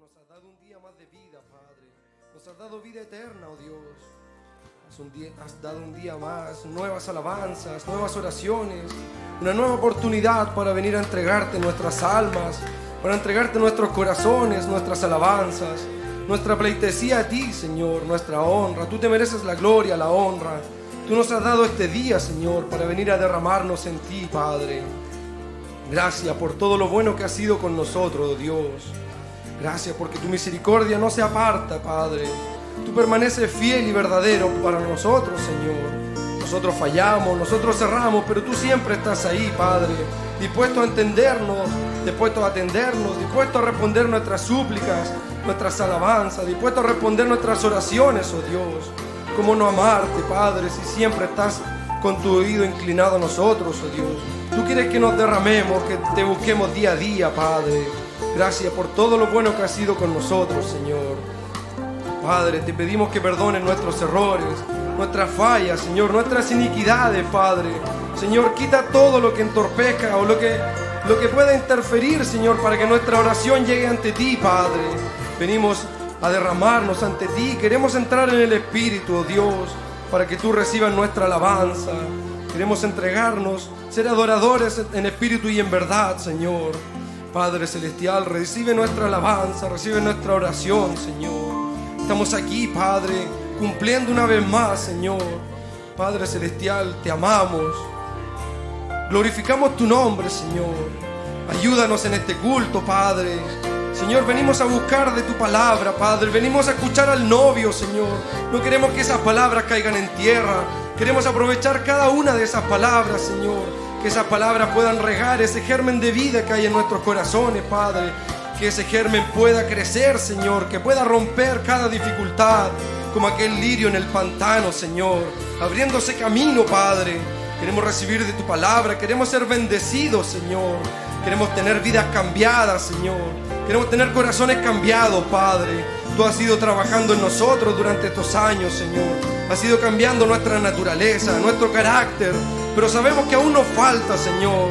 nos has dado un día más de vida, Padre. Nos has dado vida eterna, oh Dios. Has, dado un día más, nuevas alabanzas, nuevas oraciones, una nueva oportunidad para venir a entregarte nuestras almas, para entregarte nuestros corazones, nuestras alabanzas, nuestra pleitesía a ti, Señor, nuestra honra. Tú te mereces la gloria, la honra. Tú nos has dado este día, Señor, para venir a derramarnos en ti, Padre. Gracias por todo lo bueno que has sido con nosotros, oh Dios. Gracias porque tu misericordia no se aparta, Padre. Tú permaneces fiel y verdadero para nosotros, Señor. Nosotros fallamos, nosotros cerramos, pero tú siempre estás ahí, Padre. Dispuesto a entendernos, dispuesto a atendernos, dispuesto a responder nuestras súplicas, nuestras alabanzas, dispuesto a responder nuestras oraciones, oh Dios. ¿Cómo no amarte, Padre, si siempre estás con tu oído inclinado a nosotros, oh Dios? Tú quieres que nos derramemos, que te busquemos día a día, Padre. Gracias por todo lo bueno que has sido con nosotros, Señor. Padre, te pedimos que perdones nuestros errores, nuestras fallas, Señor, nuestras iniquidades, Padre. Señor, quita todo lo que entorpezca o lo que, lo que pueda interferir, Señor, para que nuestra oración llegue ante ti, Padre. Venimos a derramarnos ante ti. Queremos entrar en el Espíritu, oh Dios, para que tú recibas nuestra alabanza. Queremos entregarnos, ser adoradores en espíritu y en verdad, Señor. Padre Celestial, recibe nuestra alabanza, recibe nuestra oración, Señor. Estamos aquí, Padre, cumpliendo una vez más, Señor. Padre Celestial, te amamos. Glorificamos tu nombre, Señor. Ayúdanos en este culto, Padre. Señor, venimos a buscar de tu palabra, Padre. Venimos a escuchar al novio, Señor. No queremos que esas palabras caigan en tierra. Queremos aprovechar cada una de esas palabras, Señor. Que esas palabras puedan regar ese germen de vida que hay en nuestros corazones, Padre. Que ese germen pueda crecer, Señor. Que pueda romper cada dificultad, como aquel lirio en el pantano, Señor. Abriéndose camino, Padre. Queremos recibir de tu palabra. Queremos ser bendecidos, Señor. Queremos tener vidas cambiadas, Señor. Queremos tener corazones cambiados, Padre. Tú has ido trabajando en nosotros durante estos años, Señor. Has ido cambiando nuestra naturaleza, nuestro carácter. Pero sabemos que aún nos falta, Señor.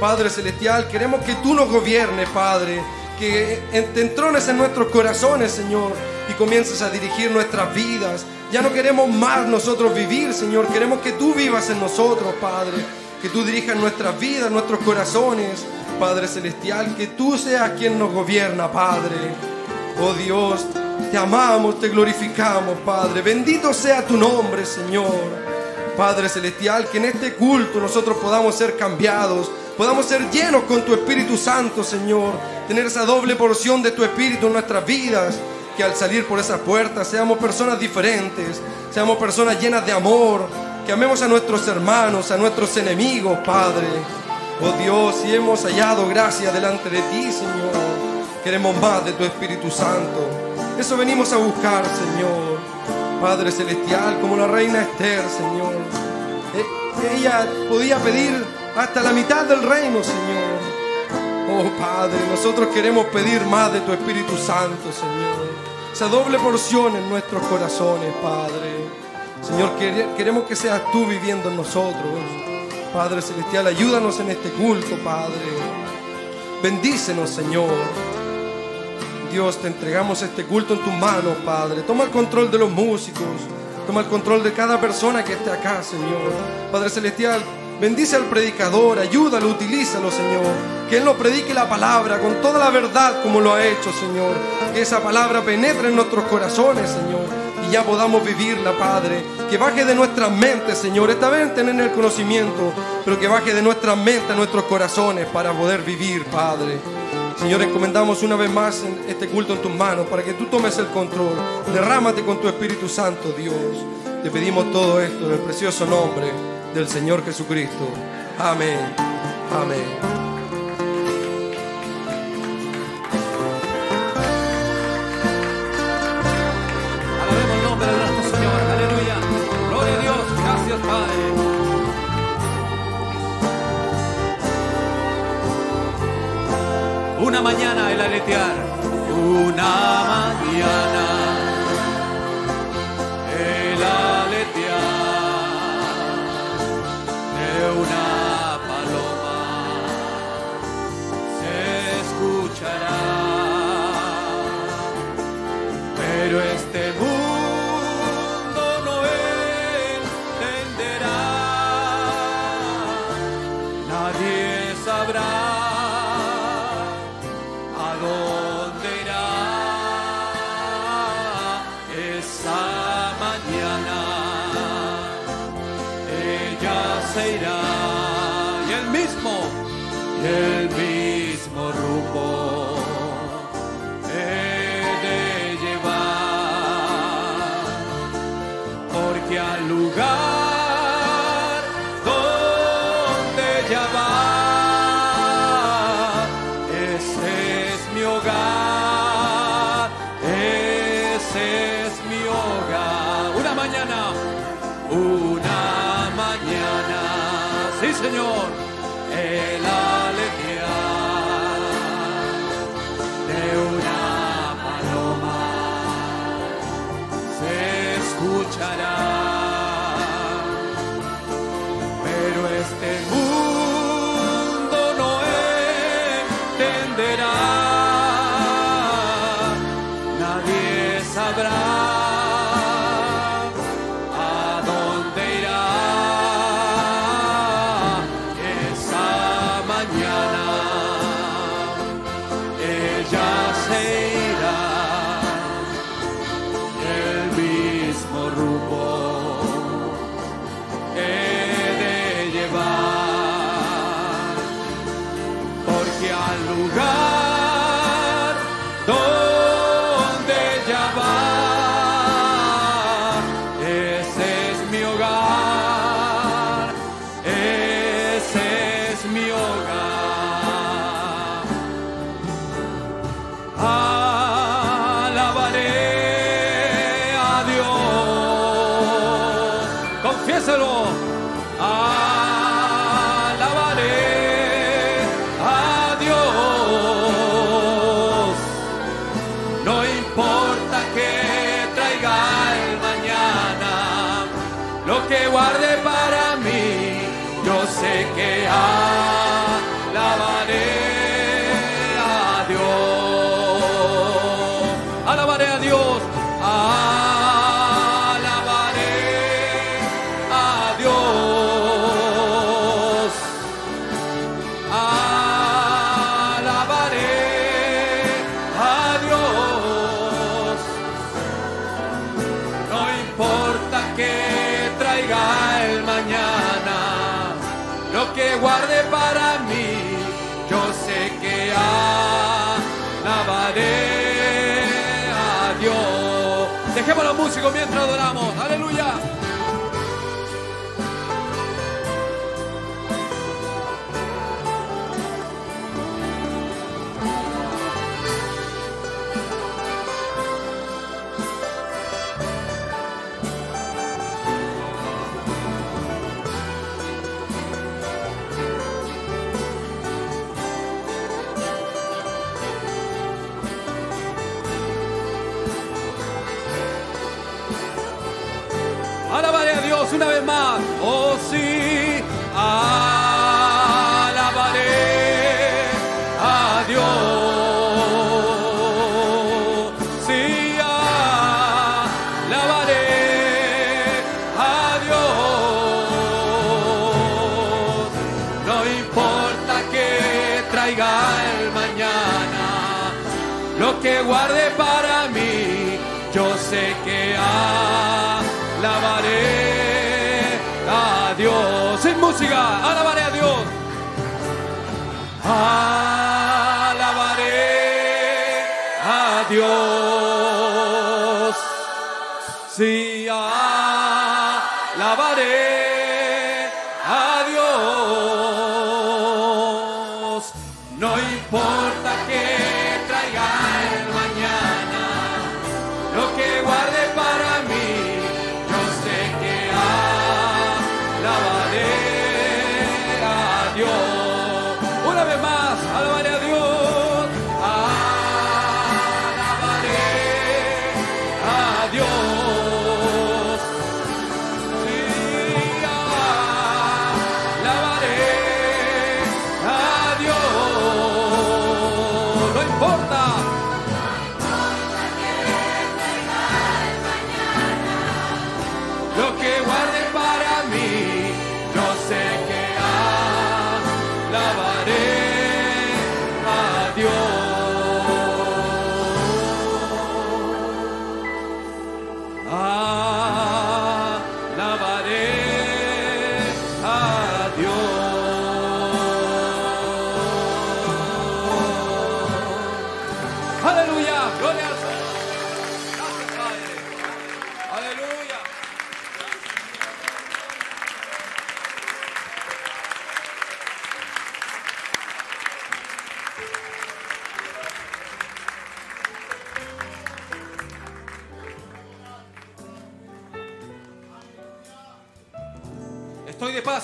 Padre Celestial, queremos que tú nos gobiernes, Padre. Que te entrones en nuestros corazones, Señor. Y comiences a dirigir nuestras vidas. Ya no queremos más nosotros vivir, Señor. Queremos que tú vivas en nosotros, Padre. Que tú dirijas nuestras vidas, nuestros corazones. Padre Celestial, que tú seas quien nos gobierna, Padre. Oh Dios, te amamos, te glorificamos, Padre. Bendito sea tu nombre, Señor. Padre Celestial, que en este culto nosotros podamos ser cambiados, podamos ser llenos con tu Espíritu Santo, Señor. Tener esa doble porción de tu Espíritu en nuestras vidas. Que al salir por esas puertas seamos personas diferentes, seamos personas llenas de amor, que amemos a nuestros hermanos, a nuestros enemigos, Padre. Oh Dios, si hemos hallado gracia delante de ti, Señor, queremos más de tu Espíritu Santo. Eso venimos a buscar, Señor. Padre Celestial, como la reina Esther, Señor. E- Ella podía pedir hasta la mitad del reino, Señor. Oh Padre, nosotros queremos pedir más de tu Espíritu Santo, Señor. Esa doble porción en nuestros corazones, Padre. Señor, quere- queremos que seas tú viviendo en nosotros. Padre Celestial, ayúdanos en este culto, Padre. Bendícenos, Señor. Dios, te entregamos este culto en tus manos, Padre. Toma el control de los músicos. Toma el control de cada persona que esté acá, Señor. Padre Celestial, bendice al predicador, ayúdalo, utilízalo, Señor. Que Él nos predique la palabra con toda la verdad como lo ha hecho, Señor. Que esa palabra penetre en nuestros corazones, Señor. Y ya podamos vivirla, Padre. Que baje de nuestras mentes, Señor. Esta vez tener el conocimiento, pero que baje de nuestras mentes a nuestros corazones para poder vivir, Padre. Señor, encomendamos una vez más este culto en tus manos para que tú tomes el control. Derrámate con tu Espíritu Santo, Dios. Te pedimos todo esto en el precioso nombre del Señor Jesucristo. Amén. Amén. Una mañana el aletear. Una mañana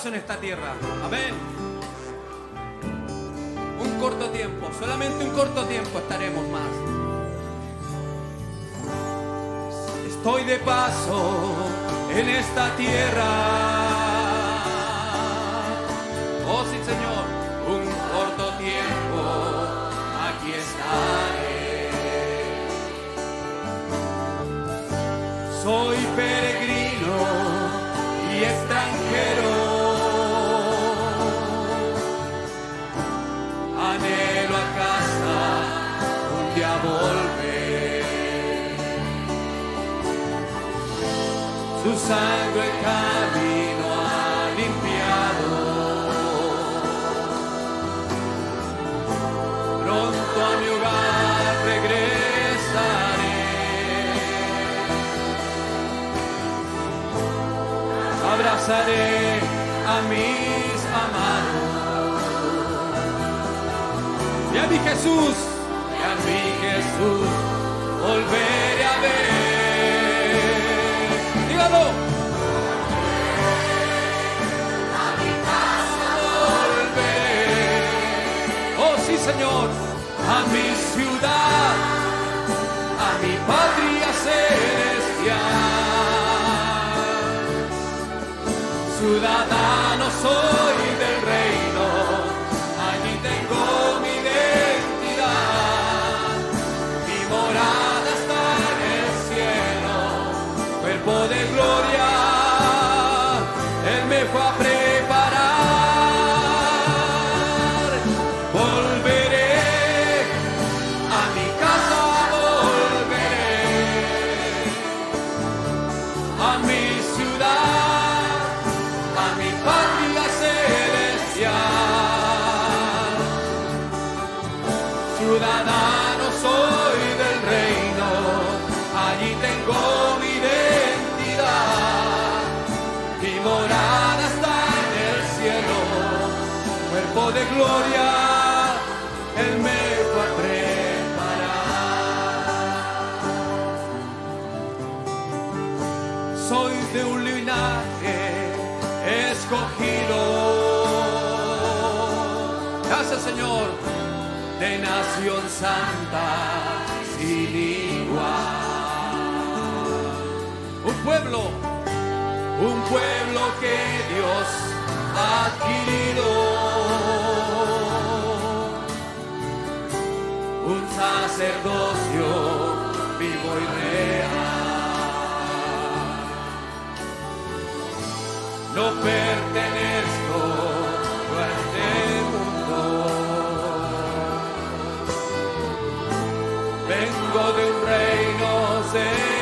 en esta tierra. de gloria, Él me fue a. Soy de un linaje escogido. Gracias Señor, de nación santa sin igual. Un pueblo, un pueblo que Dios ha adquirido. sacerdocio vivo y real. No pertenezco a este mundo. Vengo de un reino celestial.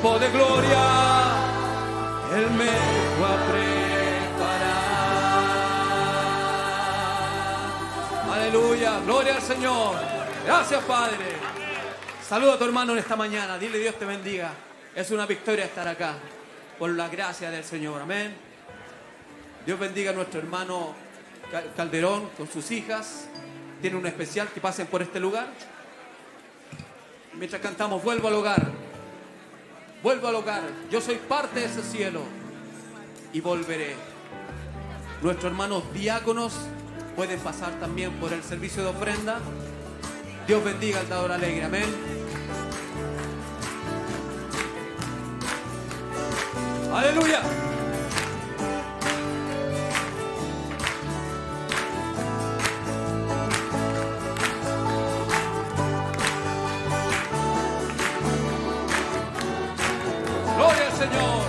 Cuerpo de gloria, Él me fue a preparar. Aleluya, gloria al Señor. Gracias, Padre. Saluda a tu hermano en esta mañana. Dile Dios te bendiga. Es una victoria estar acá. Por la gracia del Señor. Amén. Dios bendiga a nuestro hermano Cal- Calderón con sus hijas. Tiene un especial que pasen por este lugar. Mientras cantamos, vuelvo al hogar. Vuelvo al hogar. Yo soy parte de ese cielo. Y volveré. Nuestros hermanos diáconos pueden pasar también por el servicio de ofrenda. Dios bendiga al dador alegre. Amén. Aleluya. Señor.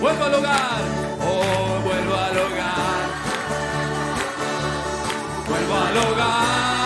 Vuelvo al hogar. Oh, vuelvo al hogar. Vuelvo al hogar.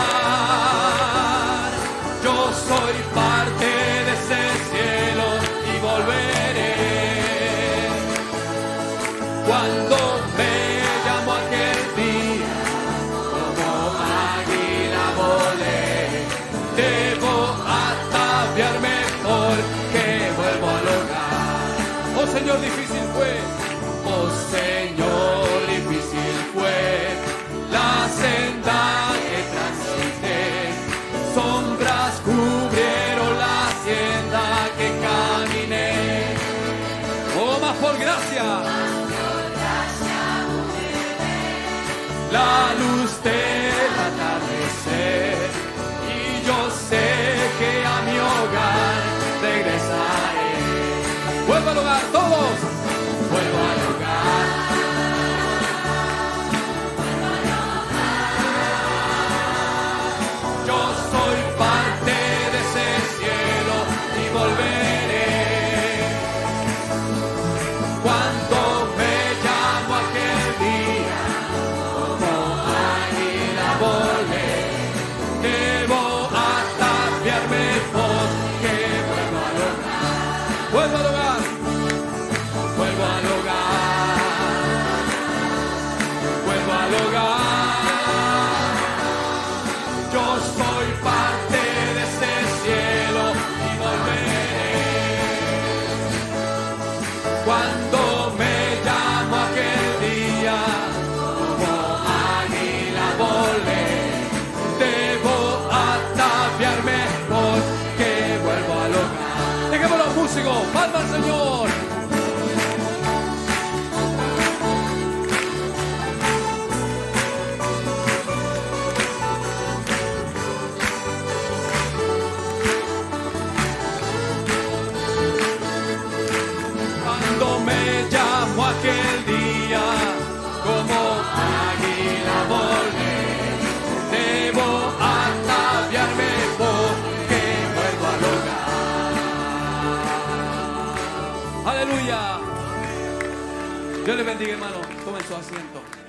Dios le bendiga, hermano. Tomen su asiento.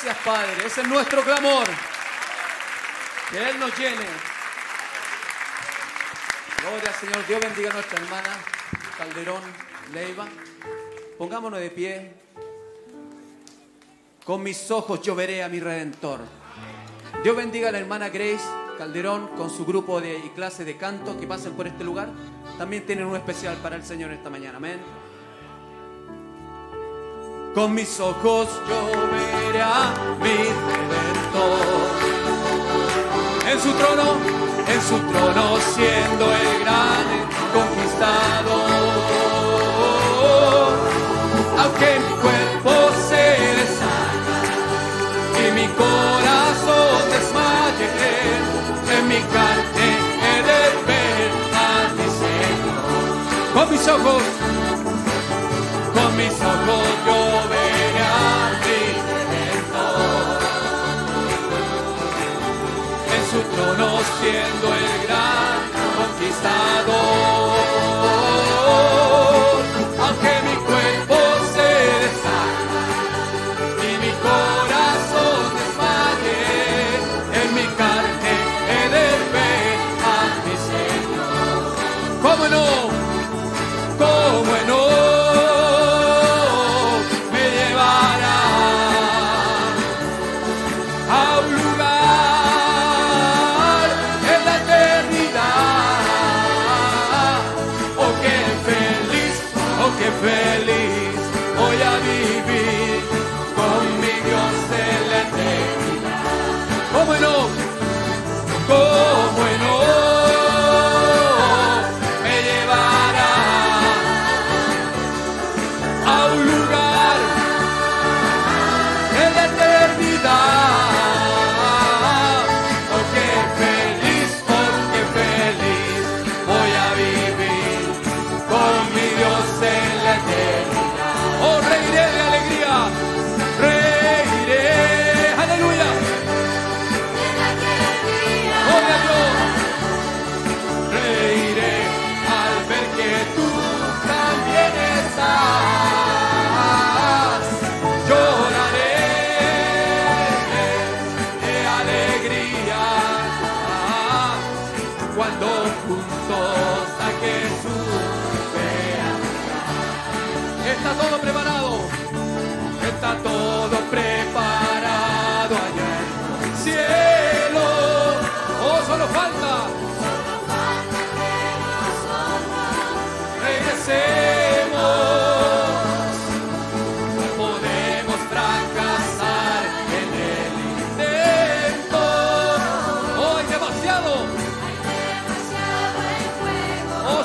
Gracias, Padre. Ese es nuestro clamor. Que Él nos llene. Gloria al Señor. Dios bendiga a nuestra hermana Calderón Leiva. Pongámonos de pie. Con mis ojos yo veré a mi Redentor. Dios bendiga a la hermana Grace Calderón con su grupo de y clase de canto que pasen por este lugar. También tienen un especial para el Señor esta mañana. Amén. Con mis ojos yo veré a mi Redentor. En su trono, en su trono siendo el gran conquistador. Aunque mi cuerpo se deshaga y mi corazón desmaye, en mi carne he de ver a mi Señor. Con mis ojos, siendo el gran conquistador.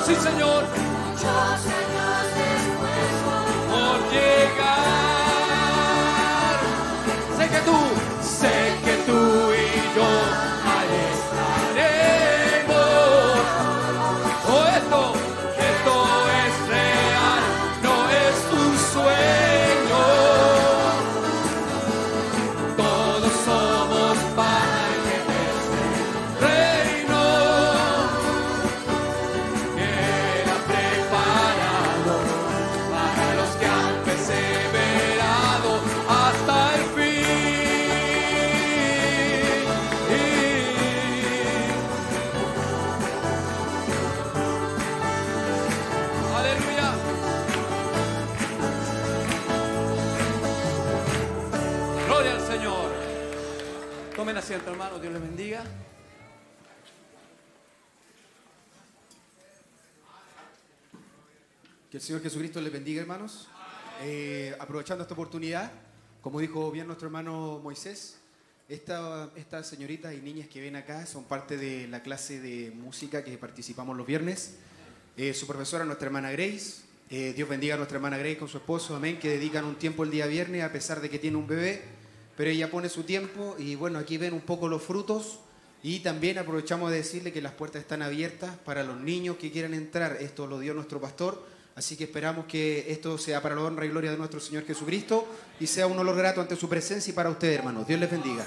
Sí, Señor. Señor Jesucristo les bendiga, hermanos. Eh, aprovechando esta oportunidad, como dijo bien nuestro hermano Moisés, esta- estas señoritas y niñas que ven acá son parte de la clase de música que participamos los viernes. Eh, su profesora, nuestra hermana Grace. Eh, Dios bendiga a nuestra hermana Grace con su esposo, amén, que dedican un tiempo el día viernes a pesar de que tiene un bebé, pero ella pone su tiempo y bueno, aquí ven un poco los frutos y también aprovechamos de decirle que las puertas están abiertas para los niños que quieran entrar. Esto lo dio nuestro pastor, así que esperamos que esto sea para la honra y gloria de nuestro Señor Jesucristo y sea un olor grato ante su presencia y para ustedes, hermanos. Dios les bendiga.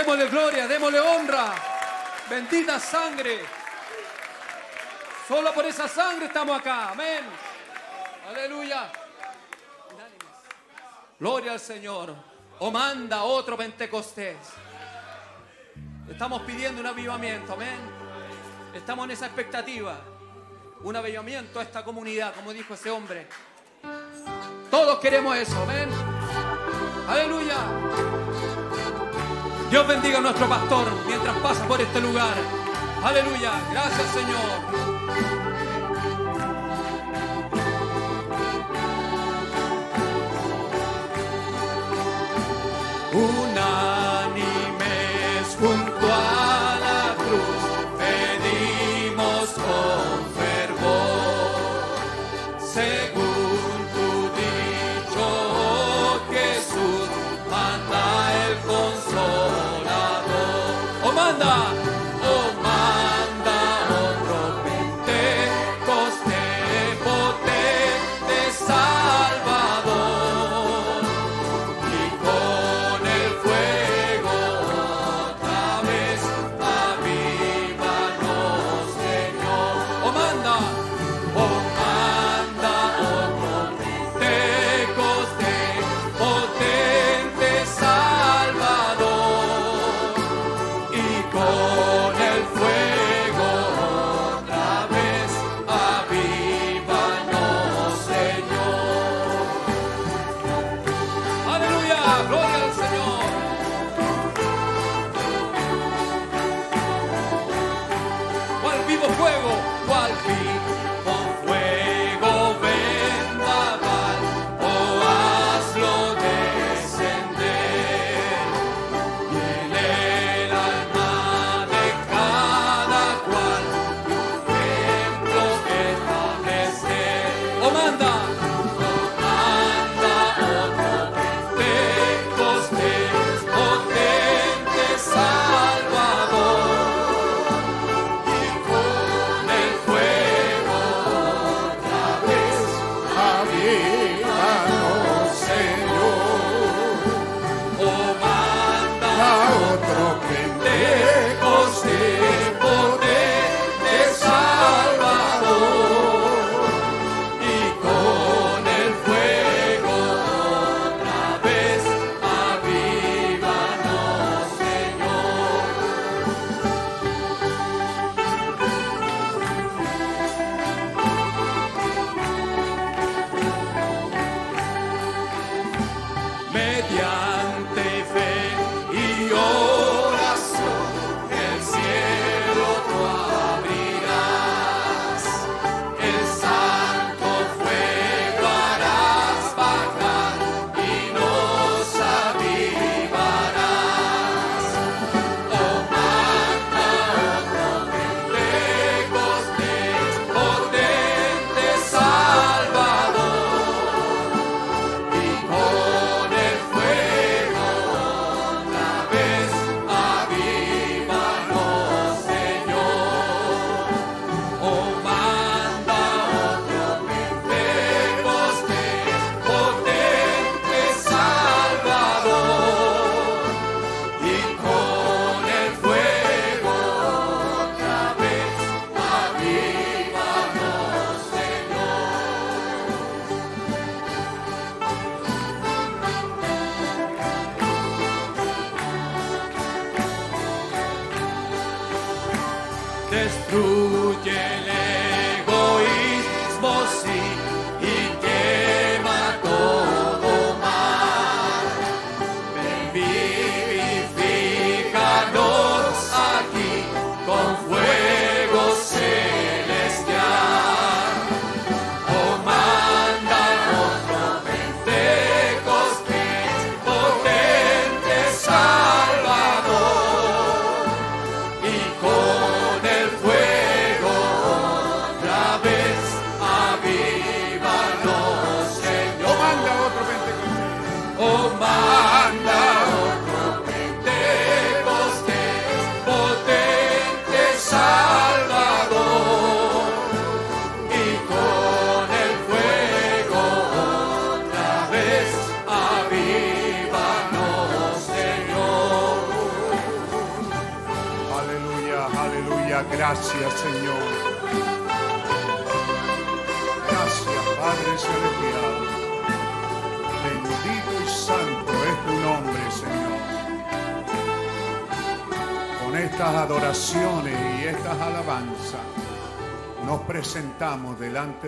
Démosle gloria, démosle honra. Bendita sangre. Solo por esa sangre estamos acá. Amén. Aleluya. Gloria al Señor. O manda otro Pentecostés. Estamos pidiendo un avivamiento. Amén. Estamos en esa expectativa. Un avivamiento a esta comunidad, como dijo ese hombre. Todos queremos eso. Amén. Aleluya. Dios bendiga a nuestro pastor mientras pasa por este lugar. Aleluya. Gracias, Señor.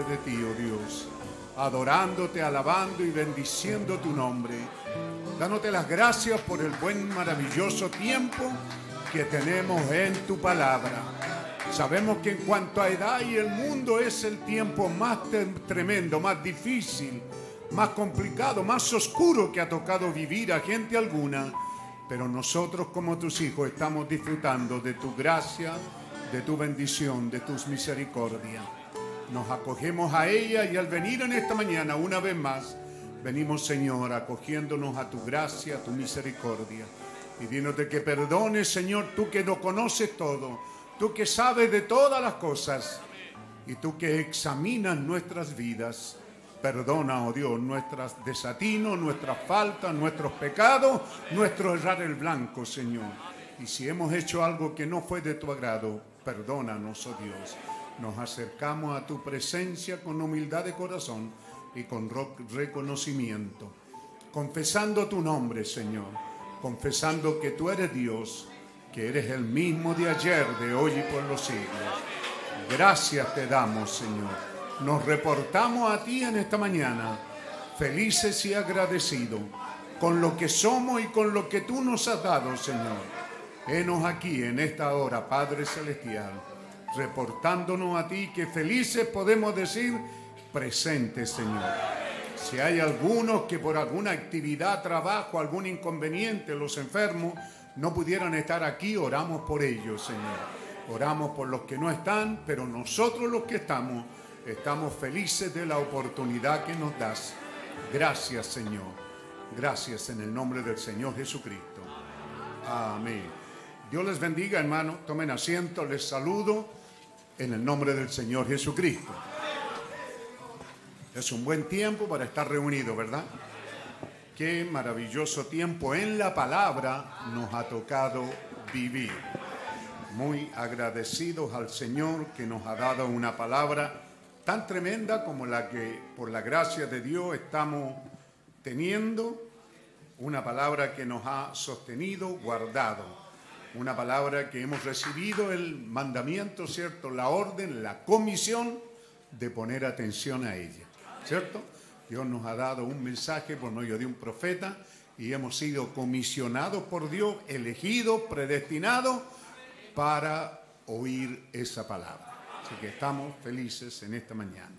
De ti, oh Dios, adorándote, alabando y bendiciendo tu nombre, dándote las gracias por el buen, maravilloso tiempo que tenemos en tu palabra. Sabemos que en cuanto a edad y el mundo es el tiempo más tremendo, más difícil, más complicado, más oscuro que ha tocado vivir a gente alguna. Pero nosotros como tus hijos estamos disfrutando de tu gracia, de tu bendición, de tus misericordias. Nos acogemos a ella y al venir en esta mañana una vez más, venimos Señor acogiéndonos a tu gracia, a tu misericordia, pidiéndote que perdones Señor, tú que lo conoces todo, tú que sabes de todas las cosas y tú que examinas nuestras vidas. Perdona, oh Dios, nuestras desatinos, nuestras faltas, nuestros pecados, nuestro errar el blanco, Señor. Y si hemos hecho algo que no fue de tu agrado, Perdónanos, oh Dios. Nos acercamos a tu presencia con humildad de corazón y con reconocimiento, confesando tu nombre, Señor, confesando que tú eres Dios, que eres el mismo de ayer, de hoy y por los siglos. Gracias te damos, Señor. Nos reportamos a ti en esta mañana, felices y agradecidos con lo que somos y con lo que tú nos has dado, Señor Henos aquí en esta hora, Padre Celestial, reportándonos a ti que felices podemos decir presente, Señor. Si hay algunos que por alguna actividad, trabajo, algún inconveniente, los enfermos, no pudieran estar aquí, oramos por ellos, Señor. Oramos por los que no están, pero nosotros los que estamos, estamos felices de la oportunidad que nos das. Gracias, Señor. Gracias en el nombre del Señor Jesucristo. Amén. Dios les bendiga, hermano. Tomen asiento, les saludo en el nombre del Señor Jesucristo. Es un buen tiempo para estar reunidos, ¿verdad? Qué maravilloso tiempo en la palabra nos ha tocado vivir. Muy agradecidos al Señor que nos ha dado una palabra tan tremenda como la que por la gracia de Dios estamos teniendo, una palabra que nos ha sostenido, guardado una palabra que hemos recibido, el mandamiento, ¿cierto? La orden, la comisión de poner atención a ella, ¿cierto? Dios nos ha dado un mensaje por medio de un profeta y hemos sido comisionados por Dios, elegidos, predestinados para oír esa palabra. Así que estamos felices en esta mañana.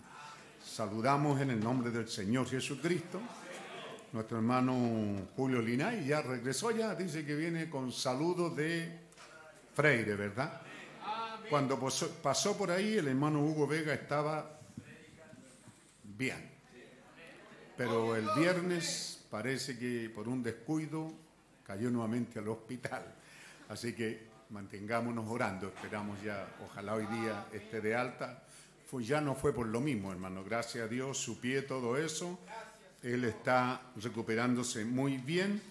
Saludamos en el nombre del Señor Jesucristo. Nuestro hermano Julio Linay ya regresó ya, dice que viene con saludos de Freire, ¿verdad? Cuando pasó por ahí, el hermano Hugo Vega estaba bien. Pero el viernes parece que por un descuido cayó nuevamente al hospital. Así que mantengámonos orando, esperamos ya, ojalá hoy día esté de alta. Fue, ya no fue por lo mismo, hermano, gracias a Dios, supié todo eso él está recuperándose muy bien,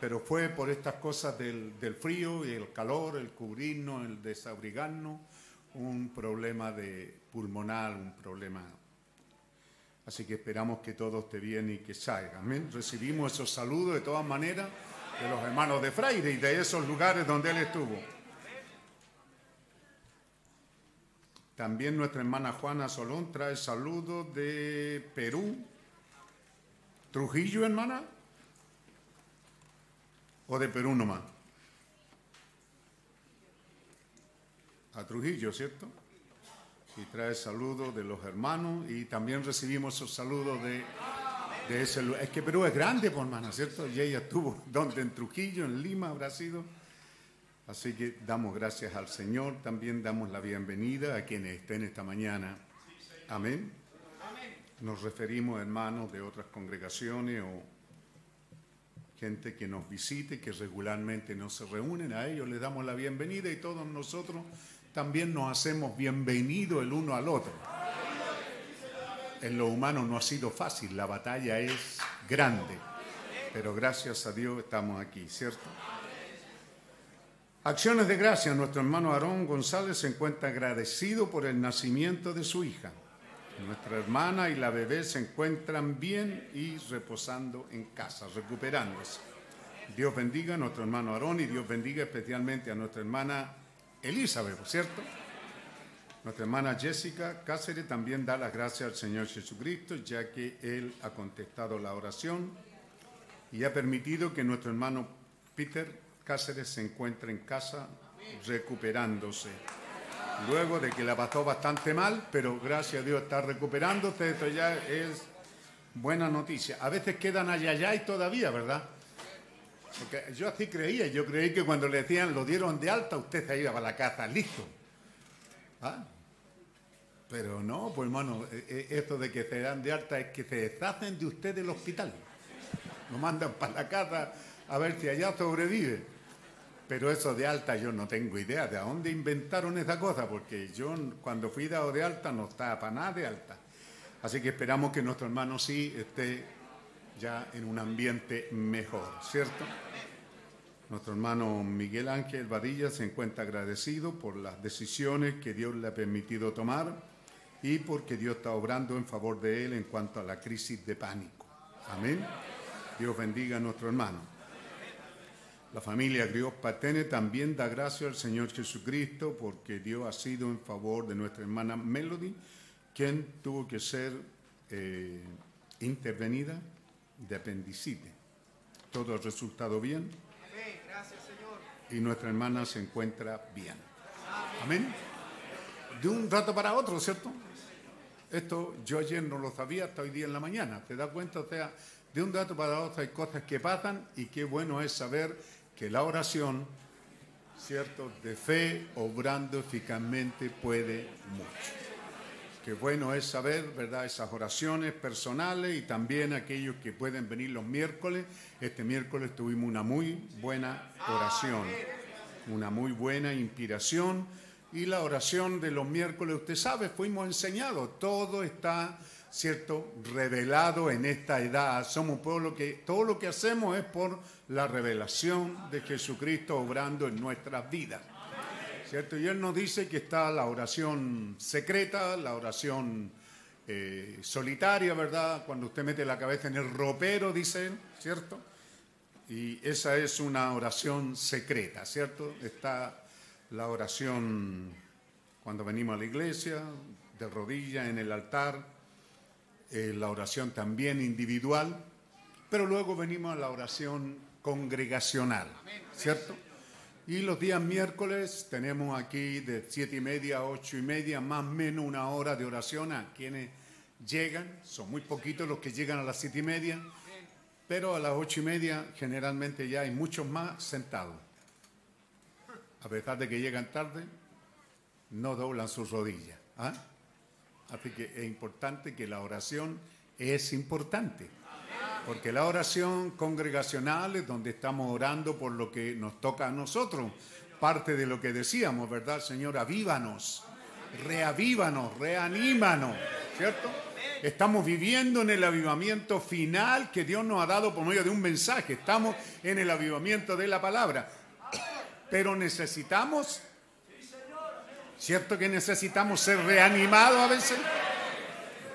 pero fue por estas cosas del, frío y el calor, el cubrirnos, el desabrigarnos, un problema de pulmonar, un problema. Así que esperamos que todo esté bien y que salga. Amén. Recibimos esos saludos de todas maneras de los hermanos de Freire y de esos lugares donde él estuvo. También nuestra hermana Juana Solón trae saludos de Perú, ¿Trujillo, hermana? ¿O de Perú nomás? A Trujillo, ¿cierto? Y trae saludos de los hermanos y también recibimos esos saludos de, ese lugar. Es que Perú es grande, por pues, hermana, ¿cierto? Y ella estuvo, donde? En Trujillo, en Lima habrá sido. Así que damos gracias al Señor, también damos la bienvenida a quienes estén esta mañana. Amén. Nos referimos a hermanos de otras congregaciones o gente que nos visite, que regularmente no se reúnen, a ellos les damos la bienvenida y todos nosotros también nos hacemos bienvenidos el uno al otro. En lo humano no ha sido fácil, la batalla es grande, pero gracias a Dios estamos aquí, ¿cierto? Acciones de gracia. Nuestro hermano Aarón González se encuentra agradecido por el nacimiento de su hija. Nuestra hermana y la bebé se encuentran bien y reposando en casa, recuperándose. Dios bendiga a nuestro hermano Aarón y Dios bendiga especialmente a nuestra hermana Elizabeth, ¿cierto? Nuestra hermana Jessica Cáceres también da las gracias al Señor Jesucristo, ya que Él ha contestado la oración y ha permitido que nuestro hermano Peter Cáceres se encuentre en casa recuperándose. Luego de que la pasó bastante mal, pero gracias a Dios está recuperándose, esto ya es buena noticia. A veces quedan allá y todavía, ¿verdad? Porque yo así creía, yo creí que cuando le decían lo dieron de alta, usted se iba para la casa, listo. ¿Ah? Pero no, pues hermano, e, e, esto de que se dan de alta es que se deshacen de usted del hospital. Lo mandan para la casa a ver si allá sobrevive. Pero eso de alta yo no tengo idea de dónde inventaron esa cosa, porque yo cuando fui dado de alta no estaba para nada de alta. Así que esperamos que nuestro hermano sí esté ya en un ambiente mejor, ¿cierto? Nuestro hermano Miguel Ángel Vadilla se encuentra agradecido por las decisiones que Dios le ha permitido tomar y porque Dios está obrando en favor de él en cuanto a la crisis de pánico. Amén. Dios bendiga a nuestro hermano. La familia Griot Patene también da gracias al Señor Jesucristo porque Dios ha sido en favor de nuestra hermana Melody, quien tuvo que ser eh, intervenida de apendicitis. Todo ha resultado bien y nuestra hermana se encuentra bien. Amén. De un rato para otro, ¿cierto? Esto yo ayer no lo sabía hasta hoy día en la mañana. ¿Te das cuenta? O sea, de un rato para otro hay cosas que pasan y qué bueno es saber que la oración, ¿cierto? De fe, obrando eficazmente, puede mucho. Qué bueno es saber, ¿verdad? Esas oraciones personales y también aquellos que pueden venir los miércoles. Este miércoles tuvimos una muy buena oración, una muy buena inspiración. Y la oración de los miércoles, usted sabe, fuimos enseñados, todo está, ¿cierto?, revelado en esta edad. Somos pueblo que todo lo que hacemos es por la revelación de Jesucristo obrando en nuestras vidas. Y él nos dice que está la oración secreta, la oración eh, solitaria, ¿verdad? Cuando usted mete la cabeza en el ropero, dice él, ¿cierto? Y esa es una oración secreta, ¿cierto? Está la oración cuando venimos a la iglesia, de rodillas en el altar, eh, la oración también individual, pero luego venimos a la oración congregacional, ¿cierto? Y los días miércoles tenemos aquí de siete y media a ocho y media, más o menos una hora de oración a quienes llegan. Son muy poquitos los que llegan a las siete y media, pero a las ocho y media generalmente ya hay muchos más sentados. A pesar de que llegan tarde, no doblan sus rodillas. ¿ah? Así que es importante que la oración es importante. Porque la oración congregacional es donde estamos orando por lo que nos toca a nosotros. Parte de lo que decíamos, ¿verdad, Señor? Avívanos, reavívanos, reanímanos, ¿cierto? Estamos viviendo en el avivamiento final que Dios nos ha dado por medio de un mensaje. Estamos en el avivamiento de la palabra. Pero necesitamos, ¿cierto que necesitamos ser reanimados a veces?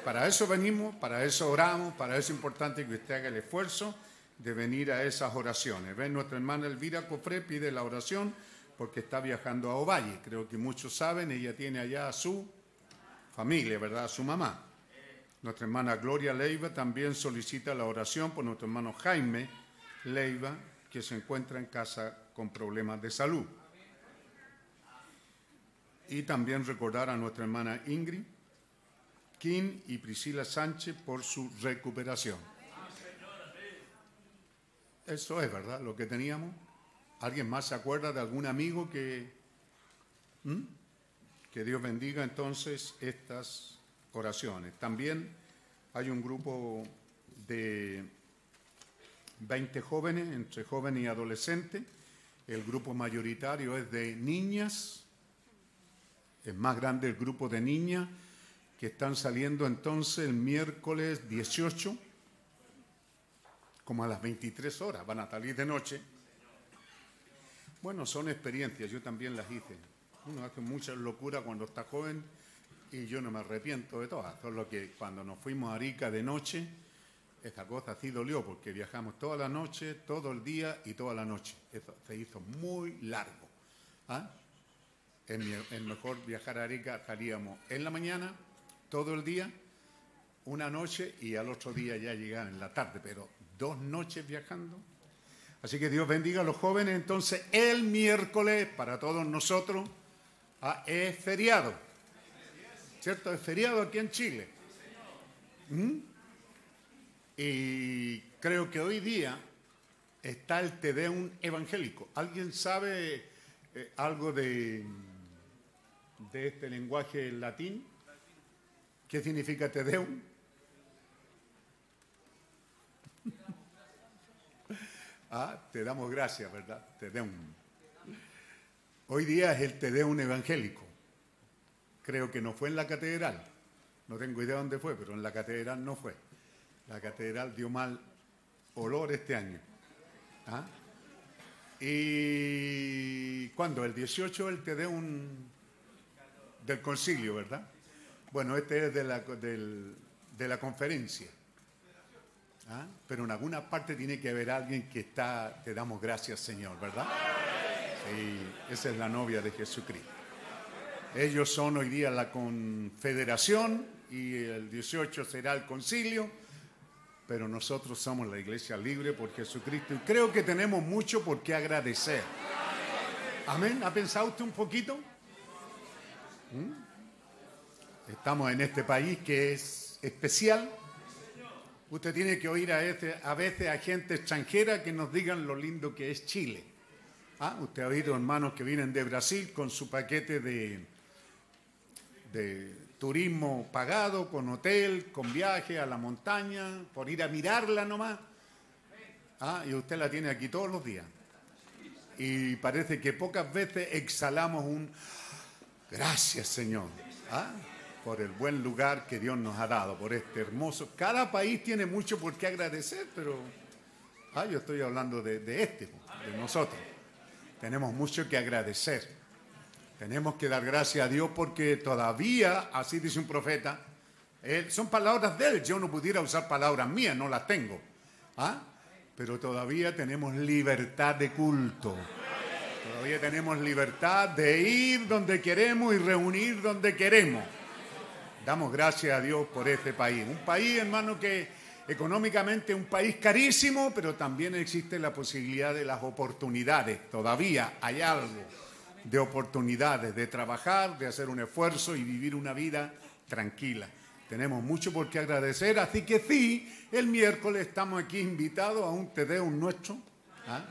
Para eso venimos, para eso oramos, para eso es importante que usted haga el esfuerzo de venir a esas oraciones. Ven, nuestra hermana Elvira Cofré pide la oración porque está viajando a Ovalle. Creo que muchos saben, ella tiene allá a su familia, ¿verdad? A su mamá. Nuestra hermana Gloria Leiva también solicita la oración por nuestro hermano Jaime Leiva, que se encuentra en casa con problemas de salud. Y también recordar a nuestra hermana Ingrid, Kim y Priscila Sánchez por su recuperación. Eso es verdad, lo que teníamos. ¿Alguien más se acuerda de algún amigo que... ¿Mm? Que Dios bendiga entonces estas oraciones. También hay un grupo de 20 jóvenes, entre jóvenes y adolescentes. El grupo mayoritario es de niñas. Es más grande el grupo de niñas que están saliendo entonces el miércoles 18, como a las 23 horas, van a salir de noche. Bueno, son experiencias, yo también las hice. Uno hace muchas locuras cuando está joven y yo no me arrepiento de todas. Solo que cuando nos fuimos a Arica de noche, esa cosa sí dolió porque viajamos toda la noche, todo el día y toda la noche. Eso se hizo muy largo. ¿Ah? Es mejor viajar a Arica, salíamos en la mañana, todo el día, una noche y al otro día ya llegar en la tarde, pero dos noches viajando. Así que Dios bendiga a los jóvenes. Entonces, el miércoles para todos nosotros ah, es feriado. ¿Cierto? Es feriado aquí en Chile. ¿Mm? Y creo que hoy día está el Te Deum evangélico. ¿Alguien sabe eh, algo de, de este lenguaje latín? ¿Qué significa Te Deum? Ah, te damos gracias, ¿verdad? Te Deum. Hoy día es el Te Deum evangélico. Creo que no fue en la catedral. No tengo idea dónde fue, pero en la catedral no fue. La catedral dio mal olor este año. ¿Ah? ¿Y cuándo? El 18 el Te Deum del concilio, ¿verdad? Bueno, este es de la, de la conferencia. ¿Ah? Pero en alguna parte tiene que haber alguien que está, te damos gracias Señor, ¿verdad? Sí, esa es la novia de Jesucristo. Ellos son hoy día la confederación y el 18 será el concilio, pero nosotros somos la iglesia libre por Jesucristo y creo que tenemos mucho por qué agradecer. Amén. ¿Ha pensado usted un poquito? ¿Mm? Estamos en este país que es especial. Usted tiene que oír a, este- a veces a gente extranjera que nos digan lo lindo que es Chile. Ah, usted ha oído hermanos que vienen de Brasil con su paquete de, de turismo pagado, con hotel, con viaje a la montaña, por ir a mirarla nomás. Ah, y usted la tiene aquí todos los días. Y parece que pocas veces exhalamos un gracias Señor. Ah, por el buen lugar que Dios nos ha dado, por este hermoso. Cada país tiene mucho por qué agradecer, pero yo estoy hablando de, este, de nosotros. Tenemos mucho que agradecer. Tenemos que dar gracias a Dios porque todavía, así dice un profeta, él- son palabras de él. Yo no pudiera usar palabras mías, no las tengo. ¿Ah? Pero todavía tenemos libertad de culto. Todavía tenemos libertad de ir donde queremos y reunir donde queremos. Damos gracias a Dios por este país. Un país, hermano, que económicamente es un país carísimo, pero también existe la posibilidad de las oportunidades. Todavía hay algo de oportunidades, de trabajar, de hacer un esfuerzo y vivir una vida tranquila. Tenemos mucho por qué agradecer, así que sí, el miércoles estamos aquí invitados a un Te Deum nuestro. ¿ah?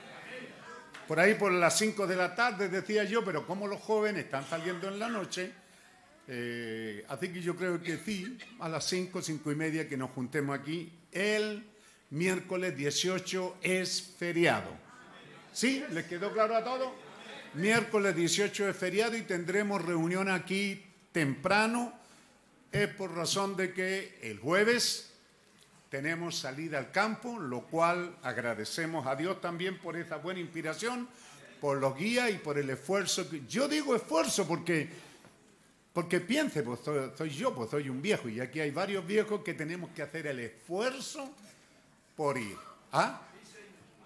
Por ahí por las 5 de la tarde decía yo, pero como los jóvenes están saliendo en la noche, eh, así que yo creo que sí, a las 5, 5 y media que nos juntemos aquí, el miércoles 18 es feriado. ¿Sí? ¿Les quedó claro a todos? Miércoles 18 es feriado y tendremos reunión aquí temprano. Es por razón de que el jueves tenemos salida al campo, lo cual agradecemos a Dios también por esa buena inspiración, por los guías y por el esfuerzo. que- Yo digo esfuerzo porque, porque piense, pues soy, yo, pues soy un viejo y aquí hay varios viejos que tenemos que hacer el esfuerzo por ir. ¿Ah?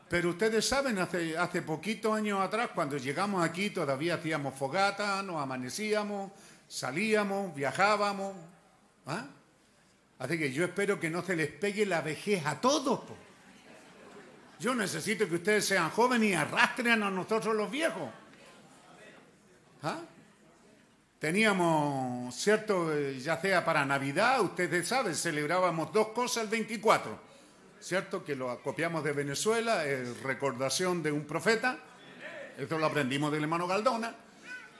Pero ustedes saben, hace, hace poquitos años atrás, cuando llegamos aquí, todavía hacíamos fogata, nos amanecíamos, salíamos, viajábamos. ¿ah? Así que yo espero que no se les pegue la vejez a todos. po. Yo necesito que ustedes sean jóvenes y arrastren a nosotros los viejos. ¿Ah? Teníamos, cierto, Eh, ya sea para Navidad, ustedes saben, celebrábamos dos cosas el 24. ¿Cierto? Que lo copiamos de Venezuela, recordación de un profeta. Esto lo aprendimos del hermano Galdona.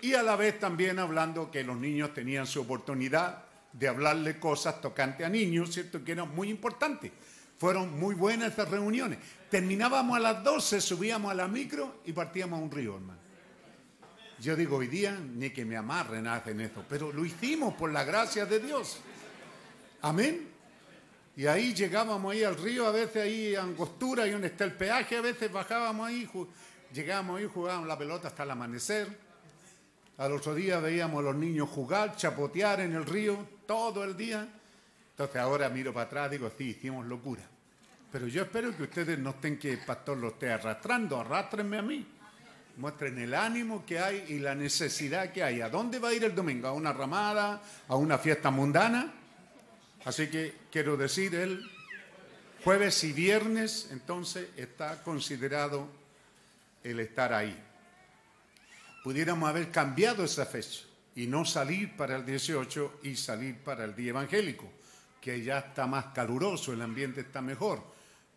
Y a la vez también hablando que los niños tenían su oportunidad de hablarle cosas tocantes a niños, ¿cierto? Que era muy importante. Fueron muy buenas esas reuniones. Terminábamos a las 12, subíamos a la micro y partíamos a un río, hermano. Yo digo, hoy día ni que me amarren hacen eso, pero lo hicimos por la gracia de Dios. Amén. Y ahí llegábamos ahí al río, a veces ahí Angostura, y donde está el peaje, a veces bajábamos ahí, llegamos y jugábamos la pelota hasta el amanecer. Al otro día veíamos a los niños jugar, chapotear en el río todo el día. Entonces ahora miro para atrás y digo, sí, hicimos locura. Pero yo espero que ustedes no estén que el pastor lo esté arrastrando, arrastrenme a mí. Muestren el ánimo que hay y la necesidad que hay. ¿A dónde va a ir el domingo? ¿A una ramada? ¿A una fiesta mundana? Así que quiero decir, el jueves y viernes entonces está considerado el estar ahí. Pudiéramos haber cambiado esa fecha y no salir para el 18 y salir para el día evangélico, que ya está más caluroso, el ambiente está mejor.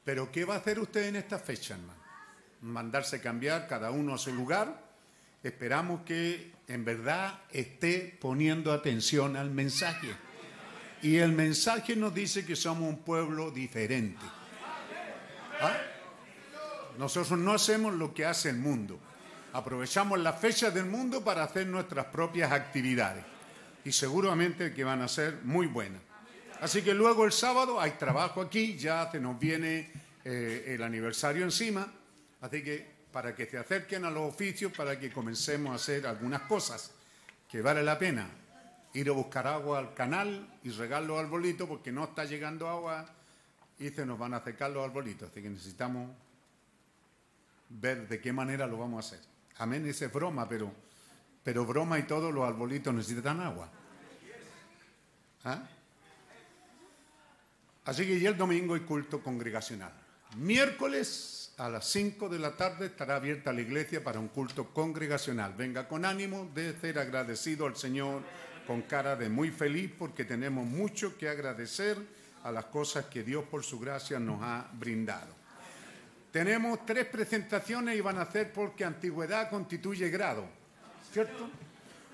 Pero ¿qué va a hacer usted en esta fecha, hermano? Mandarse cambiar cada uno a su lugar. Esperamos que en verdad esté poniendo atención al mensaje. Y el mensaje nos dice que somos un pueblo diferente. ¿Ah? Nosotros no hacemos lo que hace el mundo. Aprovechamos las fechas del mundo para hacer nuestras propias actividades. Y seguramente que van a ser muy buenas. Así que luego el sábado hay trabajo aquí, ya se nos viene eh, el aniversario encima. Así que para que se acerquen a los oficios, para que comencemos a hacer algunas cosas que vale la pena ir a buscar agua al canal y regar los arbolitos porque no está llegando agua y se nos van a secar los arbolitos. Así que necesitamos ver de qué manera lo vamos a hacer. Amén, esa es broma, pero, pero broma y todo, los arbolitos necesitan agua. ¿Ah? Así que ya el domingo hay culto congregacional. Miércoles a las 5 de la tarde estará abierta la iglesia para un culto congregacional. Venga con ánimo de ser agradecido al Señor, con cara de muy feliz porque tenemos mucho que agradecer a las cosas que Dios por su gracia nos ha brindado. Tenemos tres presentaciones y van a ser porque antigüedad constituye grado, ¿cierto?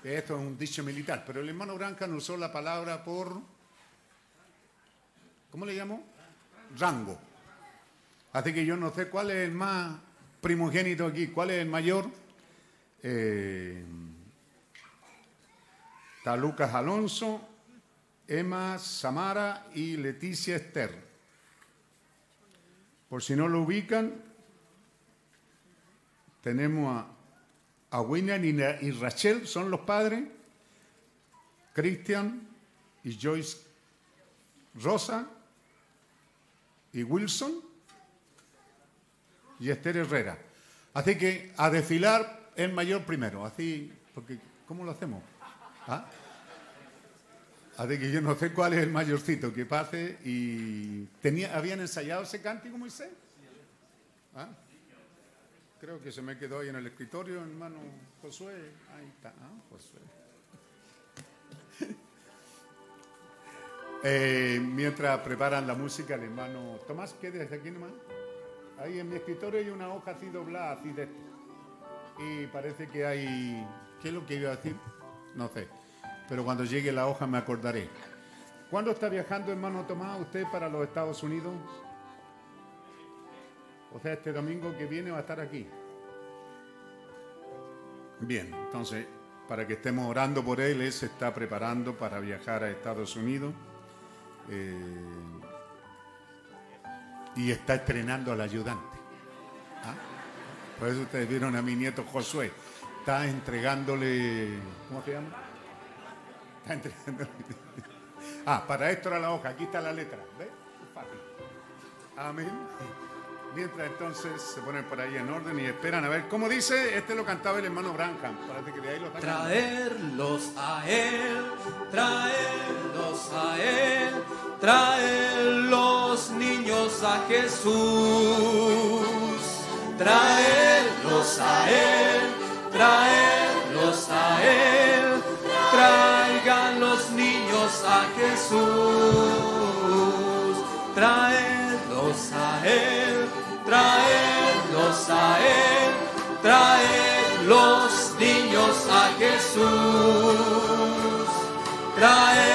Esto es un dicho militar, pero el hermano Branca no usó la palabra por, ¿cómo le llamo? Rango. Así que yo no sé cuál es el más primogénito aquí, cuál es el mayor. Eh, Lucas Alonso, Emma Samara y Leticia Esther. Por si no lo ubican, tenemos a, a William y, y Rachel, son los padres, Christian y Joyce Rosa y Wilson y Esther Herrera. Así que a desfilar el mayor primero, así, porque ¿cómo lo hacemos? ¿Ah? Así que yo no sé cuál es el mayorcito que pase y tenía, ¿habían ensayado ese cántico Moisés? ¿Ah? Creo que se me quedó ahí en el escritorio, hermano Josué. Ahí está, ¿ah? Josué. Eh, mientras preparan la música, el hermano Tomás, ¿qué desde aquí nomás? Ahí en mi escritorio hay una hoja así doblada, así de Y parece que hay. ¿Qué es lo que iba a decir? No sé. Pero cuando llegue la hoja me acordaré. ¿Cuándo está viajando, hermano Tomás, usted para los Estados Unidos? O sea, este domingo que viene va a estar aquí. Bien, entonces, para que estemos orando por él, él se está preparando para viajar a Estados Unidos. Eh, y está estrenando al ayudante. ¿Ah? Por eso ustedes vieron a mi nieto Josué. Está entregándole. ¿Cómo se llama? Está entregándole. Ah, para esto era la hoja. Aquí está la letra. ¿Ves? Amén. Mientras entonces se ponen por ahí en orden y esperan a ver cómo dice. Este lo cantaba el hermano Branham. Traerlos a él, traerlos a él, traer los niños a Jesús. Traerlos a él, traerlos a él, traigan los niños a Jesús. Traerlos a él, traerlos a él, traer los niños a Jesús, traerlos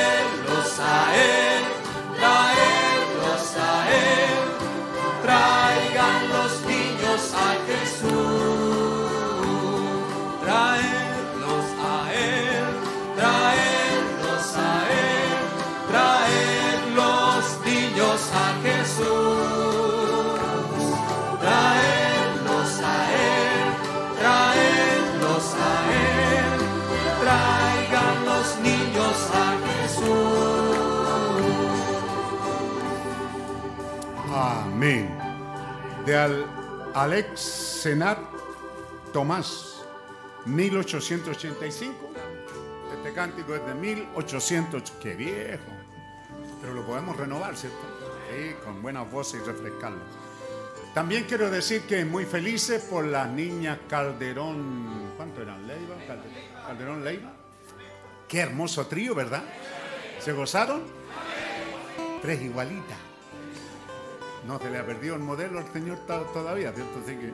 De Al Alex Senat Tomás, 1885. Este cántico es de 1800. ¡Qué viejo! Pero lo podemos renovar, ¿cierto? Sí, con buenas voces y refrescarlo. También quiero decir que muy felices por las niñas Calderón. ¿Cuánto eran? ¿Leiva? Calderón Leiva. Qué hermoso trío, ¿verdad? ¿Se gozaron? Tres igualitas. No se le ha perdido el modelo al Señor todavía, ¿cierto? Así que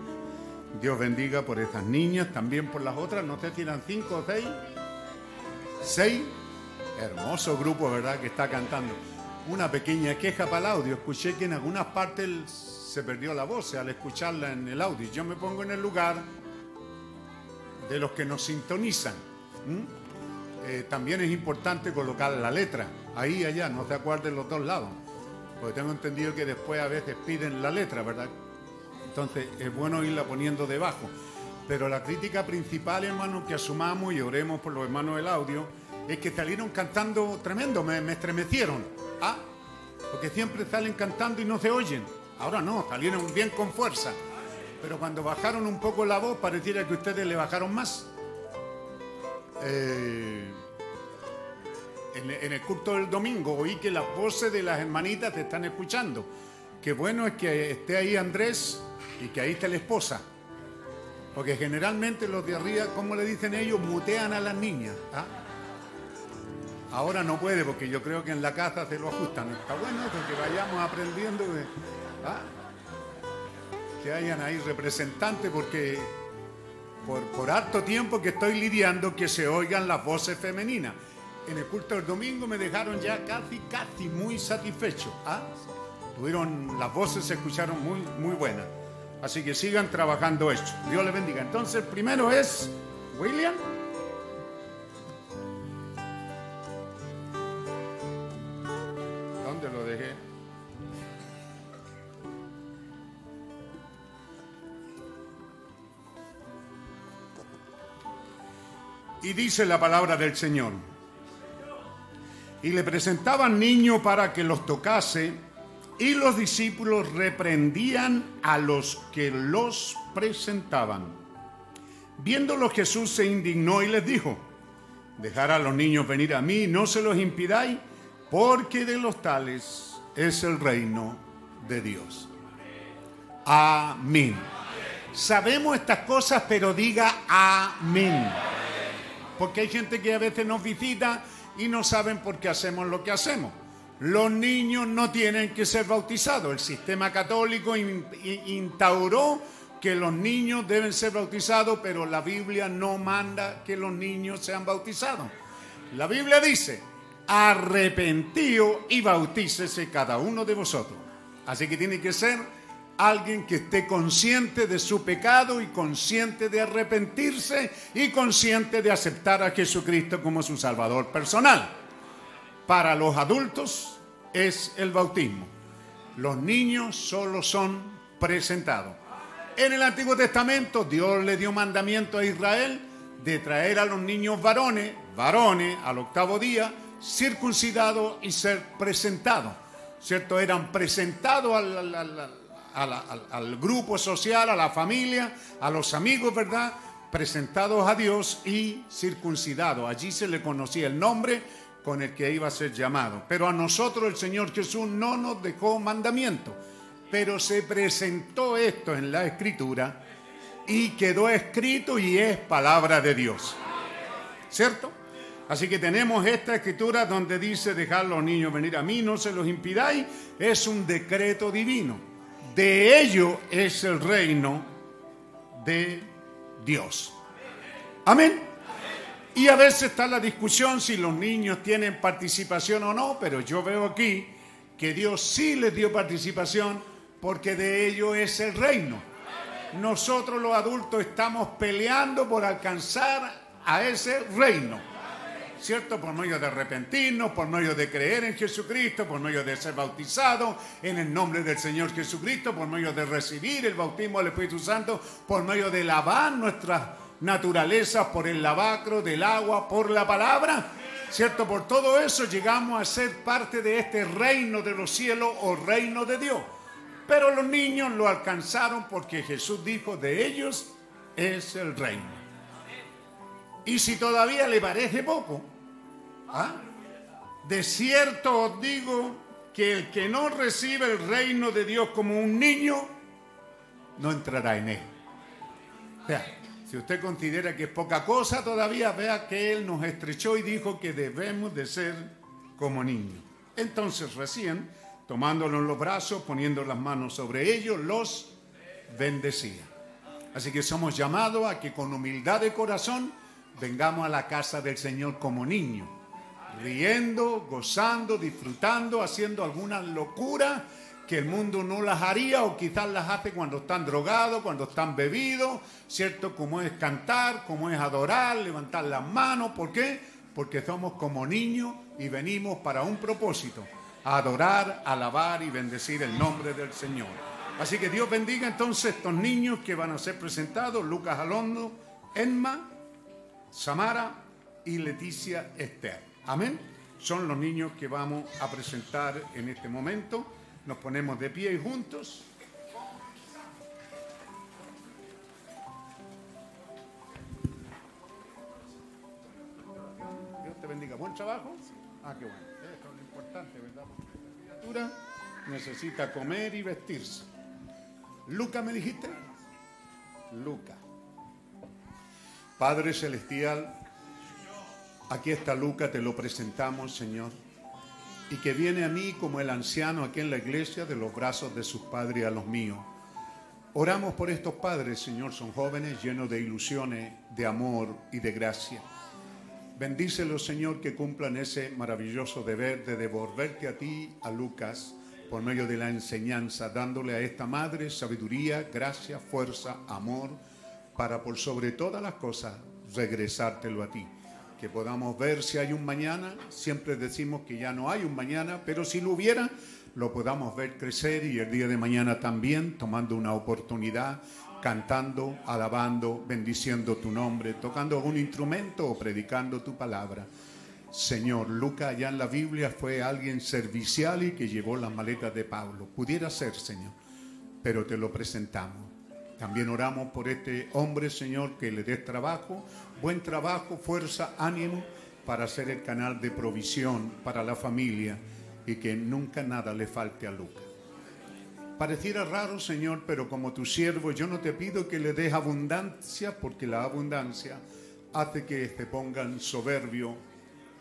Dios bendiga por estas niñas, también por las otras. No sé si eran cinco o seis. Seis. Hermoso grupo, ¿verdad? Que está cantando. Una pequeña queja para el audio. Escuché que en algunas partes se perdió la voz al escucharla en el audio. Yo me pongo en el lugar de los que nos sintonizan. Eh, también es importante colocar la letra ahí y allá, no se acuerden los dos lados. Porque tengo entendido que después a veces piden la letra, ¿verdad? Entonces es bueno irla poniendo debajo. Pero la crítica principal, hermano, que asumamos y oremos por los hermanos del audio, es que salieron cantando tremendo, me, estremecieron. ¿Ah? Porque siempre salen cantando y no se oyen. Ahora no, salieron bien con fuerza. Pero cuando bajaron un poco la voz, pareciera que ustedes le bajaron más. Eh, en, el culto del domingo oí que las voces de las hermanitas te están escuchando. Qué bueno es que esté ahí Andrés y que ahí esté la esposa. Porque generalmente los de arriba, como le dicen ellos, mutean a las niñas. ¿ah? Ahora no puede porque yo creo que en la casa se lo ajustan. Está bueno que vayamos aprendiendo ¿ah? que hayan ahí representantes porque por, por harto tiempo que estoy lidiando que se oigan las voces femeninas en el culto del domingo me dejaron ya casi, casi muy satisfecho. ¿ah? Tuvieron, las voces se escucharon muy, muy buenas. Así que sigan trabajando esto. Dios les bendiga. Entonces, primero es William. ¿Dónde lo dejé? Y dice la palabra del Señor y le presentaban niños para que los tocase, y los discípulos reprendían a los que los presentaban. Viéndolo Jesús se indignó y les dijo, dejar a los niños venir a mí, no se los impidáis, porque de los tales es el reino de Dios. Amén. Sabemos estas cosas, pero diga amén. Porque hay gente que a veces nos visita y no saben por qué hacemos lo que hacemos. Los niños no tienen que ser bautizados. El sistema católico instauró que los niños deben ser bautizados, pero la Biblia no manda que los niños sean bautizados. La Biblia dice, arrepentío y bautícese cada uno de vosotros. Así que tiene que ser alguien que esté consciente de su pecado y consciente de arrepentirse y consciente de aceptar a Jesucristo como su Salvador personal. Para los adultos es el bautismo. Los niños solo son presentados. En el Antiguo Testamento Dios le dio mandamiento a Israel de traer a los niños varones, varones al octavo día, circuncidados y ser presentados. ¿Cierto? Eran presentados al, al grupo social, a la familia, a los amigos, ¿verdad? Presentados a Dios y circuncidados. Allí se le conocía el nombre con el que iba a ser llamado. Pero a nosotros el Señor Jesús no nos dejó mandamiento, pero se presentó esto en la escritura y quedó escrito y es palabra de Dios. ¿Cierto? Así que tenemos esta escritura donde dice dejar a los niños venir a mí, no se los impidáis, es un decreto divino. De ello es el reino de Dios. Amén. Y a veces está la discusión si los niños tienen participación o no, pero yo veo aquí que Dios sí les dio participación porque de ello es el reino. Nosotros los adultos estamos peleando por alcanzar a ese reino. ¿Cierto? Por medio de arrepentirnos, por medio de creer en Jesucristo, por medio de ser bautizado en el nombre del Señor Jesucristo, por medio de recibir el bautismo del Espíritu Santo, por medio de lavar nuestras naturalezas por el lavacro del agua, por la palabra. ¿Cierto? Por todo eso llegamos a ser parte de este reino de los cielos o reino de Dios. Pero los niños lo alcanzaron porque Jesús dijo, de ellos es el reino. Y si todavía le parece poco, ¿ah? de cierto os digo que el que no recibe el reino de Dios como un niño, no entrará en él. Sea, si usted considera que es poca cosa todavía, vea que Él nos estrechó y dijo que debemos de ser como niños. Entonces recién, tomándolos los brazos, poniendo las manos sobre ellos, los bendecía. Así que somos llamados a que con humildad de corazón vengamos a la casa del Señor como niños, riendo, gozando, disfrutando, haciendo alguna locura que el mundo no las haría o quizás las hace cuando están drogados, cuando están bebidos, ¿cierto? Como es cantar, como es adorar, levantar las manos. ¿Por qué? Porque somos como niños y venimos para un propósito, adorar, alabar y bendecir el nombre del Señor. Así que Dios bendiga entonces estos niños que van a ser presentados, Lucas Alondo, Enma, Samara y Leticia Esther. Amén. Son los niños que vamos a presentar en este momento. Nos ponemos de pie y juntos. Dios te bendiga. Buen trabajo. Ah, qué bueno. Eso es lo importante, ¿verdad? Porque la criatura necesita comer y vestirse. Luca, ¿me dijiste? Luca. Padre Celestial, aquí está Luca, te lo presentamos, Señor y que viene a mí como el anciano aquí en la iglesia de los brazos de sus padres a los míos. Oramos por estos padres, Señor, son jóvenes llenos de ilusiones, de amor y de gracia. Bendícelos, Señor, que cumplan ese maravilloso deber de devolverte a ti, a Lucas, por medio de la enseñanza, dándole a esta madre sabiduría, gracia, fuerza, amor, para por sobre todas las cosas regresártelo a ti que podamos ver si hay un mañana. Siempre decimos que ya no hay un mañana, pero si lo hubiera, lo podamos ver crecer y el día de mañana también tomando una oportunidad, cantando, alabando, bendiciendo tu nombre, tocando algún instrumento o predicando tu palabra. Señor, Lucas allá en la Biblia fue alguien servicial y que llevó las maletas de Pablo. Pudiera ser, Señor, pero te lo presentamos. También oramos por este hombre, Señor, que le des trabajo, buen trabajo, fuerza, ánimo para ser el canal de provisión para la familia y que nunca nada le falte a Lucas. Pareciera raro, Señor, pero como tu siervo, yo no te pido que le des abundancia, porque la abundancia hace que se pongan soberbio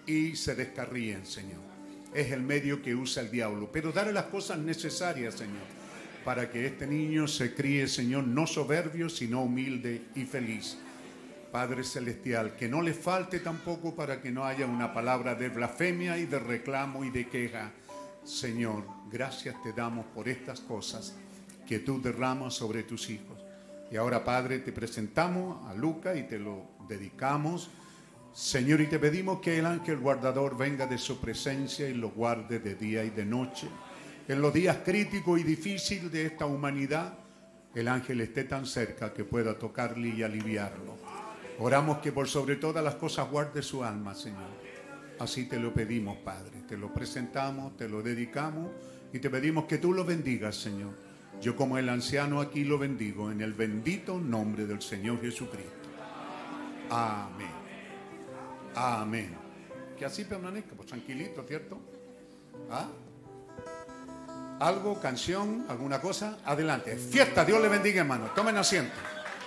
y se descarríen, Señor. Es el medio que usa el diablo. Pero dale las cosas necesarias, Señor, para que este niño se críe, Señor, no soberbio, sino humilde y feliz Padre Celestial, que no le falte tampoco para que no haya una palabra de blasfemia y de reclamo y de queja. Señor, gracias te damos por estas cosas que tú derramas sobre tus hijos. Y ahora, Padre, te presentamos a Luca y te lo dedicamos. Señor, y te pedimos que el ángel guardador venga de su presencia y lo guarde de día y de noche. En los días críticos y difíciles de esta humanidad, el ángel esté tan cerca que pueda tocarle y aliviarlo. Oramos que por sobre todas las cosas guarde su alma, Señor. Así te lo pedimos, Padre. Te lo presentamos, te lo dedicamos y te pedimos que tú lo bendigas, Señor. Yo como el anciano aquí lo bendigo en el bendito nombre del Señor Jesucristo. Amén. Amén. Que así permanezca, pues tranquilito, ¿cierto? ¿Ah? ¿Algo, canción, alguna cosa? Adelante. Fiesta, Dios le bendiga, hermano. Tomen asiento.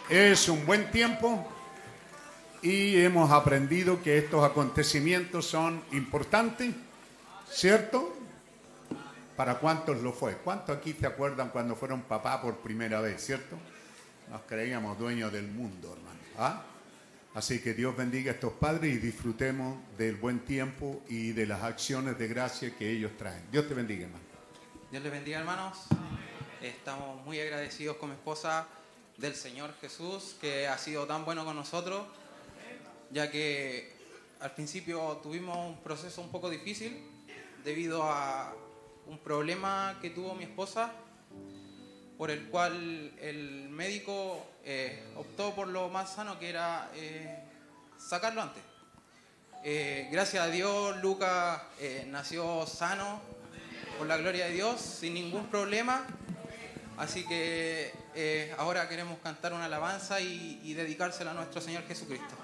Es un buen tiempo y hemos aprendido que estos acontecimientos son importantes, ¿cierto? ¿Para cuántos lo fue? ¿Cuántos aquí se acuerdan cuando fueron papá por primera vez, cierto? Nos creíamos dueños del mundo, hermano. ¿Ah? Así que Dios bendiga a estos padres y disfrutemos del buen tiempo y de las acciones de gracia que ellos traen. Dios te bendiga, hermano. Dios les bendiga, hermanos. Estamos muy agradecidos con mi esposa del Señor Jesús, que ha sido tan bueno con nosotros ya que al principio tuvimos un proceso un poco difícil debido a un problema que tuvo mi esposa, por el cual el médico eh, optó por lo más sano que era eh, sacarlo antes. Eh, gracias a Dios, Lucas nació sano, por la gloria de Dios, sin ningún problema. Así que ahora queremos cantar una alabanza y dedicársela a nuestro Señor Jesucristo.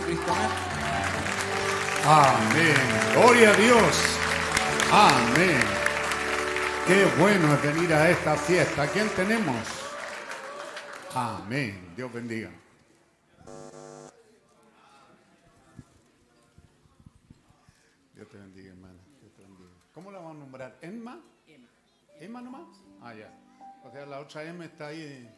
Jesucristo. Amén. Amén. Gloria a Dios. Amén. Qué bueno es venir a esta fiesta. ¿Quién tenemos? Amén. Dios bendiga. Dios te bendiga, hermana. Dios te bendiga. ¿Cómo la vamos a nombrar? ¿Emma? Emma. ¿Emma nomás? Ah, ya. O sea, la otra M está ahí.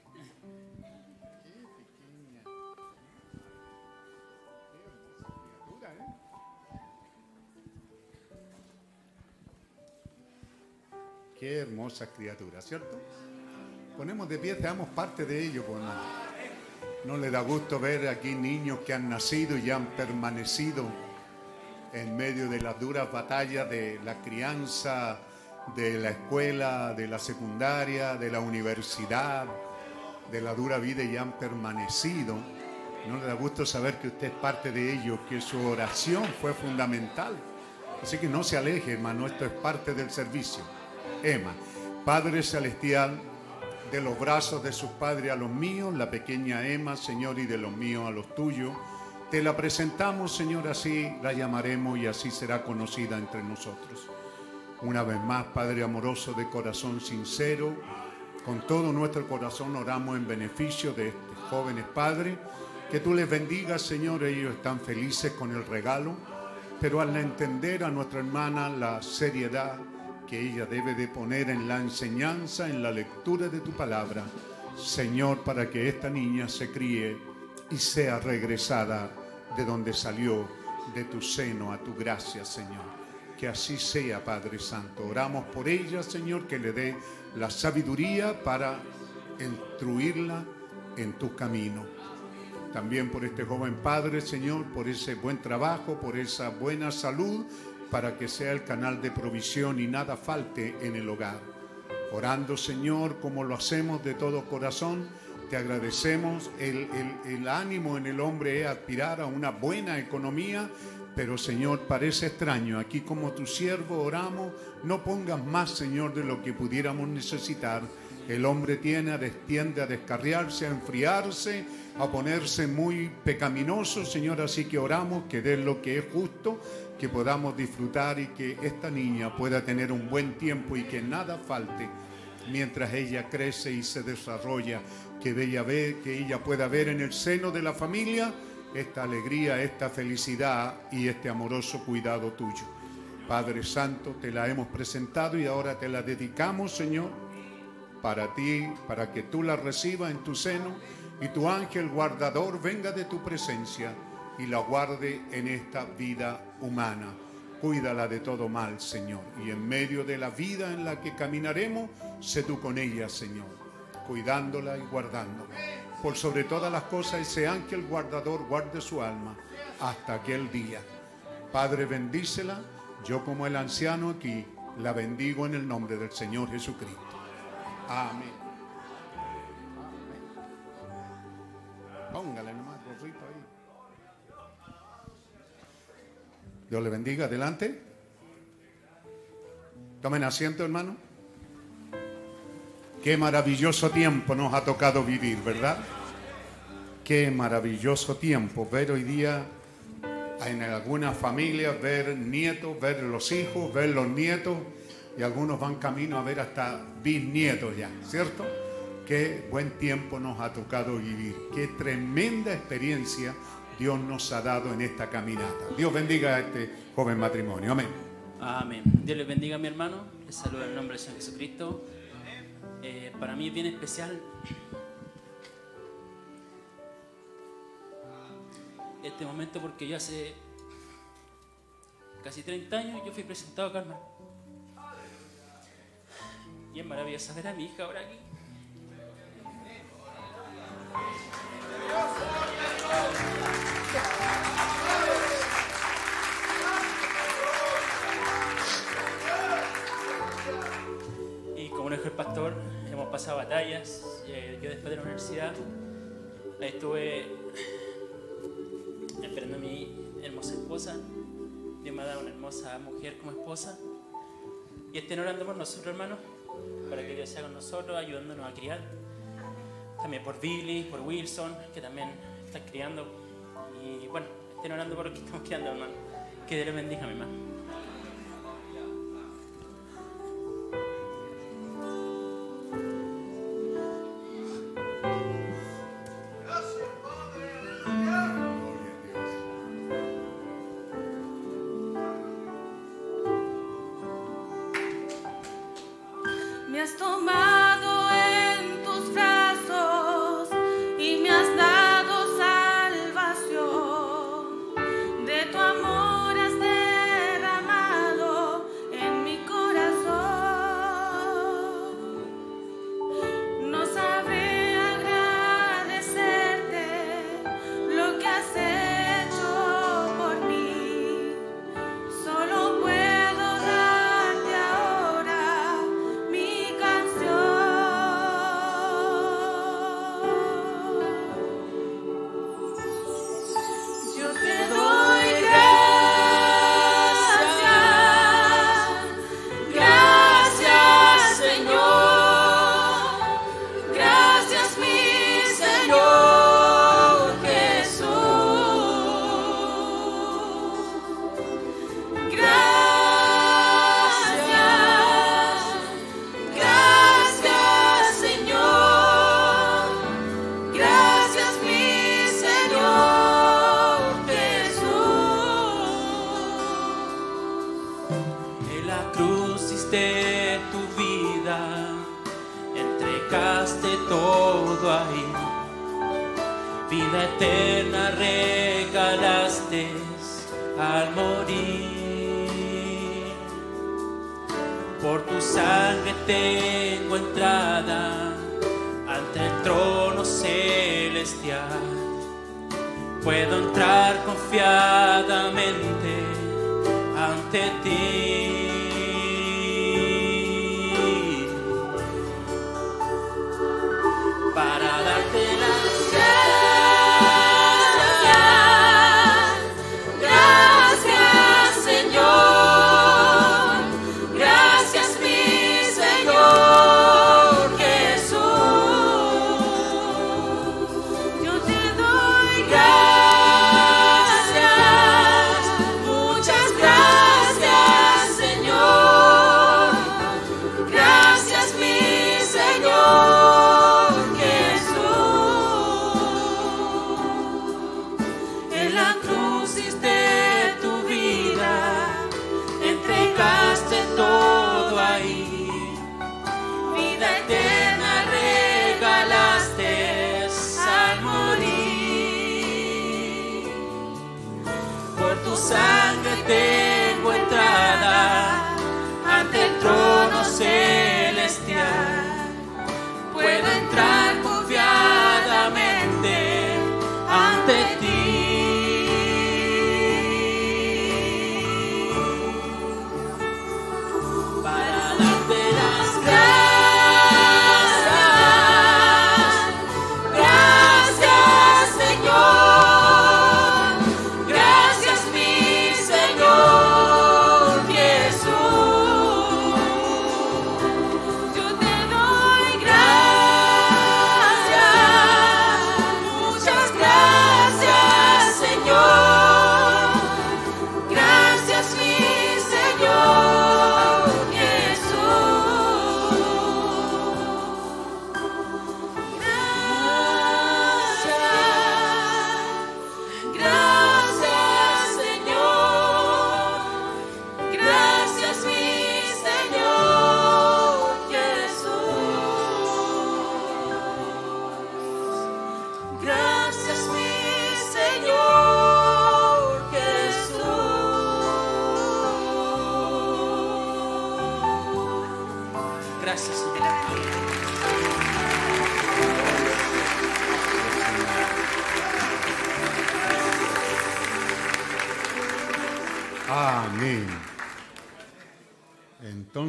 Qué hermosa criatura, ¿cierto? Ponemos de pie, seamos parte de ello, pues no. Le da gusto ver aquí niños que han nacido y han permanecido en medio de las duras batallas de la crianza, de la escuela, de la secundaria, de la universidad, de la dura vida y han permanecido. No le da gusto saber que usted es parte de ello, que su oración fue fundamental. Así que no se aleje, hermano, esto es parte del servicio. Emma, Padre Celestial, de los brazos de sus padres a los míos, la pequeña Emma, Señor, y de los míos a los tuyos. Te la presentamos, Señor, así la llamaremos y así será conocida entre nosotros. Una vez más, Padre amoroso de corazón sincero, con todo nuestro corazón oramos en beneficio de estos jóvenes padres. Que tú les bendigas, Señor, ellos están felices con el regalo, pero al entender a nuestra hermana la seriedad que ella debe de poner en la enseñanza, en la lectura de tu palabra, Señor, para que esta niña se críe y sea regresada de donde salió, de tu seno a tu gracia, Señor. Que así sea, Padre Santo. Oramos por ella, Señor, que le dé la sabiduría para instruirla en tu camino. También por este joven Padre, Señor, por ese buen trabajo, por esa buena salud, para que sea el canal de provisión y nada falte en el hogar. Orando, Señor, como lo hacemos de todo corazón, te agradecemos. El, ánimo en el hombre es aspirar a una buena economía, pero Señor, parece extraño. Aquí como tu siervo oramos, no pongas más, Señor, de lo que pudiéramos necesitar. El hombre tiene, tiende a descarriarse, a enfriarse, a ponerse muy pecaminoso, Señor. Así que oramos que dé lo que es justo, que podamos disfrutar y que esta niña pueda tener un buen tiempo y que nada falte mientras ella crece y se desarrolla, que ella ve, que ella pueda ver en el seno de la familia esta alegría, esta felicidad y este amoroso cuidado tuyo. Padre Santo, te la hemos presentado y ahora te la dedicamos, Señor, para ti, para que tú la recibas en tu seno y tu ángel guardador venga de tu presencia y la guarde en esta vida humana. Cuídala de todo mal, Señor. Y en medio de la vida en la que caminaremos, sé tú con ella, Señor, cuidándola y guardándola. Por sobre todas las cosas, ese ángel guardador guarde su alma hasta aquel día. Padre, bendícela. Yo como el anciano aquí, la bendigo en el nombre del Señor Jesucristo. Amén. Póngale Dios le bendiga. Adelante. Tomen asiento, hermano. Qué maravilloso tiempo nos ha tocado vivir, ¿verdad? Qué maravilloso tiempo ver hoy día en algunas familias, ver nietos, ver los hijos, ver los nietos, y algunos van camino a ver hasta bisnietos ya, ¿cierto? Qué buen tiempo nos ha tocado vivir, qué tremenda experiencia Dios nos ha dado en esta caminata. Dios bendiga a este joven matrimonio, amén. Amén. Dios les bendiga, mi hermano. Les saludo en el nombre del Señor Jesucristo. Eh, para mí es bien especial este momento porque yo hace casi 30 años yo fui presentado a Carmen. Y es maravilloso ver a mi hija ahora aquí. Y como nos dijo el pastor, hemos pasado batallas. Eh, yo después de la universidad estuve esperando a mi hermosa esposa. Dios me ha dado una hermosa mujer como esposa. Y estén orando por nosotros, hermanos, para que Dios sea con nosotros, ayudándonos a criar. También por Billy, por Wilson, que también están criando. Y bueno, estén orando por lo que estamos criando, hermano. Que Dios les bendiga, mi hermano. Entregaste todo ahí. Vida eterna regalaste al morir. Por tu sangre tengo entrada ante el trono celestial. Puedo entrar confiadamente ante ti.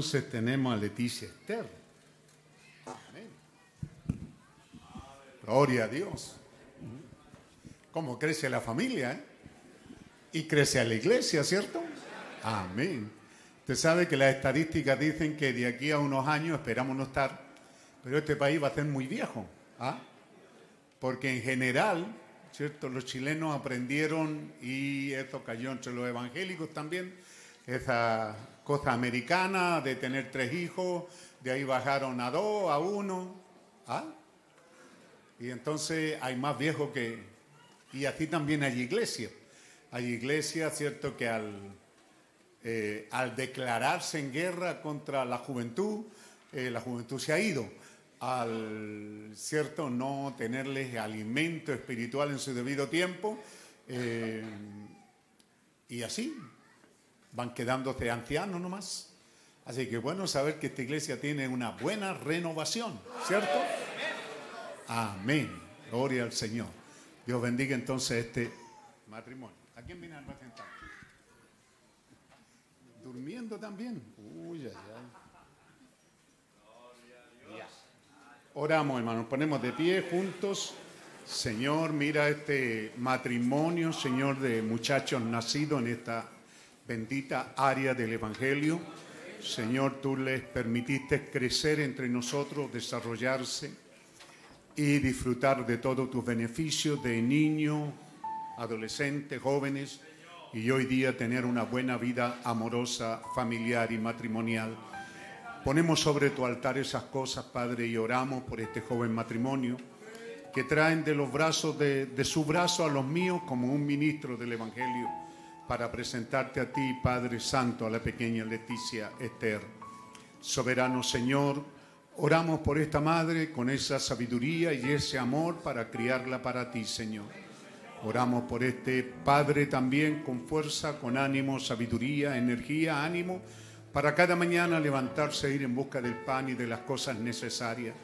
Entonces tenemos a Leticia Esther. Amén. Gloria a Dios. ¿Cómo crece la familia? eh? Y crece a la iglesia, ¿cierto? Amén. Usted sabe que las estadísticas dicen que de aquí a unos años esperamos no estar, pero este país va a ser muy viejo. ¿ah? Porque en general, ¿cierto? Los chilenos aprendieron, y esto cayó entre los evangélicos también, esa cosa americana de tener tres hijos, de ahí bajaron a dos, a uno. ¿ah? Y entonces hay más viejos que... Y así también hay iglesias. Hay iglesias, ¿cierto? Que al, eh, al declararse en guerra contra la juventud, eh, la juventud se ha ido. Al, ¿cierto? No tenerles alimento espiritual en su debido tiempo. eh, y así van quedándose ancianos nomás. Así que bueno saber que esta iglesia tiene una buena renovación, ¿cierto? Amén. Gloria al Señor. Dios bendiga entonces este matrimonio. ¿A quién viene a representar? Durmiendo también. Uy, ay, ay. Oramos, hermanos, ponemos de pie juntos. Señor, mira este matrimonio, Señor, de muchachos nacidos en esta bendita área del Evangelio. Señor, tú les permitiste crecer entre nosotros, desarrollarse y disfrutar de todos tus beneficios de niños, adolescentes, jóvenes y hoy día tener una buena vida amorosa, familiar y matrimonial. Ponemos sobre tu altar esas cosas, Padre, y oramos por este joven matrimonio que traen de los brazos de, de su brazo a los míos como un ministro del Evangelio para presentarte a ti, Padre Santo, a la pequeña Leticia Esther. Soberano Señor, oramos por esta madre con esa sabiduría y ese amor para criarla para ti, Señor. Oramos por este Padre también con fuerza, con ánimo, sabiduría, energía, ánimo, para cada mañana levantarse e ir en busca del pan y de las cosas necesarias.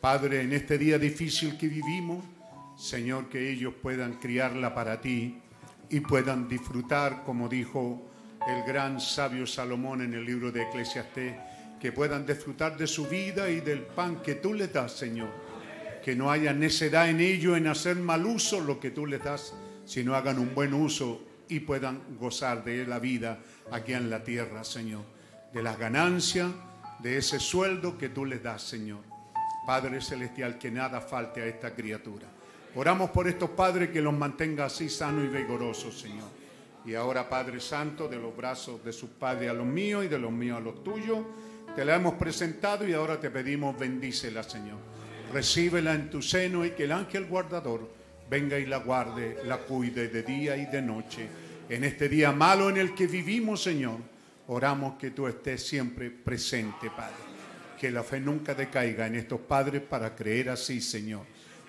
Padre, en este día difícil que vivimos, Señor, que ellos puedan criarla para ti y puedan disfrutar, como dijo el gran sabio Salomón en el libro de Eclesiastés, que puedan disfrutar de su vida y del pan que tú les das, Señor. Que no haya necedad en ello en hacer mal uso lo que tú les das, sino hagan un buen uso y puedan gozar de la vida aquí en la tierra, Señor. De las ganancias, de ese sueldo que tú les das, Señor. Padre Celestial, que nada falte a esta criatura. Oramos por estos padres que los mantenga así sanos y vigorosos, Señor. Y ahora, Padre Santo, de los brazos de sus padres a los míos y de los míos a los tuyos, te la hemos presentado y ahora te pedimos bendícela, Señor. Recíbela en tu seno y que el ángel guardador venga y la guarde, la cuide de día y de noche. En este día malo en el que vivimos, Señor, oramos que tú estés siempre presente, Padre. Que la fe nunca decaiga en estos padres para creer así, Señor.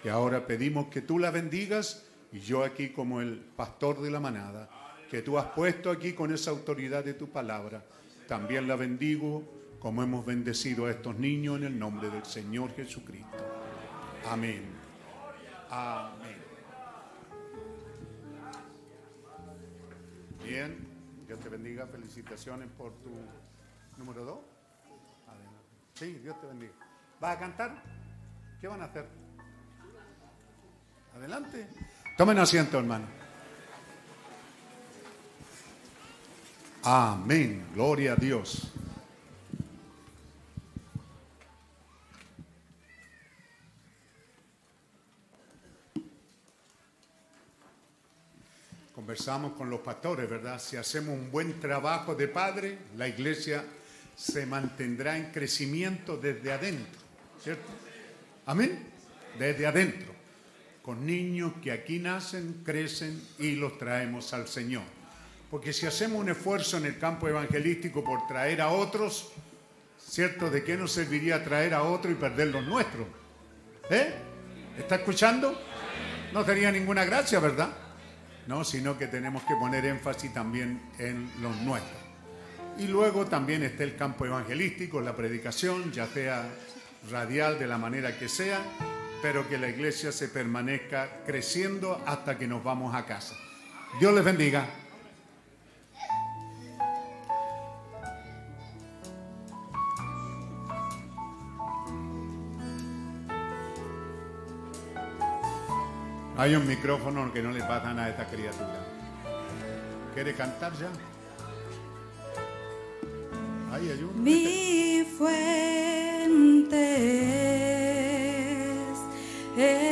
Y ahora pedimos que tú la bendigas y yo aquí como el pastor de la manada, que tú has puesto aquí con esa autoridad de tu palabra, también la bendigo como hemos bendecido a estos niños en el nombre del Señor Jesucristo. Amén. Amén. Bien, Dios te bendiga. Felicitaciones por tu número dos. Adelante. Sí, Dios te bendiga. ¿Vas a cantar? ¿Qué van a hacer? Adelante. Tomen asiento, hermano. Amén. Gloria a Dios. Conversamos con los pastores, ¿verdad? Si hacemos un buen trabajo de padre, la iglesia se mantendrá en crecimiento desde adentro, ¿cierto? Amén. Desde adentro con niños que aquí nacen, crecen y los traemos al Señor. Porque si hacemos un esfuerzo en el campo evangelístico por traer a otros, ¿cierto? ¿De qué nos serviría traer a otro y perder los nuestros? ¿Eh? ¿Está escuchando? No tenía ninguna gracia, ¿verdad? No, sino que tenemos que poner énfasis también en los nuestros. Y luego también está el campo evangelístico, la predicación, ya sea radial de la manera que sea, pero que la iglesia se permanezca creciendo hasta que nos vamos a casa. Dios les bendiga. Hay un micrófono que no le pasa nada a esta criatura. ¿Quiere cantar ya? Mi fuente. Hey.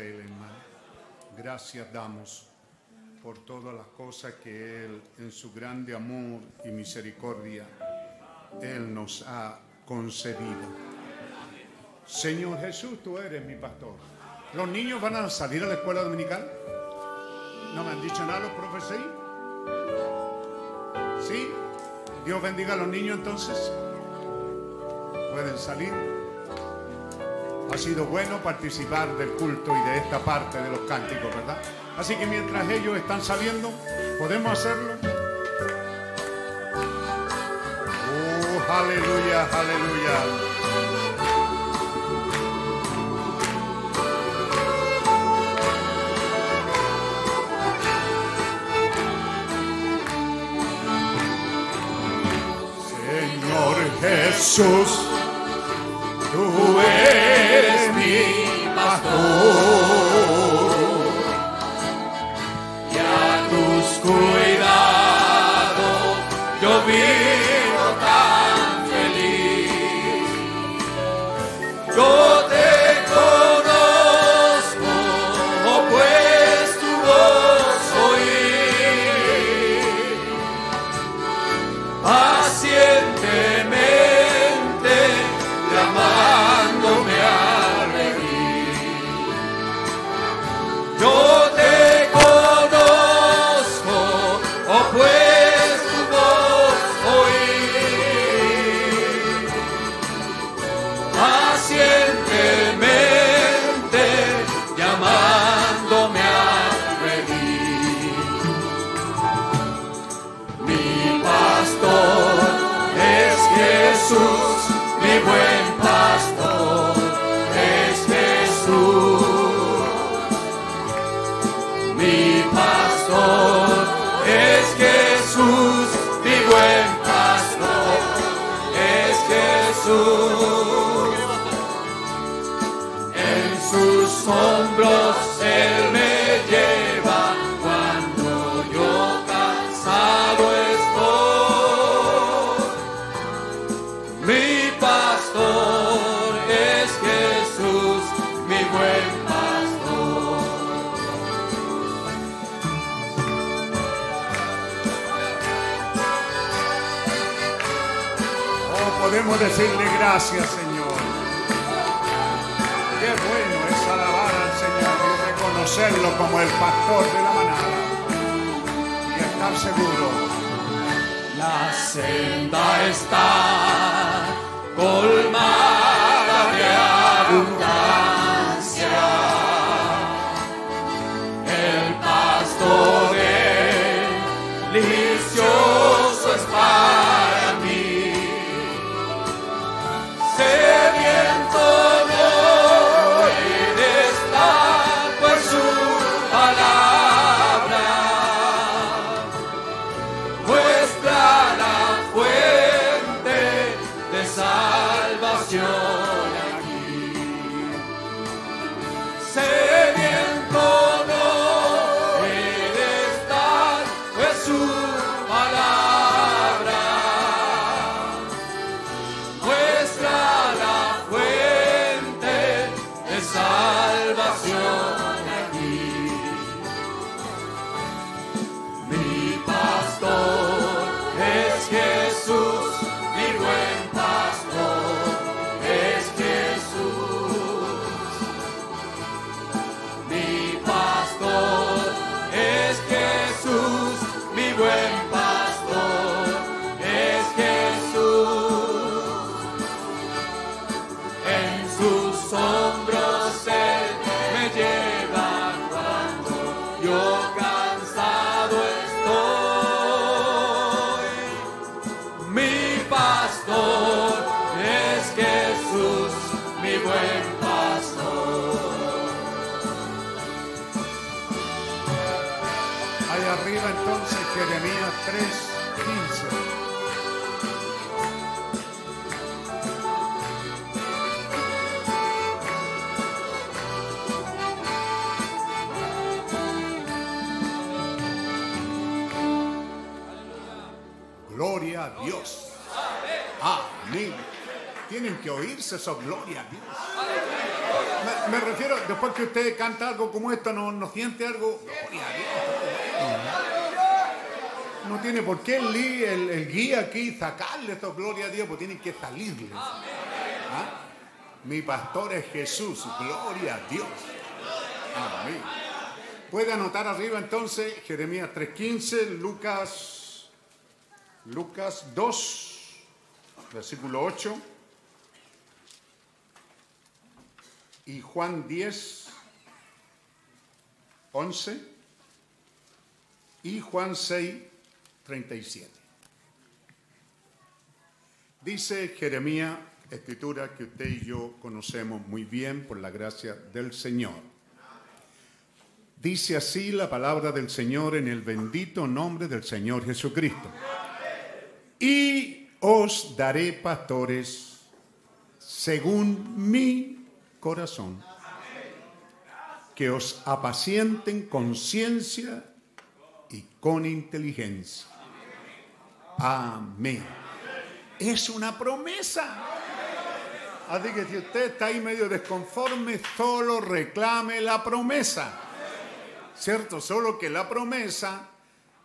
Hermano. Gracias damos por todas las cosas que Él, en su grande amor y misericordia, Él nos ha concedido. Señor Jesús, tú eres mi pastor. ¿Los niños van a salir a la escuela dominical? ¿No me han dicho nada los profes ahí? ¿Sí? Dios bendiga a los niños entonces. Pueden salir. Ha sido bueno participar del culto y de esta parte de los cánticos, ¿verdad? Así que mientras ellos están saliendo, podemos hacerlo. Oh, aleluya, aleluya. Jesús, mi gracias, Señor. Qué bueno es alabar al Señor y reconocerlo como el pastor de la manada. Y estar seguro. La senda está colmada que oírse eso, gloria a Dios. Me, refiero, después que usted canta algo como esto, no, no siente algo. Gloria a Dios. No tiene por qué el, el- guía aquí sacarle esto, gloria a Dios, porque tiene que salirle. ¿Ah? Mi pastor es Jesús, gloria a Dios. Puede anotar arriba entonces Jeremías 3.15, Lucas, Lucas 2, versículo 8. Y Juan 10, 11. Y Juan 6, 37. Dice Jeremías, escritura que usted y yo conocemos muy bien por la gracia del Señor. Dice así la palabra del Señor en el bendito nombre del Señor Jesucristo. Y os daré pastores según mi corazón, que os apacienten con ciencia y con inteligencia. Amén. Es una promesa. Así que si usted está ahí medio desconforme, solo reclame la promesa. ¿Cierto? Solo que la promesa,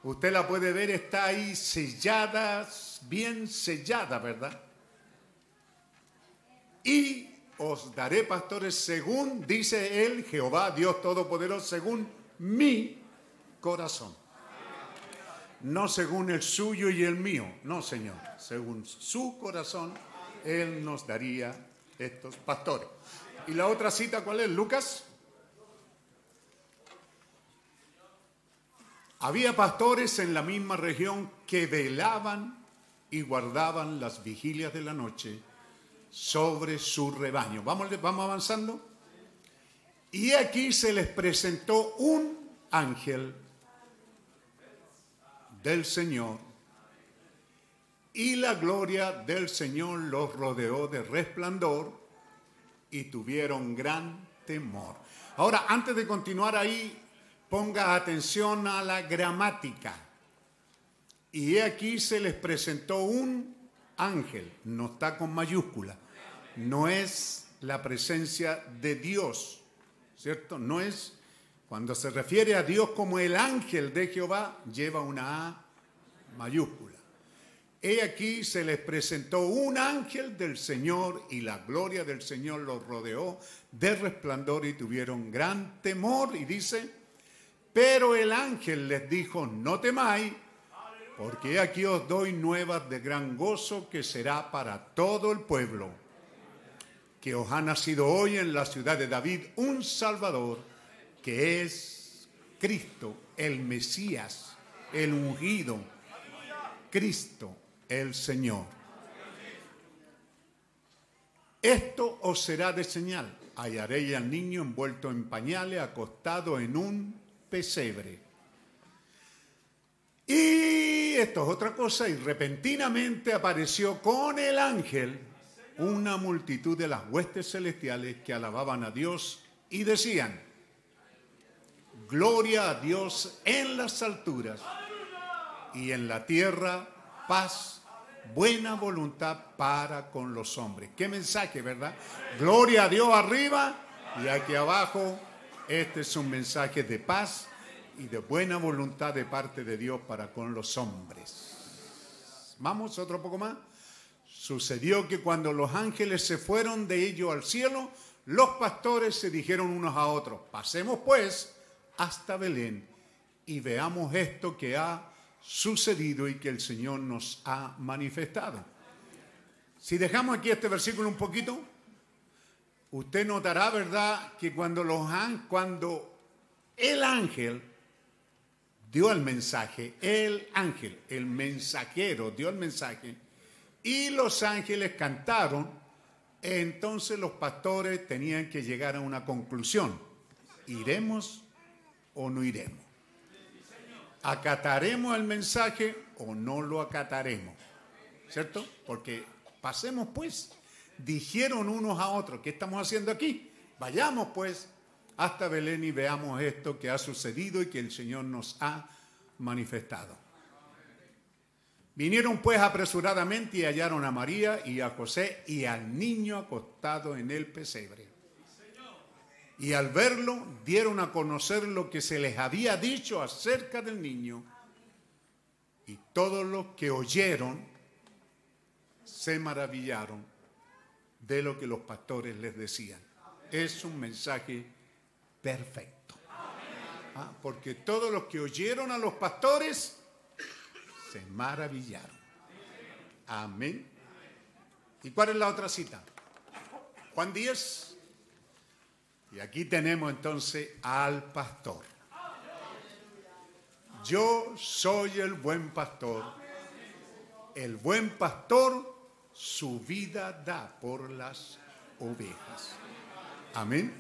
usted la puede ver, está ahí sellada, bien sellada, ¿verdad? Y os daré pastores según, dice él, Jehová, Dios Todopoderoso, según mi corazón. No según el suyo y el mío, no, Señor. Según su corazón, Él nos daría estos pastores. ¿Y la otra cita cuál es? Lucas. Había pastores en la misma región que velaban y guardaban las vigilias de la noche sobre su rebaño. Vamos, vamos avanzando. Y aquí se les presentó un ángel del Señor y la gloria del Señor los rodeó de resplandor y tuvieron gran temor. Ahora, antes de continuar ahí, ponga atención a la gramática. Y aquí se les presentó un ángel, no está con mayúscula, no es la presencia de Dios, ¿cierto? No es, cuando se refiere a Dios como el ángel de Jehová, lleva una A mayúscula. He aquí se les presentó un ángel del Señor y la gloria del Señor los rodeó de resplandor y tuvieron gran temor. Y dice, pero el ángel les dijo, no temáis, porque aquí os doy nuevas de gran gozo que será para todo el pueblo, que os ha nacido hoy en la ciudad de David un Salvador, que es Cristo, el Mesías, el ungido, Cristo, el Señor. Esto os será de señal. Hallaréis al niño envuelto en pañales, acostado en un pesebre. Y esto es otra cosa, y repentinamente apareció con el ángel una multitud de las huestes celestiales que alababan a Dios y decían, Gloria a Dios en las alturas y en la tierra paz, buena voluntad para con los hombres. Qué mensaje, ¿verdad? Gloria a Dios arriba y aquí abajo, este es un mensaje de paz y de buena voluntad de parte de Dios para con los hombres. Vamos, otro poco más. Sucedió que cuando los ángeles se fueron de ellos al cielo, los pastores se dijeron unos a otros, pasemos pues hasta Belén y veamos esto que ha sucedido y que el Señor nos ha manifestado. Si dejamos aquí este versículo un poquito, usted notará, ¿verdad?, que cuando, cuando el ángel dio el mensaje, el ángel, el mensajero dio el mensaje, y los ángeles cantaron, entonces los pastores tenían que llegar a una conclusión. ¿Iremos o no iremos? acataremos el mensaje o no lo acataremos. ¿Cierto? Porque pasemos pues. Dijeron unos a otros, ¿qué estamos haciendo aquí? Vayamos pues hasta Belén y veamos esto que ha sucedido y que el Señor nos ha manifestado. Vinieron pues apresuradamente y hallaron a María y a José y al niño acostado en el pesebre. Y al verlo dieron a conocer lo que se les había dicho acerca del niño. Y todos los que oyeron se maravillaron de lo que los pastores les decían. Es un mensaje perfecto. Ah, porque todos los que oyeron a los pastores maravillaron. Amén. ¿Y cuál es la otra cita? Juan 10. Y aquí tenemos entonces al pastor. Yo soy el buen pastor. El buen pastor su vida da por las ovejas. Amén.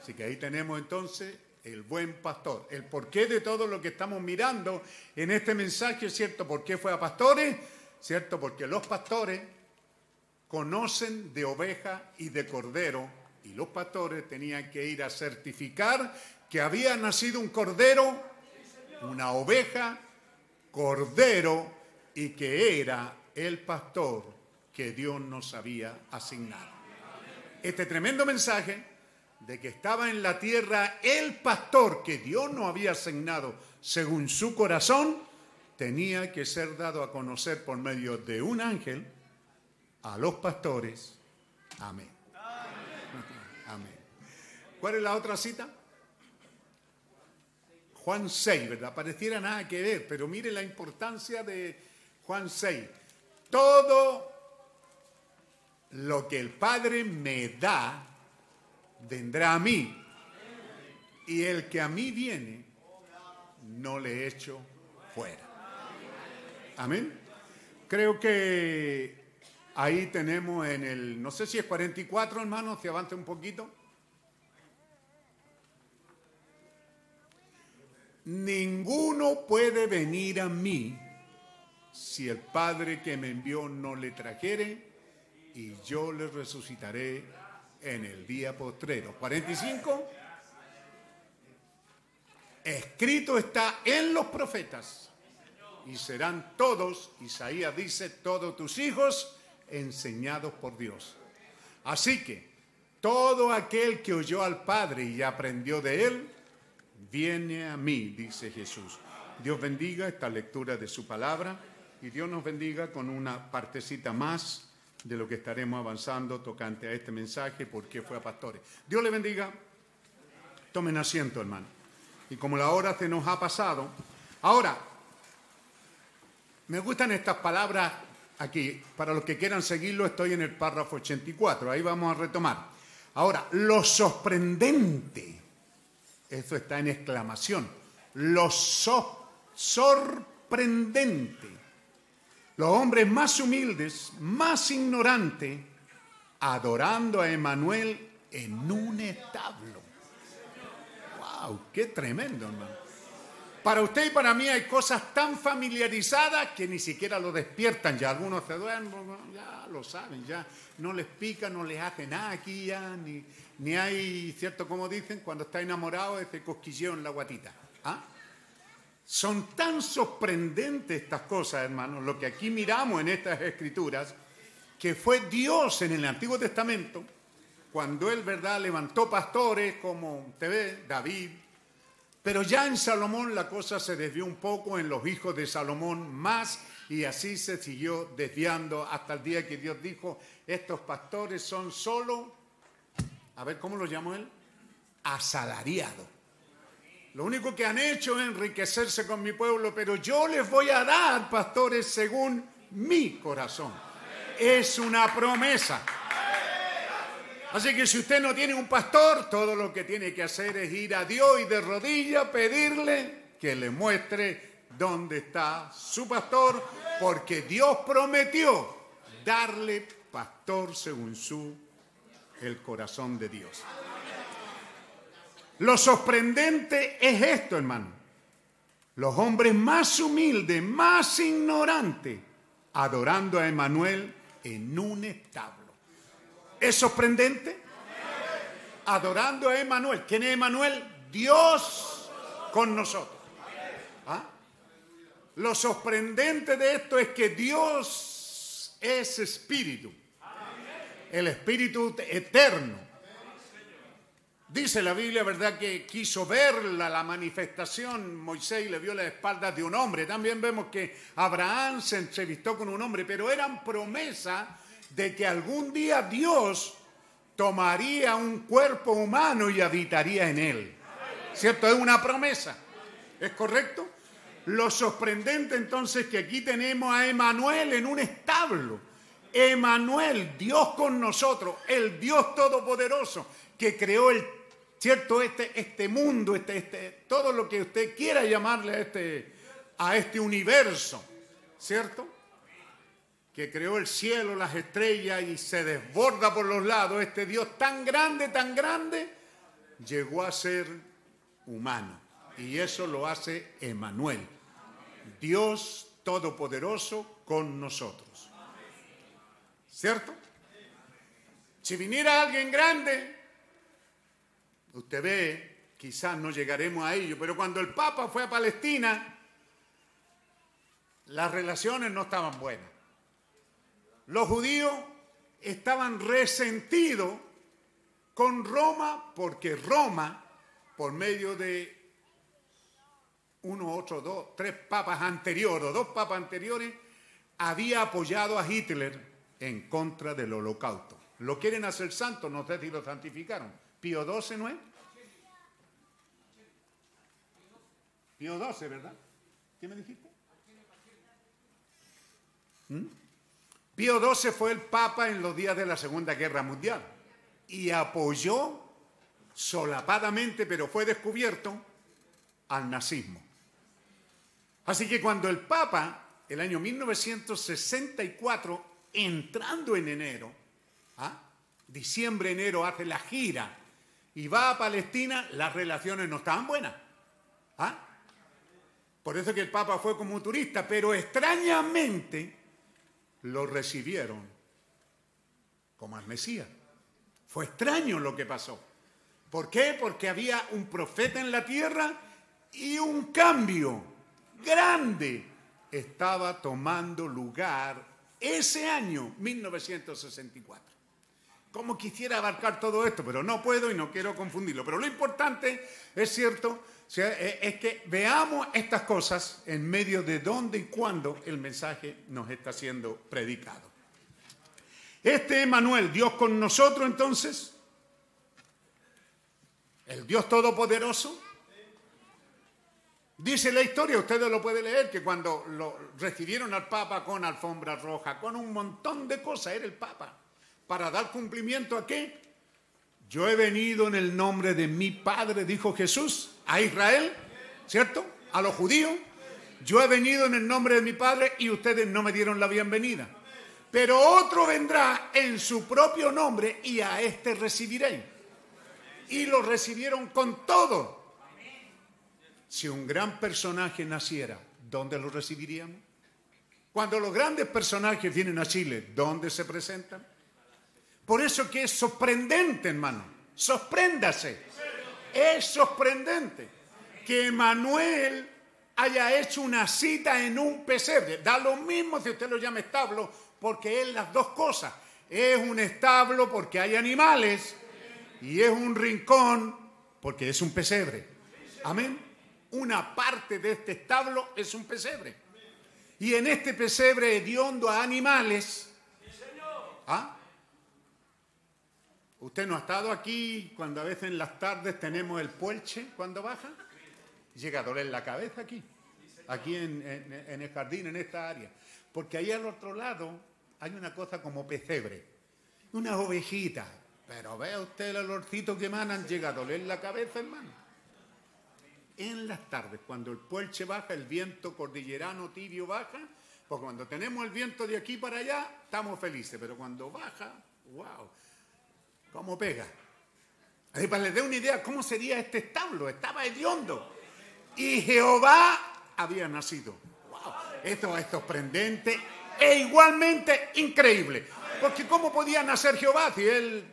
Así que ahí tenemos entonces el buen pastor. El porqué de todo lo que estamos mirando en este mensaje, ¿cierto? ¿Por qué fue a pastores? ¿Cierto? Porque los pastores conocen de oveja y de cordero y los pastores tenían que ir a certificar que había nacido un cordero, una oveja, cordero y que era el pastor que Dios nos había asignado. Este tremendo mensaje de que estaba en la tierra el pastor que Dios nos había asignado según su corazón, tenía que ser dado a conocer por medio de un ángel a los pastores. Amén. Amén. ¿Cuál es la otra cita? Juan 6, ¿verdad? Pareciera nada que ver, pero mire la importancia de Juan 6. Todo lo que el Padre me da, vendrá a mí. Y el que a mí viene, no le echo fuera. Amén. Creo que ahí tenemos en el, no sé si es 44, hermanos, si avance un poquito. Ninguno puede venir a mí si el Padre que me envió no le trajere, y yo le resucitaré en el día postrero. 45. Escrito está en los profetas y serán todos, Isaías dice, todos tus hijos enseñados por Dios. Así que todo aquel que oyó al Padre y aprendió de él, viene a mí, dice Jesús. Dios bendiga esta lectura de su palabra y Dios nos bendiga con una partecita más de lo que estaremos avanzando tocante a este mensaje, porque fue a pastores. Dios le bendiga. Tomen asiento, hermano. Y como la hora se nos ha pasado, ahora, me gustan estas palabras aquí. Para los que quieran seguirlo, estoy en el párrafo 84. Ahí vamos a retomar. Ahora, lo sorprendente, eso está en exclamación, lo sorprendente los hombres más humildes, más ignorantes, adorando a Emanuel en un establo. ¡Wow! ¡Qué tremendo, hermano! Para usted y para mí hay cosas tan familiarizadas que ni siquiera lo despiertan ya. Algunos se duermen, ya lo saben, ya no les pica, no les hace nada aquí ya, ni, ni hay, ¿cierto? Como dicen, cuando está enamorado, ese cosquilleo en la guatita. ¿Ah? Son tan sorprendentes estas cosas, hermanos, lo que aquí miramos en estas escrituras, que fue Dios en el Antiguo Testamento, cuando Él, ¿verdad?, levantó pastores como ve, David, pero ya en Salomón la cosa se desvió un poco en los hijos de Salomón más y así se siguió desviando hasta el día que Dios dijo, estos pastores son solo, a ver, ¿cómo lo llamó Él? Asalariados lo único que han hecho es enriquecerse con mi pueblo, pero yo les voy a dar, pastores, según mi corazón. Es una promesa. Así que si usted no tiene un pastor, todo lo que tiene que hacer es ir a Dios y de rodillas pedirle que le muestre dónde está su pastor, porque Dios prometió darle pastor según su el corazón de Dios. Lo sorprendente es esto, hermano. los hombres más humildes, más ignorantes, adorando a Emanuel en un establo. ¿Es sorprendente? Adorando a Emanuel. ¿Quién es Emanuel? Dios con nosotros. ¿Ah? Lo sorprendente de esto es que Dios es espíritu. El espíritu eterno. Dice la Biblia, ¿verdad?, que quiso verla, la manifestación, Moisés le vio la espalda de un hombre. También vemos que Abraham se entrevistó con un hombre, pero eran promesas de que algún día Dios tomaría un cuerpo humano y habitaría en él. ¿Cierto? Es una promesa. ¿Es correcto? Lo sorprendente entonces que aquí tenemos a Emanuel en un establo. Emanuel, Dios con nosotros, el Dios todopoderoso que creó el ¿cierto? Este, este mundo, este, este, todo lo que usted quiera llamarle a este, a este universo, ¿cierto? Que creó el cielo, las estrellas y se desborda por los lados, este Dios tan grande, tan grande, llegó a ser humano. Y eso lo hace Emanuel, Dios Todopoderoso con nosotros. ¿Cierto? Si viniera alguien grande, Usted ve, quizás no llegaremos a ello, pero cuando el Papa fue a Palestina, las relaciones no estaban buenas. Los judíos estaban resentidos con Roma porque Roma, por medio de uno, otro, dos, tres papas anteriores, o dos papas anteriores, había apoyado a Hitler en contra del holocausto. Lo quieren hacer santo, no sé si lo santificaron. Pío XII, ¿no es? Pío XII, ¿verdad? ¿Qué me dijiste? ¿Mm? Pío XII fue el Papa en los días de la Segunda Guerra Mundial y apoyó solapadamente, pero fue descubierto, al nazismo. Así que cuando el Papa, el año 1964, entrando en enero, ¿ah? diciembre, enero, hace la gira y va a Palestina, las relaciones no estaban buenas. ¿Ah? Por eso que el Papa fue como turista, pero extrañamente lo recibieron como al Mesías. Fue extraño lo que pasó. ¿Por qué? Porque había un profeta en la tierra y un cambio grande estaba tomando lugar ese año, 1964 cómo quisiera abarcar todo esto, pero no puedo y no quiero confundirlo. Pero lo importante, es cierto, e, es que veamos estas cosas en medio de dónde y cuándo el mensaje nos está siendo predicado. Este Emanuel, Dios con nosotros entonces, el Dios Todopoderoso, dice la historia, ustedes lo pueden leer, que cuando lo recibieron al Papa con alfombra roja, con un montón de cosas, era el Papa para dar cumplimiento a qué? Yo he venido en el nombre de mi Padre, dijo Jesús, a Israel, ¿cierto? A los judíos. Yo he venido en el nombre de mi Padre y ustedes no me dieron la bienvenida. Pero otro vendrá en su propio nombre y a este recibiréis. Y lo recibieron con todo. Si un gran personaje naciera, ¿dónde lo recibiríamos? Cuando los grandes personajes vienen a Chile, ¿dónde se presentan? Por eso que es sorprendente, hermano. Sorpréndase. Es sorprendente que Manuel haya hecho una cita en un pesebre. Da lo mismo si usted lo llama establo, porque es las dos cosas. Es un establo porque hay animales y es un rincón porque es un pesebre. Amén. Una parte de este establo es un pesebre. Y en este pesebre hediondo a animales, ¿ah? Usted no ha estado aquí cuando a veces en las tardes tenemos el puelche cuando baja. Llega a doler la cabeza aquí, aquí en, el jardín, en esta área. Porque ahí al otro lado hay una cosa como pesebre, unas ovejitas. Pero vea usted el olorcito que emanan, llega a doler la cabeza, hermano. En las tardes, cuando el puelche baja, el viento cordillerano tibio baja, porque cuando tenemos el viento de aquí para allá, estamos felices, pero cuando baja, wow ¿Cómo pega? Ahí para les dé una idea, ¿cómo sería este establo? Estaba hediondo. Y Jehová había nacido. Wow. Esto es sorprendente e igualmente increíble. Porque ¿cómo podía nacer Jehová si él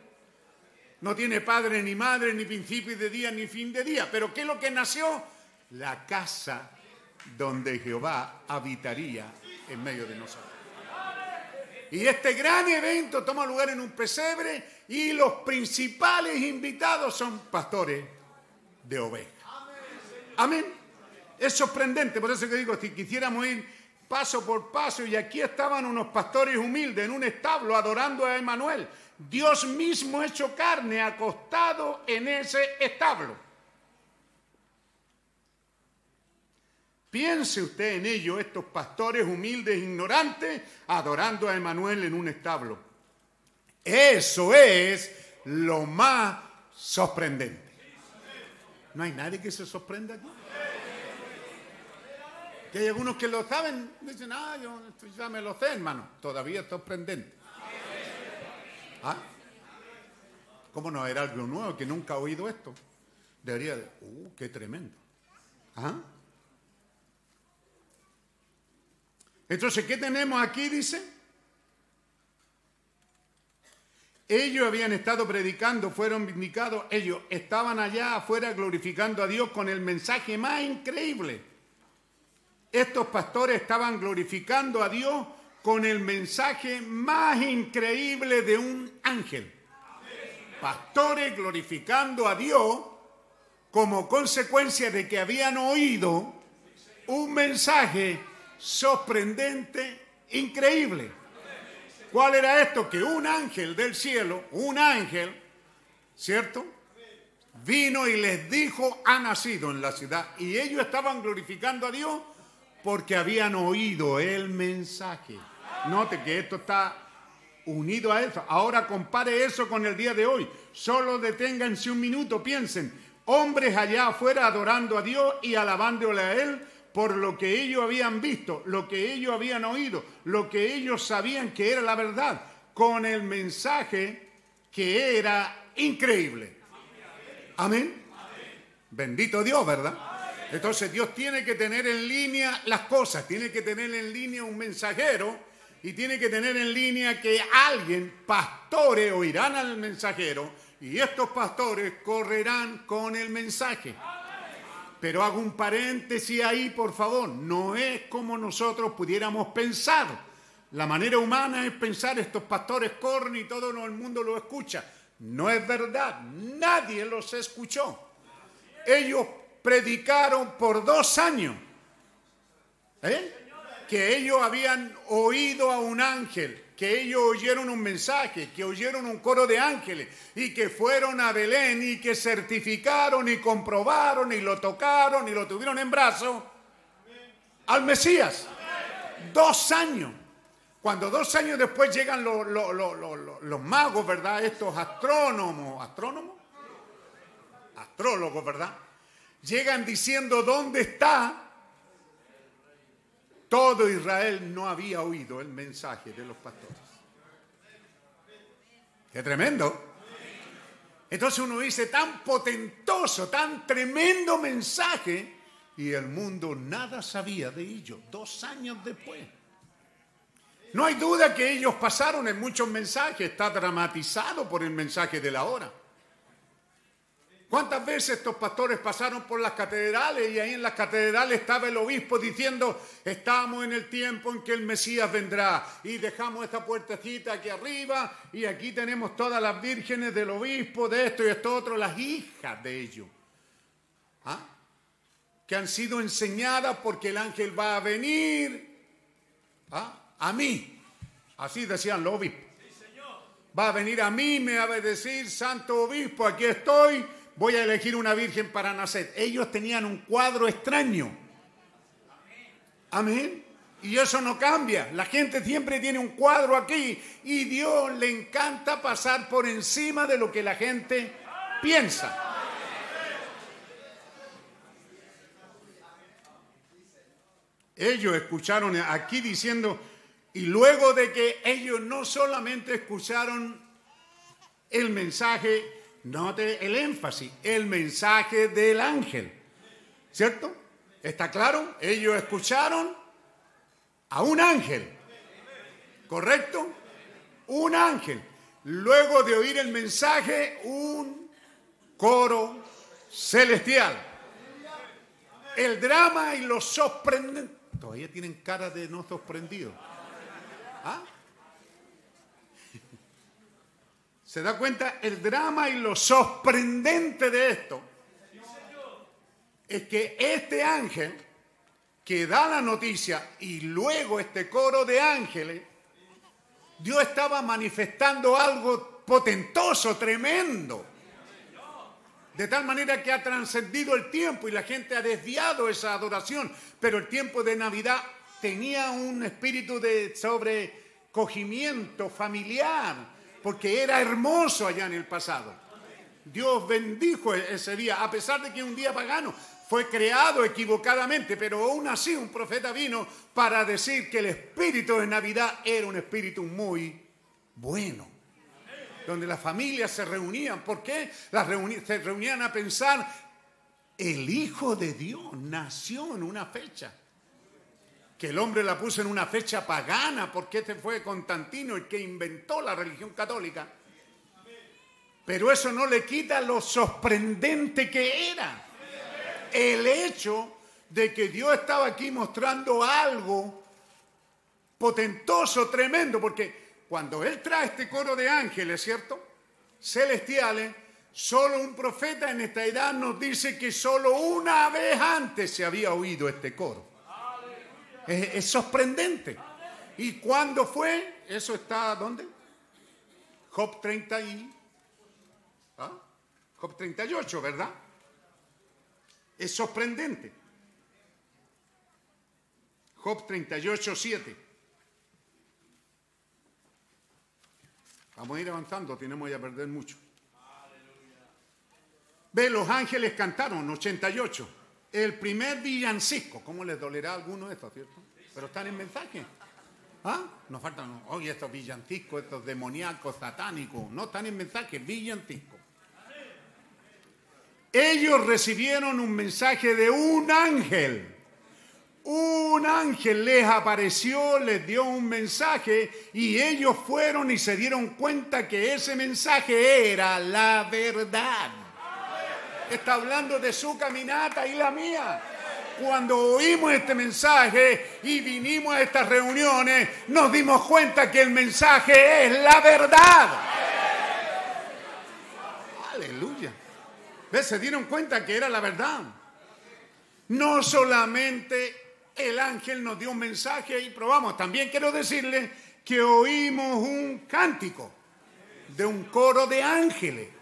no tiene padre ni madre, ni principio de día, ni fin de día? Pero ¿qué es lo que nació? La casa donde Jehová habitaría en medio de nosotros. Y este gran evento toma lugar en un pesebre y los principales invitados son pastores de ovejas. Amén. Es sorprendente, por eso que digo, si quisiéramos ir paso por paso, y aquí estaban unos pastores humildes en un establo adorando a Emanuel, Dios mismo hecho carne, acostado en ese establo. Piense usted en ello, estos pastores humildes, ignorantes, adorando a Emanuel en un establo. Eso es lo más sorprendente. ¿No hay nadie que se sorprenda aquí? Que hay algunos que lo saben, dicen, ah, yo ya me lo sé, hermano. Todavía es sorprendente. ¿Ah? ¿Cómo no? Era algo nuevo, que nunca ha oído esto. Debería de, uh, qué tremendo. ¿Ah? Entonces, ¿qué tenemos aquí? Dice. Ellos habían estado predicando, fueron vindicados, ellos estaban allá afuera glorificando a Dios con el mensaje más increíble. Estos pastores estaban glorificando a Dios con el mensaje más increíble de un ángel. Pastores glorificando a Dios como consecuencia de que habían oído un mensaje sorprendente, increíble. ¿Cuál era esto? Que un ángel del cielo, un ángel, ¿cierto? Vino y les dijo, ha nacido en la ciudad. Y ellos estaban glorificando a Dios porque habían oído el mensaje. Note que esto está unido a eso. Ahora compare eso con el día de hoy. Solo deténganse un minuto, piensen. Hombres allá afuera adorando a Dios y alabándole a Él por lo que ellos habían visto, lo que ellos habían oído, lo que ellos sabían que era la verdad, con el mensaje que era increíble. Amén. Bendito Dios, ¿verdad? Entonces Dios tiene que tener en línea las cosas, tiene que tener en línea un mensajero y tiene que tener en línea que alguien, pastores, oirán al mensajero y estos pastores correrán con el mensaje. Pero hago un paréntesis ahí, por favor. No es como nosotros pudiéramos pensar. La manera humana es pensar, estos pastores corren y todo el mundo lo escucha. No es verdad, nadie los escuchó. Ellos predicaron por dos años. ¿eh? Que ellos habían oído a un ángel que ellos oyeron un mensaje, que oyeron un coro de ángeles y que fueron a Belén y que certificaron y comprobaron y lo tocaron y lo tuvieron en brazos al Mesías. Dos años. Cuando dos años después llegan los, los magos, ¿verdad? Estos astrónomos, astrónomos, astrólogos, ¿verdad? Llegan diciendo, ¿dónde está todo Israel no había oído el mensaje de los pastores. Qué tremendo. Entonces uno dice, tan potentoso, tan tremendo mensaje, y el mundo nada sabía de ello, dos años después. No hay duda que ellos pasaron en muchos mensajes, está dramatizado por el mensaje de la hora. ¿Cuántas veces estos pastores pasaron por las catedrales y ahí en las catedrales estaba el obispo diciendo, estamos en el tiempo en que el Mesías vendrá y dejamos esta puertecita aquí arriba y aquí tenemos todas las vírgenes del obispo, de esto y esto otro, las hijas de ellos, ¿Ah? que han sido enseñadas porque el ángel va a venir ¿Ah? a mí, así decían los obispos. Va a venir a mí, me va a decir, santo obispo, aquí estoy voy a elegir una virgen para nacer. Ellos tenían un cuadro extraño. Amén. Y eso no cambia. La gente siempre tiene un cuadro aquí y Dios le encanta pasar por encima de lo que la gente piensa. Ellos escucharon aquí diciendo, y luego de que ellos no solamente escucharon el mensaje, Note el énfasis, el mensaje del ángel. ¿Cierto? ¿Está claro? Ellos escucharon a un ángel. ¿Correcto? Un ángel. Luego de oír el mensaje, un coro celestial. El drama y los sorprendentes. Todavía tienen cara de no sorprendidos. ¿Ah? ¿Se da cuenta? El drama y lo sorprendente de esto es que este ángel que da la noticia y luego este coro de ángeles, Dios estaba manifestando algo potentoso, tremendo. De tal manera que ha trascendido el tiempo y la gente ha desviado esa adoración. Pero el tiempo de Navidad tenía un espíritu de sobrecogimiento familiar, porque era hermoso allá en el pasado. Dios bendijo ese día, a pesar de que un día pagano, fue creado equivocadamente, pero aún así un profeta vino para decir que el espíritu de Navidad era un espíritu muy bueno, donde las familias se reunían. ¿Por qué? Las se reunían a pensar, el Hijo de Dios nació en una fecha. Que el hombre la puso en una fecha pagana, porque este fue Constantino el que inventó la religión católica. Pero eso no le quita lo sorprendente que era el hecho de que Dios estaba aquí mostrando algo potentoso, tremendo, porque cuando Él trae este coro de ángeles, ¿cierto? Celestiales, solo un profeta en esta edad nos dice que solo una vez antes se había oído este coro. Es, sorprendente. ¿Y cuándo fue? Eso está, ¿dónde? Job 30 y... ¿ah? Job 38, ¿verdad? Es sorprendente. Job 38, 7. Vamos a ir avanzando, tenemos ya perder mucho. Ve, los ángeles cantaron, 88. El primer villancico, ¿cómo les dolerá a alguno esto, cierto? Pero están en mensaje. ¿Ah? Nos faltan, oye, estos villancicos, estos demoníacos, satánicos. No están en mensaje, villancicos ellos recibieron un mensaje de un ángel. Un ángel les apareció, les dio un mensaje y ellos fueron y se dieron cuenta que ese mensaje era la verdad. Está hablando de su caminata y la mía. Cuando oímos este mensaje y vinimos a estas reuniones, nos dimos cuenta que el mensaje es la verdad. Aleluya. ¿Ves? Se dieron cuenta que era la verdad. No solamente el ángel nos dio un mensaje y probamos, también quiero decirle que oímos un cántico de un coro de ángeles.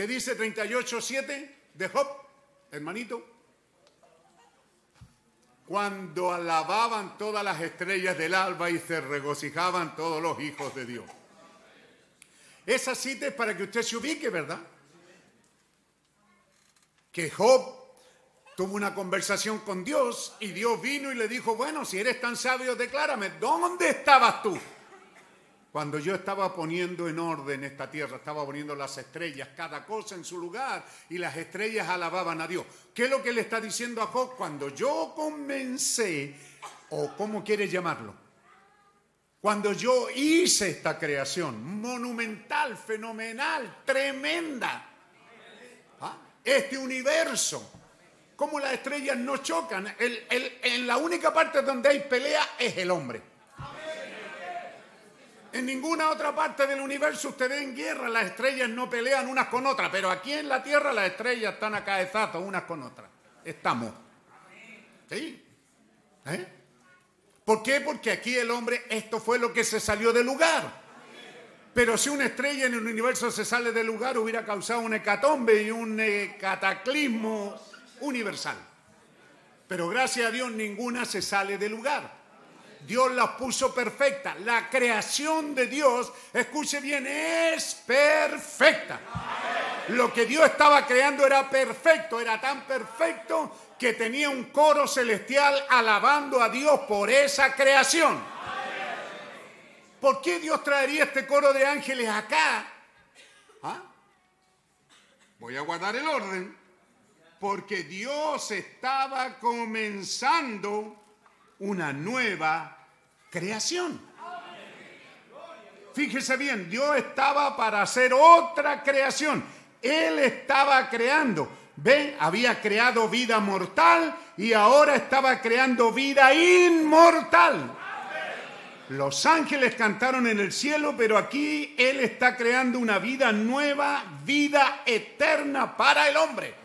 ¿Qué dice 38.7 de Job, hermanito? Cuando alababan todas las estrellas del alba y se regocijaban todos los hijos de Dios. Esa cita es para que usted se ubique, ¿verdad? Que Job tuvo una conversación con Dios y Dios vino y le dijo, bueno, si eres tan sabio, declárame, ¿dónde estabas tú? Cuando yo estaba poniendo en orden esta tierra, estaba poniendo las estrellas, cada cosa en su lugar, y las estrellas alababan a Dios. ¿Qué es lo que le está diciendo a Job? Cuando yo comencé, o cómo quiere llamarlo, cuando yo hice esta creación monumental, fenomenal, tremenda, ¿ah? este universo, como las estrellas no chocan, en la única parte donde hay pelea es el hombre. En ninguna otra parte del universo usted ve en guerra, las estrellas no pelean unas con otras, pero aquí en la Tierra las estrellas están a cabezazo unas con otras. Estamos. ¿Sí? ¿Eh? ¿Por qué? Porque aquí el hombre, esto fue lo que se salió del lugar. Pero si una estrella en el universo se sale del lugar, hubiera causado un hecatombe y un cataclismo universal. Pero gracias a Dios ninguna se sale del lugar. Dios las puso perfecta. La creación de Dios, escuche bien, es perfecta. Lo que Dios estaba creando era perfecto, era tan perfecto que tenía un coro celestial alabando a Dios por esa creación. ¿Por qué Dios traería este coro de ángeles acá? ¿Ah? Voy a guardar el orden. porque Dios estaba comenzando una nueva creación. Fíjese bien, Dios estaba para hacer otra creación. Él estaba creando. Ven, había creado vida mortal y ahora estaba creando vida inmortal. Los ángeles cantaron en el cielo, pero aquí Él está creando una vida nueva, vida eterna para el hombre.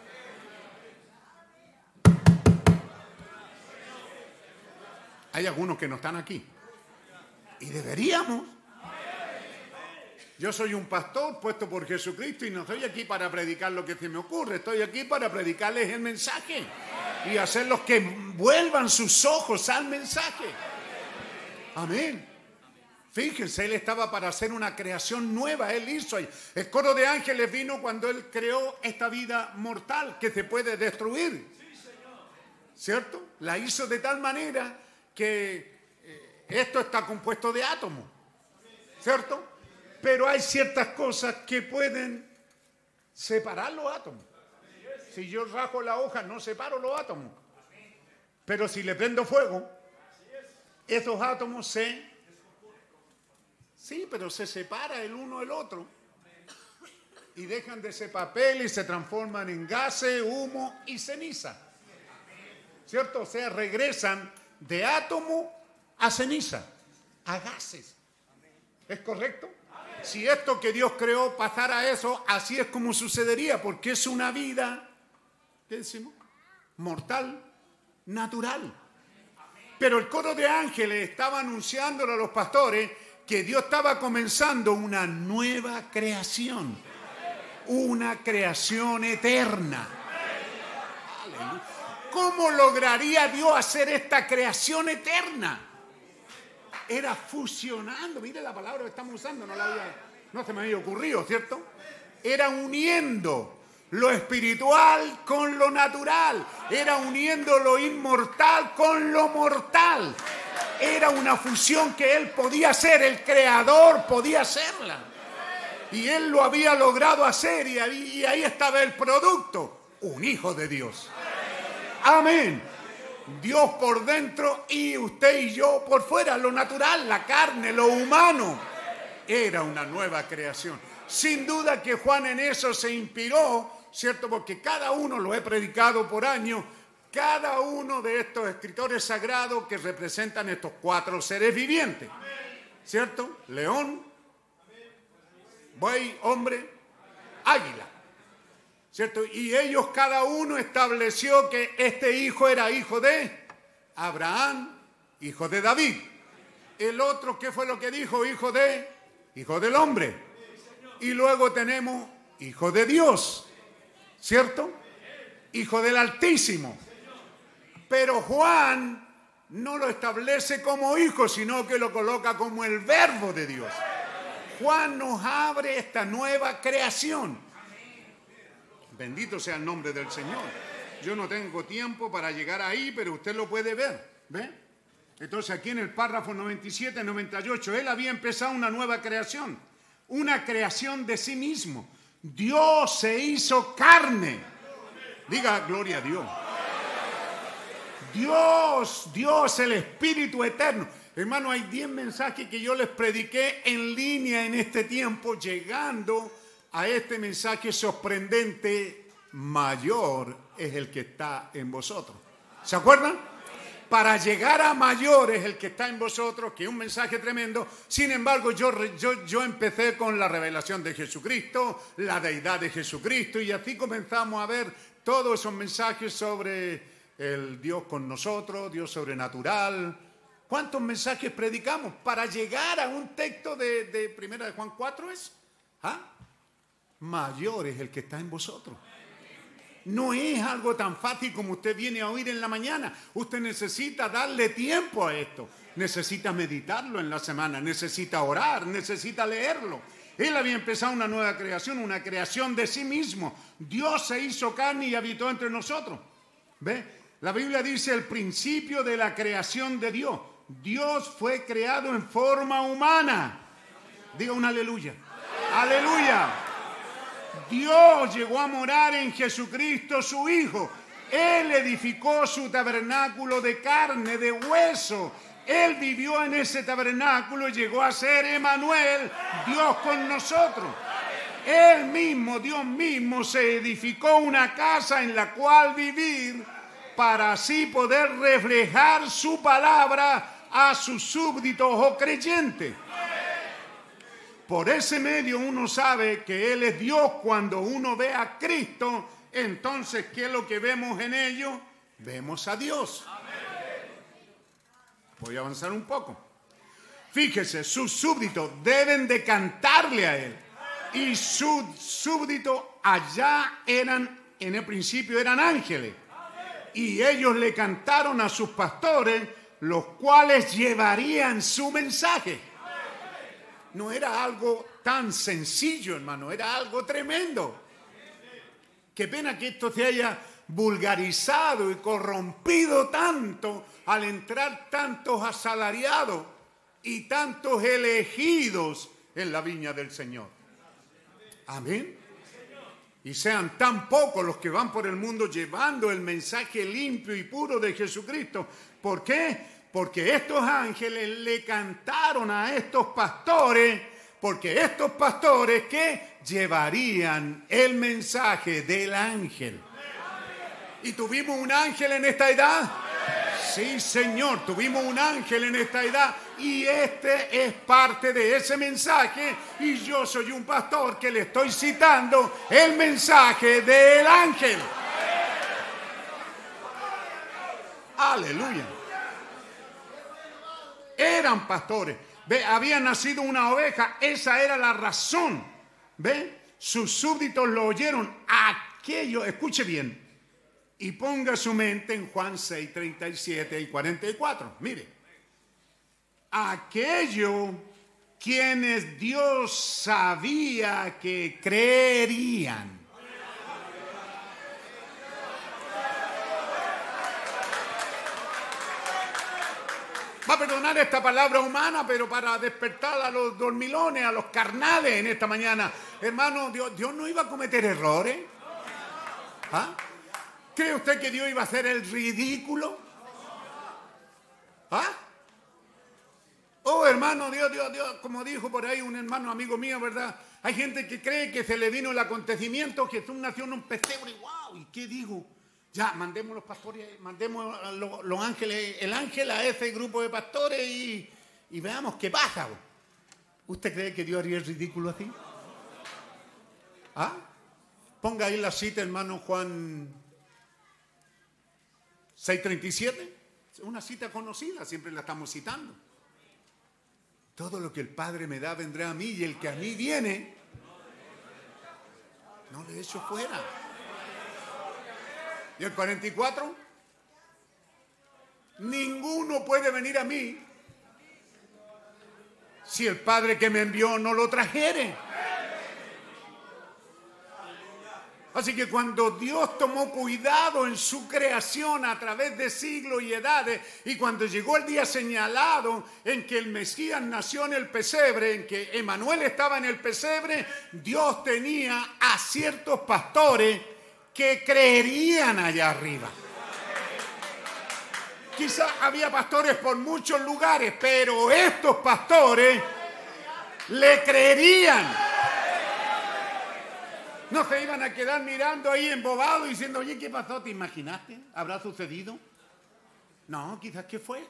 Hay algunos que no están aquí. Y deberíamos. Yo soy un pastor puesto por Jesucristo y no estoy aquí para predicar lo que se me ocurre, estoy aquí para predicarles el mensaje y hacerlos que vuelvan sus ojos al mensaje. Amén. Fíjense, él estaba para hacer una creación nueva, él hizo. El coro de ángeles vino cuando él creó esta vida mortal que se puede destruir. ¿Cierto? La hizo de tal manera que eh, esto está compuesto de átomos. ¿Cierto? Pero hay ciertas cosas que pueden separar los átomos. Si yo rajo la hoja, no separo los átomos. Pero si le prendo fuego, esos átomos se... Sí, pero se separa el uno del otro. Y dejan de ese papel y se transforman en gases, humo y ceniza. ¿Cierto? O sea, regresan de átomo a ceniza, a gases. ¿Es correcto? si esto que Dios creó pasara eso, así es como sucedería, porque es una vida, ¿qué decimos? Mortal, natural. Pero el coro de ángeles estaba anunciándole a los pastores que Dios estaba comenzando una nueva creación, una creación eterna. ¿Cómo lograría Dios hacer esta creación eterna? era fusionando, mire la palabra que estamos usando, no, la no se me había ocurrido, ¿cierto? Era uniendo lo espiritual con lo natural, era uniendo lo inmortal con lo mortal. Era una fusión que él podía hacer, el creador podía hacerla. Y él lo había logrado hacer y ahí estaba el producto, un hijo de Dios. Amén. Dios por dentro y usted y yo por fuera, lo natural, la carne, lo humano. Era una nueva creación. Sin duda que Juan en eso se inspiró, ¿cierto? Porque cada uno lo he predicado por años, cada uno de estos escritores sagrados que representan estos cuatro seres vivientes, ¿cierto? León, buey, hombre, águila. ¿Cierto? Y ellos cada uno estableció que este hijo era hijo de Abraham, hijo de David. El otro, ¿qué fue lo que dijo? Hijo de, hijo del hombre. Y luego tenemos hijo de Dios, ¿cierto? Hijo del Altísimo. Pero Juan no lo establece como hijo, sino que lo coloca como el verbo de Dios. Juan nos abre esta nueva creación. Bendito sea el nombre del Señor. Yo no tengo tiempo para llegar ahí, pero usted lo puede ver. ¿Ve? Entonces aquí en el párrafo 97, 98, él había empezado una nueva creación, una creación de sí mismo. Dios se hizo carne. Diga gloria a Dios. Dios, Dios, el Espíritu Eterno. Hermano, hay 10 mensajes que yo les prediqué en línea en este tiempo, llegando a este mensaje sorprendente, mayor es el que está en vosotros. ¿Se acuerdan? Para llegar a mayor es el que está en vosotros, que es un mensaje tremendo. Sin embargo, yo, yo, yo empecé con la revelación de Jesucristo, la deidad de Jesucristo, y así comenzamos a ver todos esos mensajes sobre el Dios con nosotros, Dios sobrenatural. ¿Cuántos mensajes predicamos para llegar a un texto de, de Primera de Juan 4 es? ¿Ah? Mayor es el que está en vosotros. No es algo tan fácil como usted viene a oír en la mañana. Usted necesita darle tiempo a esto. Necesita meditarlo en la semana, necesita orar, necesita leerlo. Él había empezado una nueva creación, una creación de sí mismo. Dios se hizo carne y habitó entre nosotros. ¿Ve? La Biblia dice el principio de la creación de Dios. Dios fue creado en forma humana. Diga un aleluya. Aleluya. Dios llegó a morar en Jesucristo su Hijo. Él edificó su tabernáculo de carne, de hueso. Él vivió en ese tabernáculo y llegó a ser Emanuel, Dios con nosotros. Él mismo, Dios mismo, se edificó una casa en la cual vivir para así poder reflejar su palabra a sus súbditos o creyentes. Por ese medio uno sabe que Él es Dios cuando uno ve a Cristo. Entonces, ¿qué es lo que vemos en ellos? Vemos a Dios. Voy a avanzar un poco. Fíjese, sus súbditos deben de cantarle a Él. Y sus súbditos allá eran, en el principio eran ángeles. Y ellos le cantaron a sus pastores, los cuales llevarían su mensaje no era algo tan sencillo, hermano, era algo tremendo. Qué pena que esto se haya vulgarizado y corrompido tanto al entrar tantos asalariados y tantos elegidos en la viña del Señor. Amén. Y sean tan pocos los que van por el mundo llevando el mensaje limpio y puro de Jesucristo. ¿Por qué? Porque estos ángeles le cantaron a estos pastores, porque estos pastores que llevarían el mensaje del ángel. ¿Y tuvimos un ángel en esta edad? Sí, Señor, tuvimos un ángel en esta edad y este es parte de ese mensaje y yo soy un pastor que le estoy citando el mensaje del ángel. Aleluya eran pastores. ¿Ve? Había nacido una oveja, esa era la razón. ¿Ve? Sus súbditos lo oyeron. Aquello, escuche bien, y ponga su mente en Juan 6, 37 y 44. Mire, aquello quienes Dios sabía que creerían Va a perdonar esta palabra humana, pero para despertar a los dormilones, a los carnales en esta mañana. Hermano, Dios, Dios no iba a cometer errores. ¿Ah? ¿Cree usted que Dios iba a hacer el ridículo? ¿Ah? Oh, hermano, Dios, Dios, Dios, como dijo por ahí un hermano amigo mío, ¿verdad? Hay gente que cree que se le vino el acontecimiento, Jesús nació en un pesebre, wow, ¿y qué dijo? Ya, mandemos los pastores, mandemos los, ángeles, el ángel a ese grupo de pastores y, veamos qué pasa. ¿Usted cree que Dios haría el ridículo así? ¿Ah? Ponga ahí la cita, hermano Juan 6:37. Es una cita conocida, siempre la estamos citando. Todo lo que el Padre me da vendrá a mí y el que a mí viene, no le echo fuera. ¿Y el 44? Ninguno puede venir a mí si el Padre que me envió no lo trajere. Así que cuando Dios tomó cuidado en su creación a través de siglos y edades, y cuando llegó el día señalado en que el Mesías nació en el pesebre, en que Emanuel estaba en el pesebre, Dios tenía a ciertos pastores que creerían allá arriba. Quizá había pastores por muchos lugares, pero estos pastores le creerían. No se iban a quedar mirando ahí embobados diciendo, oye, ¿qué pasó? ¿Te imaginaste? ¿Habrá sucedido? No, quizás que fue.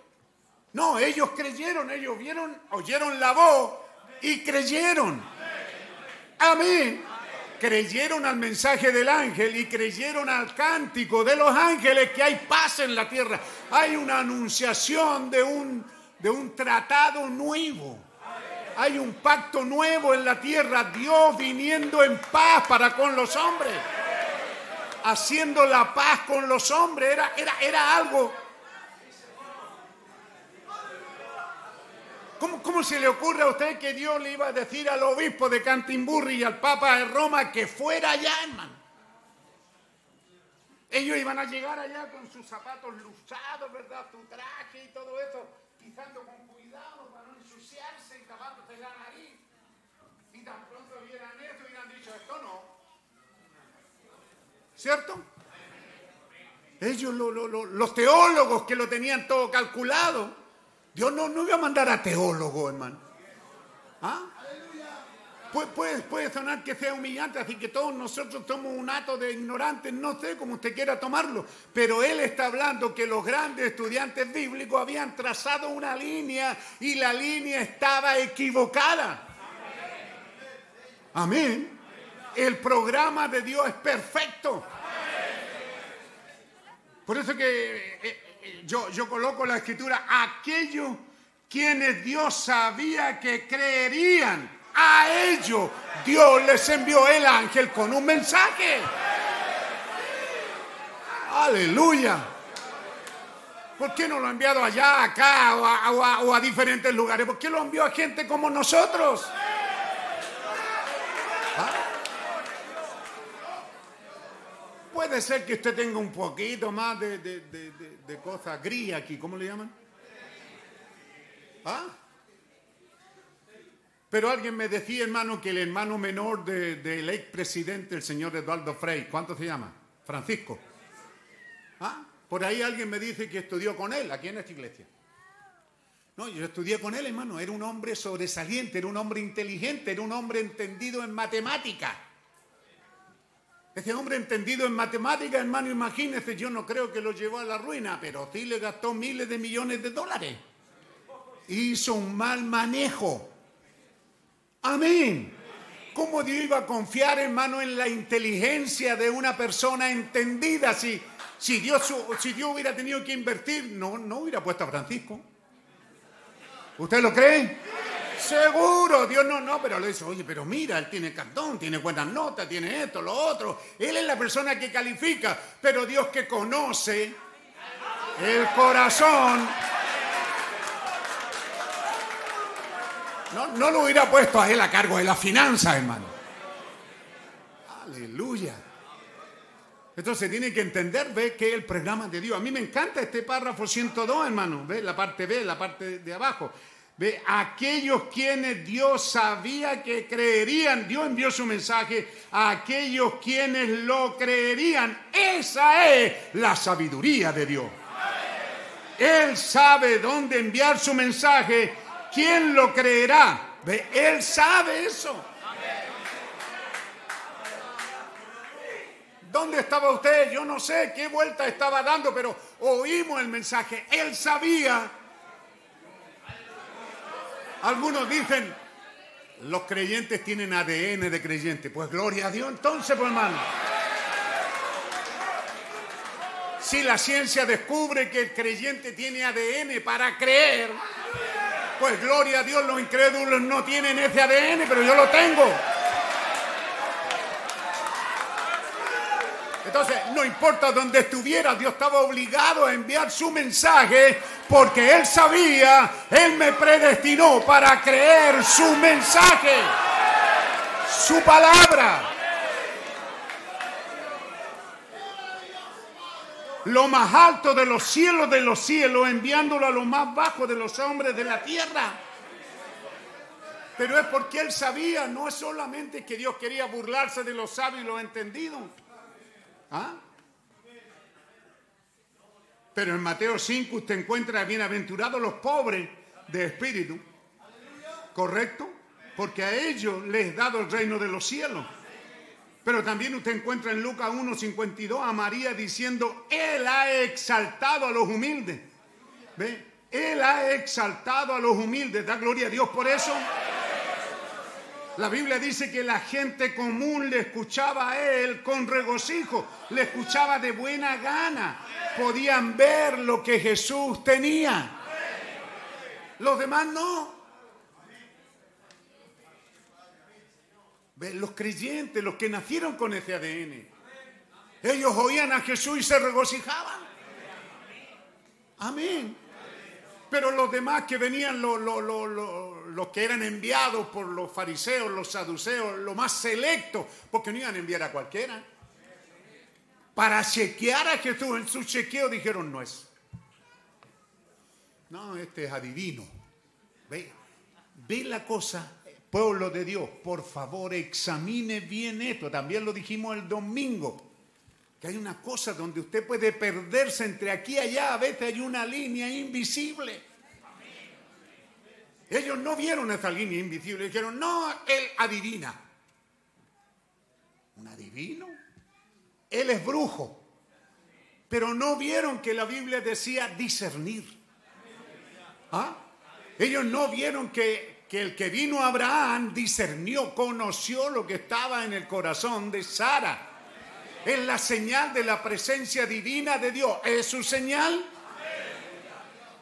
No, ellos creyeron, ellos vieron, oyeron la voz y creyeron. Amén creyeron al mensaje del ángel y creyeron al cántico de los ángeles que hay paz en la tierra. Hay una anunciación de un, de un tratado nuevo. Hay un pacto nuevo en la tierra, Dios viniendo en paz para con los hombres, haciendo la paz con los hombres. Era, era, era algo ¿Cómo, se le ocurre a usted que Dios le iba a decir al obispo de Cantimburri y al Papa de Roma que fuera allá, hermano? Ellos iban a llegar allá con sus zapatos luzados, ¿verdad? Su traje y todo eso, pisando con cuidado para no ensuciarse y tapándose la nariz. Y tan pronto vieran eso, hubieran dicho, esto no, ¿Cierto? Ellos, los teólogos que lo tenían todo calculado. Dios no, no iba a mandar a teólogos, hermano. ¿Ah? Puede, puede, sonar que sea humillante, así que todos nosotros somos un acto de ignorantes, no sé cómo usted quiera tomarlo, pero él está hablando que los grandes estudiantes bíblicos habían trazado una línea y la línea estaba equivocada. Amén. El programa de Dios es perfecto. Por eso que eh, yo, coloco la escritura, aquellos quienes Dios sabía que creerían a ellos Dios les envió el ángel con un mensaje. Aleluya. ¿Por qué no lo ha enviado allá, acá o a, diferentes lugares? ¿Por qué lo envió a gente como nosotros? Puede ser que usted tenga un poquito más de, de, de, de cosas gris aquí, ¿cómo le llaman? ¿Ah? Pero alguien me decía, hermano, que el hermano menor del de, expresidente, el señor Eduardo Frei, ¿cuánto se llama? Francisco. ¿Ah? Por ahí alguien me dice que estudió con él, aquí en esta iglesia. No, yo estudié con él, hermano. Era un hombre sobresaliente, era un hombre inteligente, era un hombre entendido en matemática. Ese hombre entendido en matemática, hermano, imagínese, yo no creo que lo llevó a la ruina, pero sí le gastó miles de millones de dólares. Hizo un mal manejo. Amén. ¿Cómo Dios iba a confiar, hermano, en la inteligencia de una persona entendida? Si, si, Dios, si Dios hubiera tenido que invertir, no, no hubiera puesto a Francisco. ¿Usted lo cree? Seguro, Dios no, no, pero le dice, oye, pero mira, él tiene cartón, tiene buenas notas, tiene esto, lo otro. Él es la persona que califica, pero Dios que conoce el corazón No, lo hubiera puesto a él a cargo de la finanza, hermano. Aleluya. Entonces tiene que entender, ve, que el programa de Dios. A mí me encanta este párrafo 102, hermano. Ve la parte B, la parte de abajo. Ve, aquellos quienes Dios sabía que creerían, Dios envió su mensaje a aquellos quienes lo creerían. Esa es la sabiduría de Dios. Él sabe dónde enviar su mensaje ¿quién lo creerá? Él sabe eso. ¿Dónde estaba usted? Yo no sé qué vuelta estaba dando, pero oímos el mensaje. Él sabía. Algunos dicen, los creyentes tienen ADN de creyente. Pues gloria a Dios entonces, pues hermano. Si la ciencia descubre que el creyente tiene ADN para creer, pues gloria a Dios, los incrédulos no tienen ese ADN, pero yo lo tengo. Entonces, no importa dónde estuviera, Dios estaba obligado a enviar su mensaje porque Él sabía, Él me predestinó para creer su mensaje, su palabra. lo más alto de los cielos de los cielos, enviándolo a lo más bajo de los hombres de la tierra. Pero es porque él sabía, no es solamente que Dios quería burlarse de los sabios y los entendidos. ¿Ah? Pero en Mateo 5 usted encuentra bienaventurados los pobres de espíritu. ¿Correcto? Porque a ellos les he dado el reino de los cielos. Pero también usted encuentra en Lucas 1.52 a María diciendo, Él ha exaltado a los humildes. ¿Ve? Él ha exaltado a los humildes. Da gloria a Dios por eso. La Biblia dice que la gente común le escuchaba a él con regocijo, le escuchaba de buena gana. Podían ver lo que Jesús tenía. Los demás no. Los creyentes, los que nacieron con ese ADN. Ellos oían a Jesús y se regocijaban. Amén. Pero los demás que venían, los, que eran enviados por los fariseos, los saduceos, lo más selecto, porque no iban a enviar a cualquiera. Para chequear a Jesús en su chequeo dijeron no es. No, este es adivino. Ve, ve la cosa Pueblo de Dios, por favor, examine bien esto. También lo dijimos el domingo. Que hay una cosa donde usted puede perderse entre aquí y allá. A veces hay una línea invisible. Ellos no vieron esa línea invisible. Dijeron, no, él adivina. ¿Un adivino? Él es brujo. Pero no vieron que la Biblia decía discernir. ¿Ah? Ellos no vieron que, que el que vino a Abraham discernió, conoció lo que estaba en el corazón de Sara. Es la señal de la presencia divina de Dios. ¿Es su señal?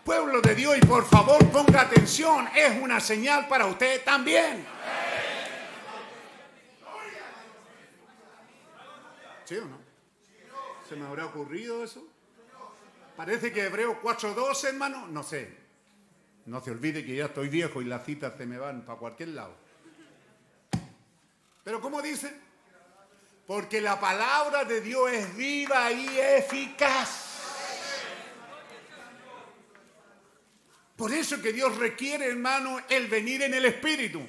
Pueblo de Dios, y por favor ponga atención, es una señal para usted también. ¿Sí o no? ¿Se me habrá ocurrido eso? Parece que Hebreo 4.2, hermano, no sé. No se olvide que ya estoy viejo y las citas se me van para cualquier lado. Pero ¿cómo dice? Porque la palabra de Dios es viva y eficaz. Por eso que Dios requiere, hermano, el venir en el Espíritu.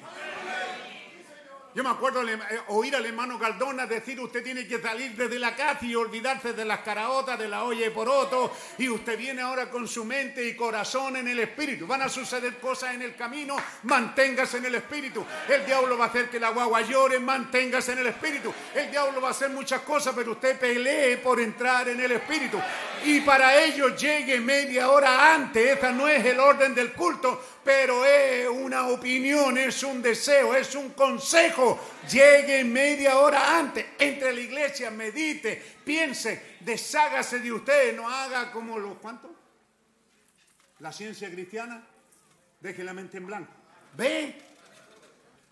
Yo me acuerdo eh, oír al hermano Caldona decir, usted tiene que salir desde la casa y olvidarse de las caraotas, de la olla y poroto, y usted viene ahora con su mente y corazón en el espíritu. Van a suceder cosas en el camino, manténgase en el espíritu. El diablo va a hacer que la guagua llore, manténgase en el espíritu. El diablo va a hacer muchas cosas, pero usted pelee por entrar en el espíritu. Y para ello llegue media hora antes, esa no es el orden del culto, pero es una opinión, es un deseo, es un consejo. Llegue media hora antes, entre la iglesia, medite, piense, deshágase de usted, no haga como los cuantos. La ciencia cristiana, deje la mente en blanco. Ve,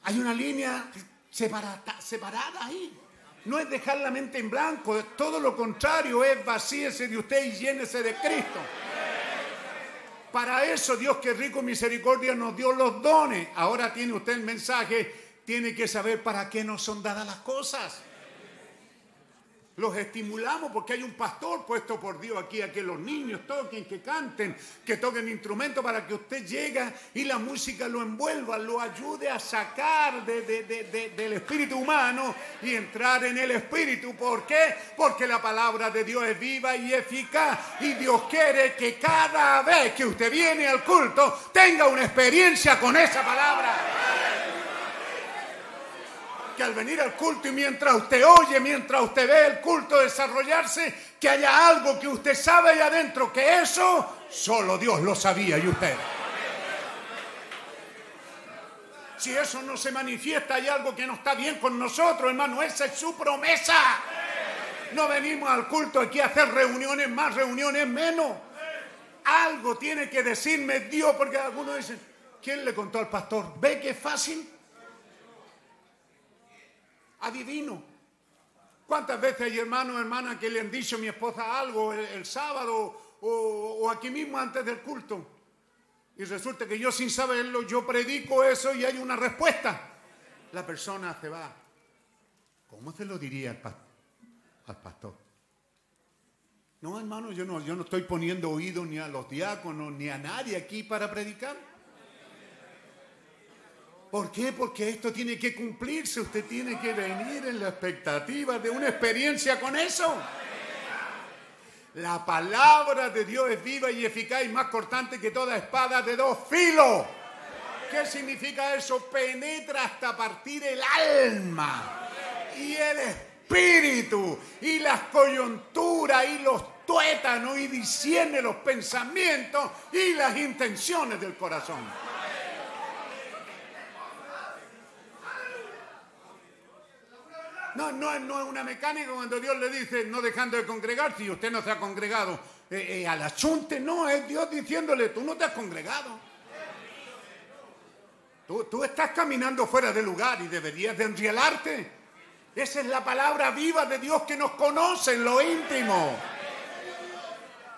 hay una línea separada, ahí. No es dejar la mente en blanco, todo lo contrario, es vacíese de usted y llénese de Cristo. Para eso Dios que rico misericordia nos dio los dones. Ahora tiene usted el mensaje, tiene que saber para qué nos son dadas las cosas. Los estimulamos porque hay un pastor puesto por Dios aquí a que los niños toquen, que canten, que toquen instrumentos para que usted llegue y la música lo envuelva, lo ayude a sacar del espíritu humano y entrar en el espíritu. ¿Por qué? Porque la palabra de Dios es viva y eficaz y Dios quiere que cada vez que usted viene al culto tenga una experiencia con esa palabra que al venir al culto y mientras usted oye, mientras usted ve el culto desarrollarse, que haya algo que usted sabe ahí adentro, que eso solo Dios lo sabía y usted. Si eso no se manifiesta, hay algo que no está bien con nosotros, hermano, esa es su promesa. No venimos al culto aquí a hacer reuniones más, reuniones menos. Algo tiene que decirme Dios, porque algunos dicen, ¿quién le contó al pastor? ¿Ve que es fácil? Adivino. ¿Cuántas veces hay hermanos, hermanas que le han dicho a mi esposa algo el, sábado o, aquí mismo antes del culto? Y resulta que yo sin saberlo, yo predico eso y hay una respuesta. La persona se va. ¿Cómo se lo diría al, al pastor? No, hermano, yo no, yo no estoy poniendo oído ni a los diáconos ni a nadie aquí para predicar. ¿Por qué? Porque esto tiene que cumplirse. Usted tiene que venir en la expectativa de una experiencia con eso. La palabra de Dios es viva y eficaz y más cortante que toda espada de dos filos. ¿Qué significa eso? Penetra hasta partir el alma y el espíritu y las coyunturas y los tuétanos y discierne los pensamientos y las intenciones del corazón. No, no, no es una mecánica cuando Dios le dice no dejando de congregar si usted no se ha congregado eh, eh, al achunte. No, es Dios diciéndole tú no te has congregado. Tú, tú estás caminando fuera de lugar y deberías de enrielarte. Esa es la palabra viva de Dios que nos conoce en lo íntimo.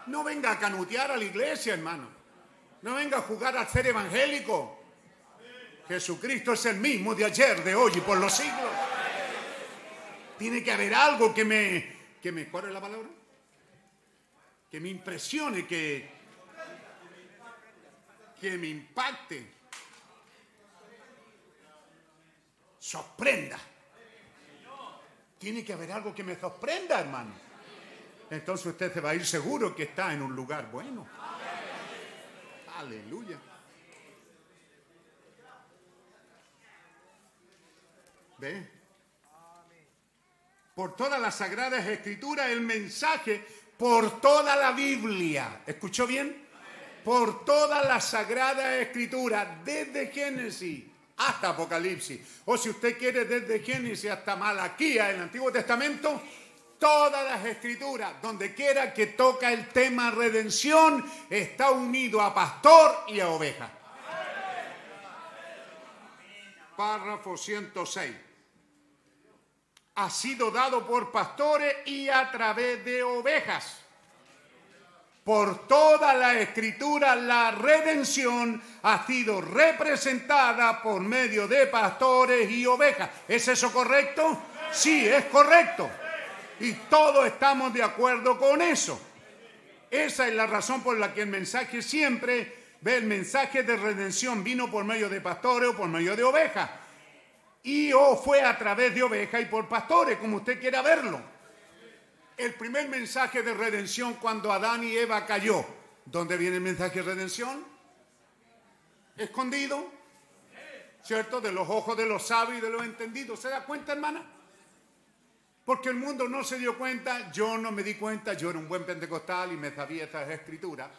No venga a canutear a la iglesia, hermano. No venga a jugar a ser evangélico. Jesucristo es el mismo de ayer, de hoy y por los siglos. Tiene que haber algo que me, que ¿cuál es la palabra? Que me impresione, que, que me impacte, sorprenda. Tiene que haber algo que me sorprenda, hermano. entonces usted se va a ir seguro que está en un lugar bueno. Aleluya. ¿Ve? Por todas las sagradas escrituras, el mensaje, por toda la Biblia. ¿Escuchó bien? Por toda la sagrada escritura, desde Génesis hasta Apocalipsis. O si usted quiere, desde Génesis hasta Malaquía, el Antiguo Testamento, todas las escrituras, donde quiera que toca el tema redención, está unido a pastor y a oveja. Párrafo 106. Ha sido dado por pastores y a través de ovejas. Por toda la escritura la redención ha sido representada por medio de pastores y ovejas. ¿Es eso correcto? Sí, es correcto. Y todos estamos de acuerdo con eso. Esa es la razón por la que el mensaje siempre, el mensaje de redención vino por medio de pastores o por medio de ovejas. Y o fue a través de ovejas y por pastores, como usted quiera verlo. El primer mensaje de redención cuando Adán y Eva cayó. ¿Dónde viene el mensaje de redención? Escondido, ¿cierto? De los ojos de los sabios y de los entendidos. ¿Se da cuenta, hermana? Porque el mundo no se dio cuenta, yo no me di cuenta, yo era un buen pentecostal y me sabía estas escrituras,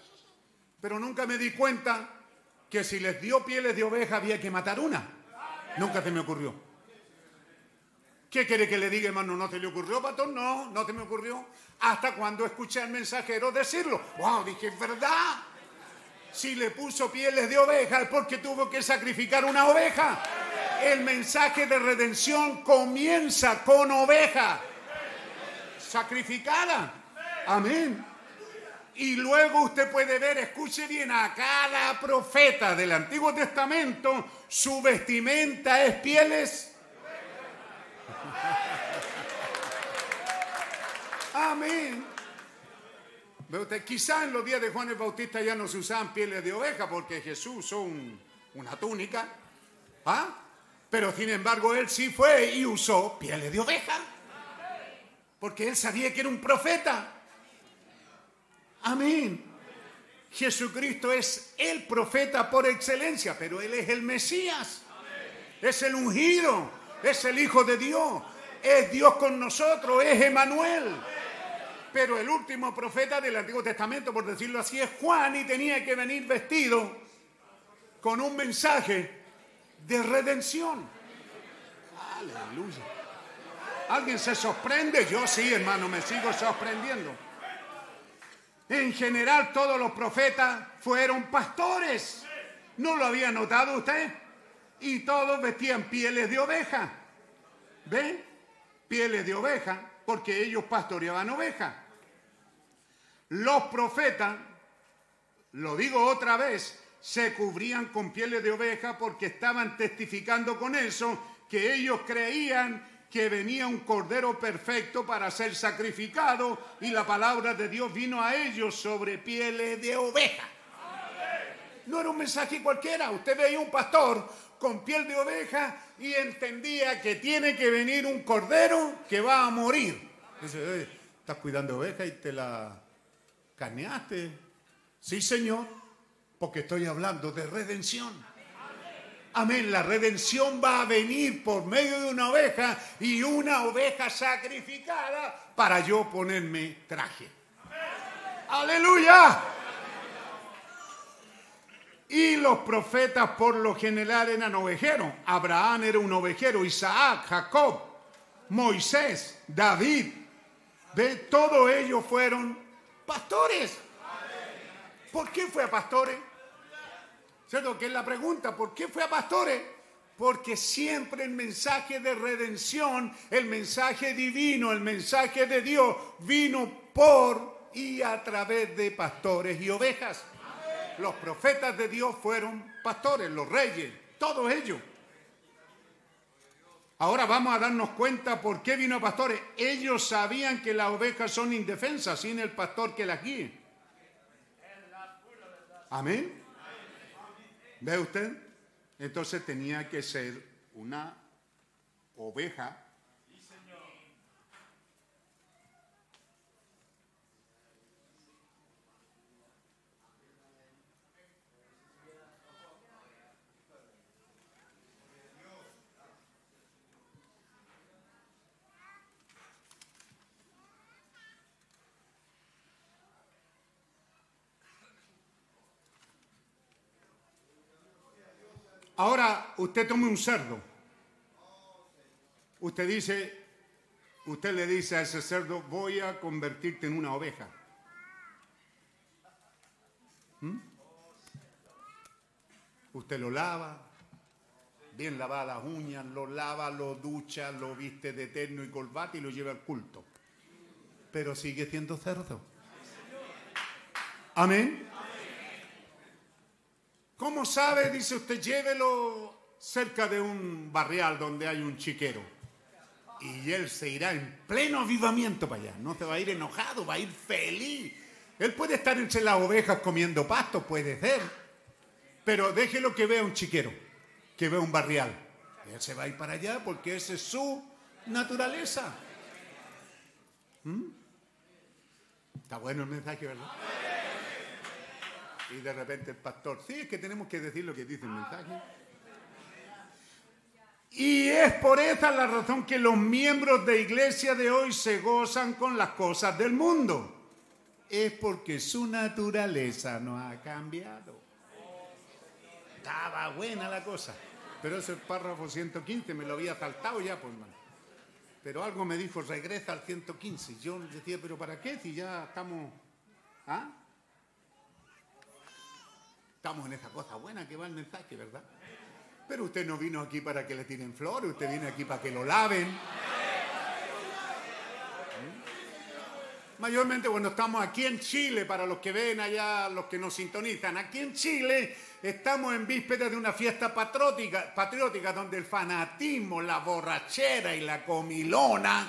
pero nunca me di cuenta que si les dio pieles de oveja había que matar una. Nunca se me ocurrió. ¿Qué quiere que le diga, hermano? ¿No te le ocurrió, pastor? No, no te me ocurrió. Hasta cuando escuché al mensajero decirlo. ¡Wow! Dije, verdad. Si le puso pieles de oveja es porque tuvo que sacrificar una oveja. El mensaje de redención comienza con oveja sacrificada. Amén. Y luego usted puede ver, escuche bien, a cada profeta del Antiguo Testamento, su vestimenta es pieles. Amén. Ve usted, quizá en los días de Juan el Bautista ya no se usaban pieles de oveja porque Jesús usó un- una túnica. ¿Ah? Pero sin embargo él sí fue y usó pieles de oveja. Porque él sabía que era un profeta. Amén. Jesucristo es el profeta por excelencia, pero él es el Mesías. Es el ungido, es el Hijo de Dios, es Dios con nosotros, es Emanuel. Pero el último profeta del Antiguo Testamento, por decirlo así, es Juan y tenía que venir vestido con un mensaje de redención. Aleluya. ¿Alguien se sorprende? Yo sí, hermano, me sigo sorprendiendo. En general, todos los profetas fueron pastores. ¿No lo había notado usted? Y todos vestían pieles de oveja. ¿Ven? Pieles de oveja, porque ellos pastoreaban ovejas. Los profetas, lo digo otra vez, se cubrían con pieles de oveja porque estaban testificando con eso que ellos creían que venía un cordero perfecto para ser sacrificado y la palabra de Dios vino a ellos sobre pieles de oveja. No era un mensaje cualquiera. Usted veía un pastor con piel de oveja y entendía que tiene que venir un cordero que va a morir. Dice, "Oye, estás cuidando oveja y te la carneaste. Sí, Señor, porque estoy hablando de redención. Amén, la redención va a venir por medio de una oveja y una oveja sacrificada para yo ponerme traje. Aleluya. Y los profetas por lo general eran ovejeros. Abraham era un ovejero, Isaac, Jacob, Moisés, David. ¿Ve? Todos ellos fueron pastores. ¿Por qué fue a pastores? ¿Cierto? Que es la pregunta, ¿por qué fue a pastores? Porque siempre el mensaje de redención, el mensaje divino, el mensaje de Dios vino por y a través de pastores y ovejas. Los profetas de Dios fueron pastores, los reyes, todos ellos. Ahora vamos a darnos cuenta por qué vino pastores. Ellos sabían que las ovejas son indefensas sin el pastor que las guíe. Amén. ¿Ve usted? Entonces tenía que ser una oveja Ahora usted tome un cerdo. Usted dice, usted le dice a ese cerdo, voy a convertirte en una oveja. ¿Mm? Usted lo lava, bien lava las uñas, lo lava, lo ducha, lo viste de eterno y corbata y lo lleva al culto. Pero sigue siendo cerdo. Amén. ¿Cómo sabe? Dice usted, llévelo cerca de un barrial donde hay un chiquero. Y él se irá en pleno avivamiento para allá. No se va a ir enojado, va a ir feliz. Él puede estar entre las ovejas comiendo pasto, puede ser. Pero déjelo que vea un chiquero, que vea un barrial. Él se va a ir para allá porque esa es su naturaleza. ¿Mm? Está bueno el mensaje, ¿verdad? Y de repente el pastor, sí, es que tenemos que decir lo que dice el mensaje. Y es por esa la razón que los miembros de iglesia de hoy se gozan con las cosas del mundo. Es porque su naturaleza no ha cambiado. Estaba buena la cosa. Pero ese párrafo 115 me lo había saltado ya, pues, hermano. Pero algo me dijo, regresa al 115. Yo decía, pero ¿para qué si ya estamos... ¿Ah? Estamos en esa cosa buena que va el mensaje, ¿verdad? Pero usted no vino aquí para que le tiren flores, usted viene aquí para que lo laven. ¿Mm? Mayormente cuando estamos aquí en Chile, para los que ven allá, los que nos sintonizan, aquí en Chile estamos en vísperas de una fiesta patriótica, patriótica donde el fanatismo, la borrachera y la comilona.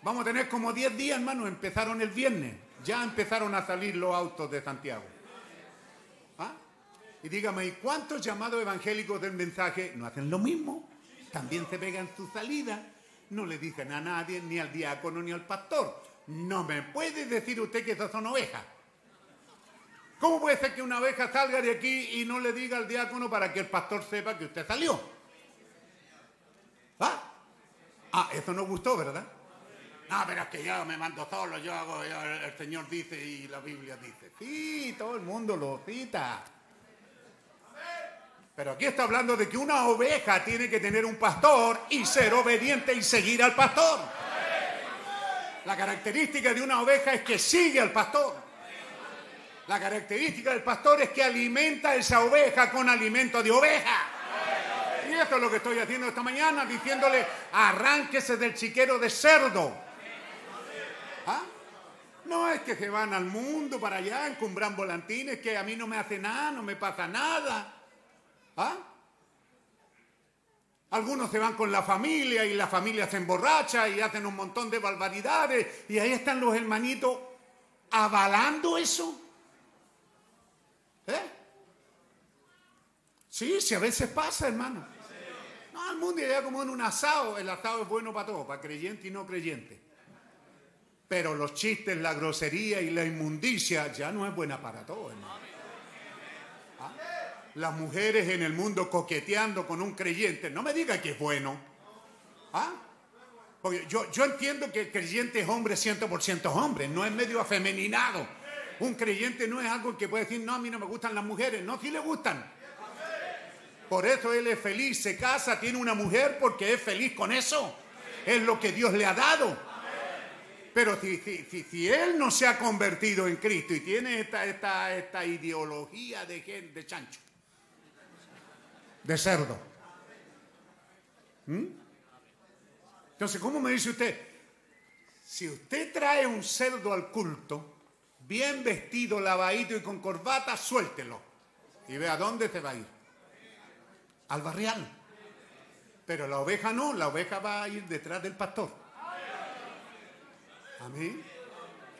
Vamos a tener como 10 días, hermano, empezaron el viernes, ya empezaron a salir los autos de Santiago. Y dígame, ¿y cuántos llamados evangélicos del mensaje no hacen lo mismo? También se pegan su salida. No le dicen a nadie, ni al diácono, ni al pastor. No me puede decir usted que esas son ovejas. ¿Cómo puede ser que una oveja salga de aquí y no le diga al diácono para que el pastor sepa que usted salió? ¿Ah? Ah, eso no gustó, ¿verdad? No, pero es que yo me mando solo, yo hago, el Señor dice y la Biblia dice. Sí, todo el mundo lo cita. Pero aquí está hablando de que una oveja tiene que tener un pastor y ser obediente y seguir al pastor. La característica de una oveja es que sigue al pastor. La característica del pastor es que alimenta a esa oveja con alimento de oveja. Y esto es lo que estoy haciendo esta mañana, diciéndole, arránquese del chiquero de cerdo. ¿Ah? No es que se van al mundo para allá, encumbran volantines, que a mí no me hace nada, no me pasa nada. ¿Ah? Algunos se van con la familia y la familia se emborracha y hacen un montón de barbaridades y ahí están los hermanitos avalando eso. ¿Eh? Sí, sí, a veces pasa, hermano. No, el mundo ya como en un asado, el asado es bueno para todos, para creyente y no creyente. Pero los chistes, la grosería y la inmundicia ya no es buena para todos, hermano las mujeres en el mundo coqueteando con un creyente, no me diga que es bueno. ¿Ah? Porque yo, yo entiendo que el creyente es hombre 100% hombre, no es medio afemeninado. Un creyente no es algo que puede decir, no, a mí no me gustan las mujeres. No, sí le gustan. Por eso él es feliz, se casa, tiene una mujer porque es feliz con eso. Es lo que Dios le ha dado. Pero si, si, si, él no se ha convertido en Cristo y tiene esta, esta, esta ideología de, de chancho, de cerdo. ¿Mm? Entonces, ¿cómo me dice usted? Si usted trae un cerdo al culto, bien vestido, lavadito y con corbata, suéltelo. Y ve a dónde se va a ir. Al barrial. Pero la oveja no, la oveja va a ir detrás del pastor. Amén.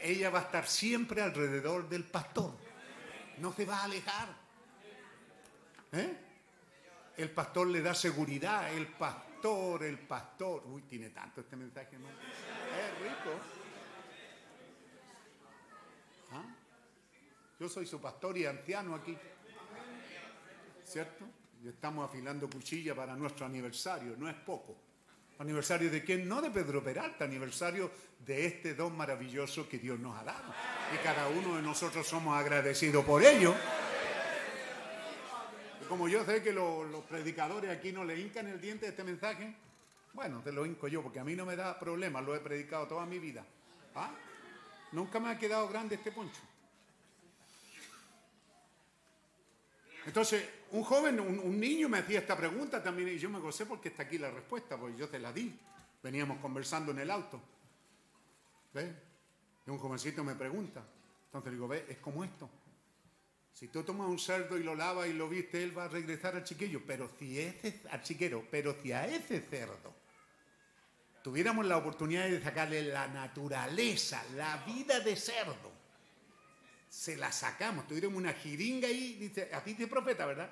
Ella va a estar siempre alrededor del pastor. No se va a alejar. ¿Eh? El pastor le da seguridad. El pastor, el pastor. Uy, tiene tanto este mensaje, ¿no? Es rico. ¿Ah? Yo soy su pastor y anciano aquí. ¿Cierto? Y estamos afilando cuchilla para nuestro aniversario. No es poco. ¿Aniversario de quién? No de Pedro Peralta, aniversario de este don maravilloso que Dios nos ha dado. Y cada uno de nosotros somos agradecidos por ello. Como yo sé que los predicadores aquí no le hincan el diente a este mensaje, bueno, te lo hinco yo, porque a mí no me da problema, lo he predicado toda mi vida. ¿Ah? Nunca me ha quedado grande este poncho. Entonces, un joven, un, niño me hacía esta pregunta también y yo me gocé porque está aquí la respuesta, porque yo te la di. Veníamos conversando en el auto. ¿Ves? Y un jovencito me pregunta. Entonces digo, ve, es como esto. Si tú tomas un cerdo y lo lavas y lo viste, él va a regresar al chiquillo. Pero si ese, al chiquero, pero si a ese cerdo tuviéramos la oportunidad de sacarle la naturaleza, la vida de cerdo, se la sacamos, tuviéramos una jiringa ahí, dice, a ti te profeta, ¿verdad?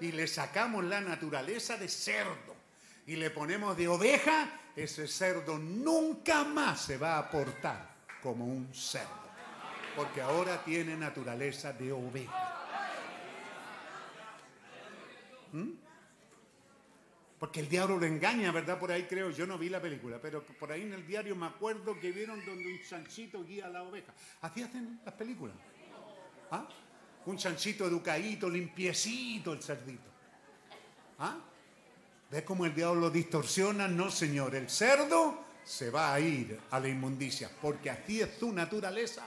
Y le sacamos la naturaleza de cerdo y le ponemos de oveja, ese cerdo nunca más se va a portar como un cerdo, porque ahora tiene naturaleza de oveja. ¿Mm? Porque el diablo lo engaña, ¿verdad? Por ahí creo, yo no vi la película, pero por ahí en el diario me acuerdo que vieron donde un chanchito guía a la oveja. Así hacen las películas. ¿Ah? Un chanchito educadito, limpiecito el cerdito. ¿Ah? ¿Ves cómo el diablo lo distorsiona? No, señor, el cerdo se va a ir a la inmundicia, porque así es su naturaleza.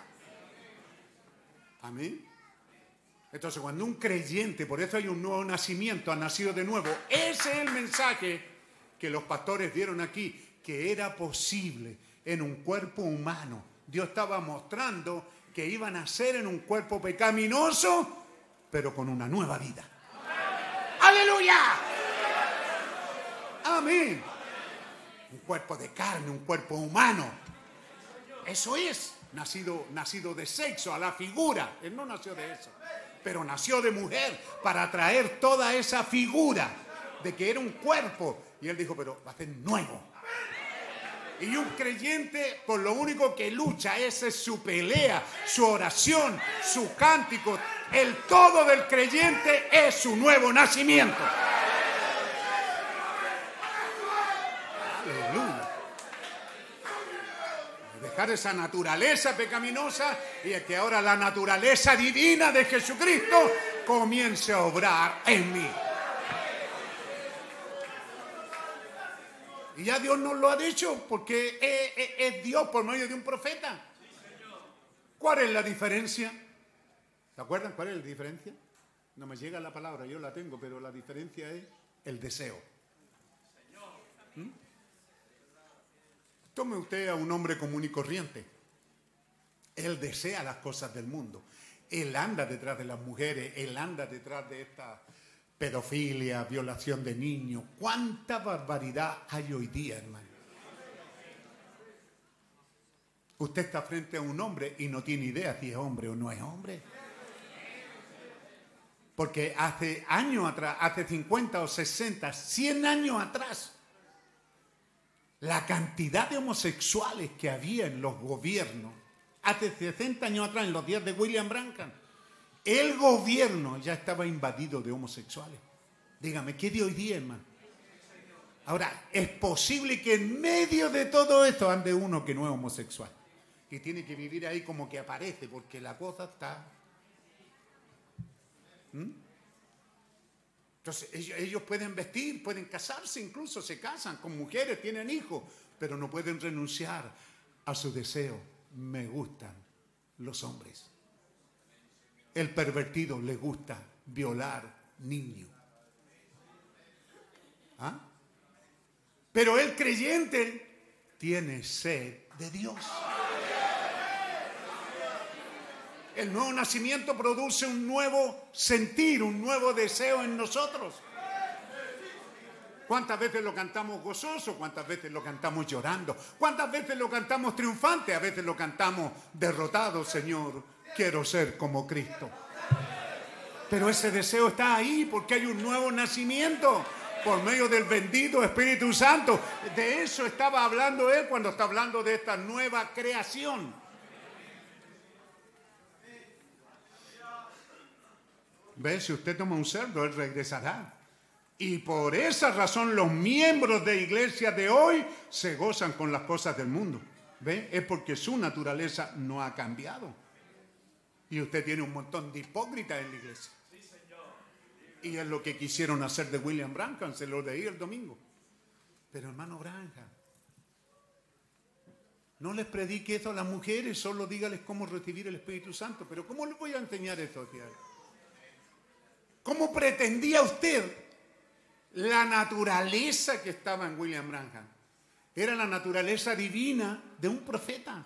Amén. Entonces, cuando un creyente, por eso hay un nuevo nacimiento, ha nacido de nuevo, ese es el mensaje que los pastores dieron aquí, que era posible en un cuerpo humano. Dios estaba mostrando que iban a ser en un cuerpo pecaminoso, pero con una nueva vida. ¡Aleluya! Amén. Un cuerpo de carne, un cuerpo humano. Eso es, nacido, nacido de sexo, a la figura. Él no nació de eso pero nació de mujer para traer toda esa figura de que era un cuerpo. Y él dijo, pero va a ser nuevo. Y un creyente, por lo único que lucha, esa es su pelea, su oración, su cántico. El todo del creyente es su nuevo nacimiento. Dejar esa naturaleza pecaminosa y es que ahora la naturaleza divina de Jesucristo comience a obrar en mí. Y ya Dios nos lo ha dicho porque es, Dios por medio de un profeta. ¿Cuál es la diferencia? ¿Se acuerdan cuál es la diferencia? No me llega la palabra, yo la tengo, pero la diferencia es el deseo. ¿Mm? Tome usted a un hombre común y corriente. Él desea las cosas del mundo. Él anda detrás de las mujeres, él anda detrás de esta pedofilia, violación de niños. ¿Cuánta barbaridad hay hoy día, hermano? Usted está frente a un hombre y no tiene idea si es hombre o no es hombre. Porque hace años atrás, hace 50 o 60, 100 años atrás, la cantidad de homosexuales que había en los gobiernos hace 60 años atrás, en los días de William Brancan, el gobierno ya estaba invadido de homosexuales. Dígame, ¿qué de hoy día, hermano? Ahora, es posible que en medio de todo esto ande uno que no es homosexual y tiene que vivir ahí como que aparece, porque la cosa está. ¿Mm? Entonces ellos, pueden vestir, pueden casarse, incluso se casan con mujeres, tienen hijos, pero no pueden renunciar a su deseo. Me gustan los hombres. El pervertido le gusta violar niños. ¿Ah? Pero el creyente tiene sed de Dios. El nuevo nacimiento produce un nuevo sentir, un nuevo deseo en nosotros. ¿Cuántas veces lo cantamos gozoso? ¿Cuántas veces lo cantamos llorando? ¿Cuántas veces lo cantamos triunfante? A veces lo cantamos derrotado, Señor. Quiero ser como Cristo. Pero ese deseo está ahí porque hay un nuevo nacimiento por medio del bendito Espíritu Santo. De eso estaba hablando él cuando está hablando de esta nueva creación. ¿Ve? Si usted toma un cerdo, él regresará. Y por esa razón los miembros de iglesia de hoy se gozan con las cosas del mundo. ¿Ve? Es porque su naturaleza no ha cambiado. Y usted tiene un montón de hipócritas en la iglesia. Y es lo que quisieron hacer de William Branham, se lo leí el domingo. Pero hermano Branham, no les predique eso a las mujeres, solo dígales cómo recibir el Espíritu Santo. Pero ¿cómo les voy a enseñar eso, tía? ¿Cómo pretendía usted la naturaleza que estaba en William Branham? Era la naturaleza divina de un profeta.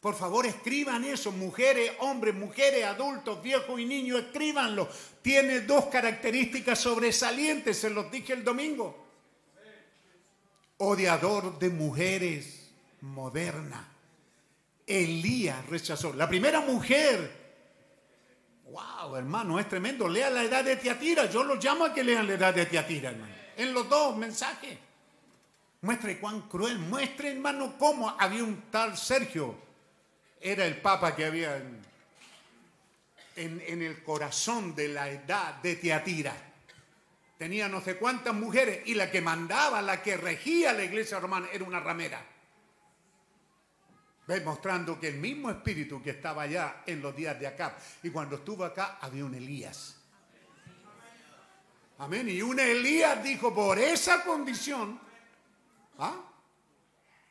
Por favor, escriban eso, mujeres, hombres, mujeres, adultos, viejos y niños, escríbanlo. Tiene dos características sobresalientes, se los dije el domingo odiador de mujeres, moderna. Elías rechazó. La primera mujer. Wow, hermano, es tremendo. Lea la edad de Tiatira. Yo lo llamo a que lean la edad de Tiatira, hermano. En los dos mensajes. Muestre cuán cruel. Muestre, hermano, cómo había un tal Sergio. Era el papa que había en, en, en el corazón de la edad de Tiatira tenía no sé cuántas mujeres y la que mandaba, la que regía la iglesia romana era una ramera. Mostrando que el mismo espíritu que estaba allá en los días de acá y cuando estuvo acá había un Elías. Amén. Y un Elías dijo, por esa condición, ¿ah?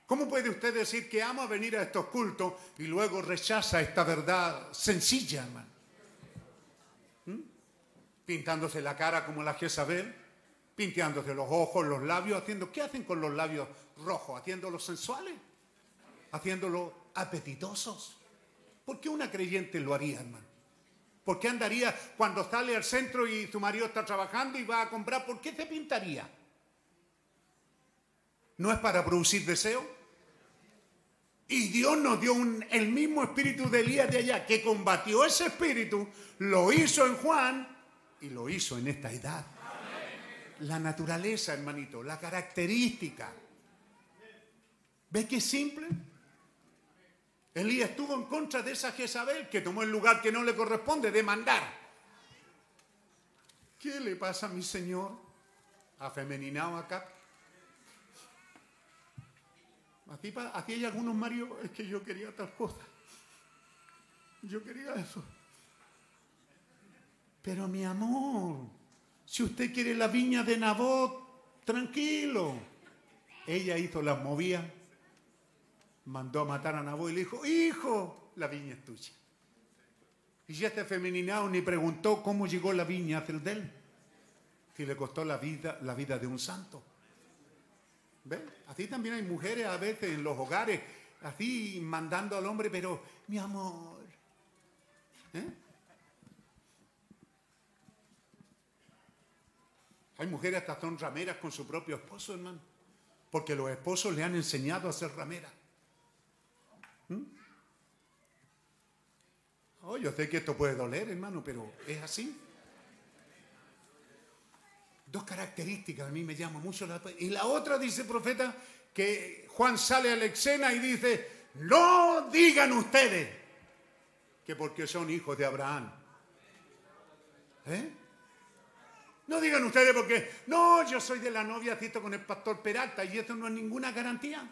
¿Cómo puede usted decir que ama venir a estos cultos y luego rechaza esta verdad sencilla, hermano? pintándose la cara como la Jezabel, pintándose los ojos, los labios, haciendo, ¿qué hacen con los labios rojos? Haciéndolos sensuales, haciéndolos apetitosos. ¿Por qué una creyente lo haría, hermano? ¿Por qué andaría cuando sale al centro y su marido está trabajando y va a comprar? ¿Por qué se pintaría? ¿No es para producir deseo? Y Dios nos dio el mismo espíritu de Elías de allá, que combatió ese espíritu, lo hizo en Juan y lo hizo en esta edad. La naturaleza, hermanito, la característica. ¿Ves qué simple? Elías estuvo en contra de esa Jezabel que tomó el lugar que no le corresponde de mandar. ¿Qué le pasa a mi señor? Afemeninado acá. Aquí, hay algunos maridos, es que yo quería tal cosa. Yo quería eso. Pero mi amor, si usted quiere la viña de Nabot, tranquilo. Ella hizo las movías, mandó a matar a Nabot y le dijo, hijo, la viña es tuya. Y ya este femeninado ni preguntó cómo llegó la viña hacia de él. Si le costó la vida, la vida de un santo. ¿Ves? Así también hay mujeres a veces en los hogares, así mandando al hombre, pero mi amor. ¿eh? Hay mujeres hasta son rameras con su propio esposo, hermano. Porque los esposos le han enseñado a ser rameras. ¿Mm? Yo sé que esto puede doler, hermano, pero es así. Dos características a mí me llaman mucho la Y la otra dice, profeta, que Juan sale a la escena y dice, no digan ustedes que porque son hijos de Abraham. ¿Eh? No digan ustedes porque, no, yo soy de la novia, asisto con el pastor Peralta y eso no es ninguna garantía.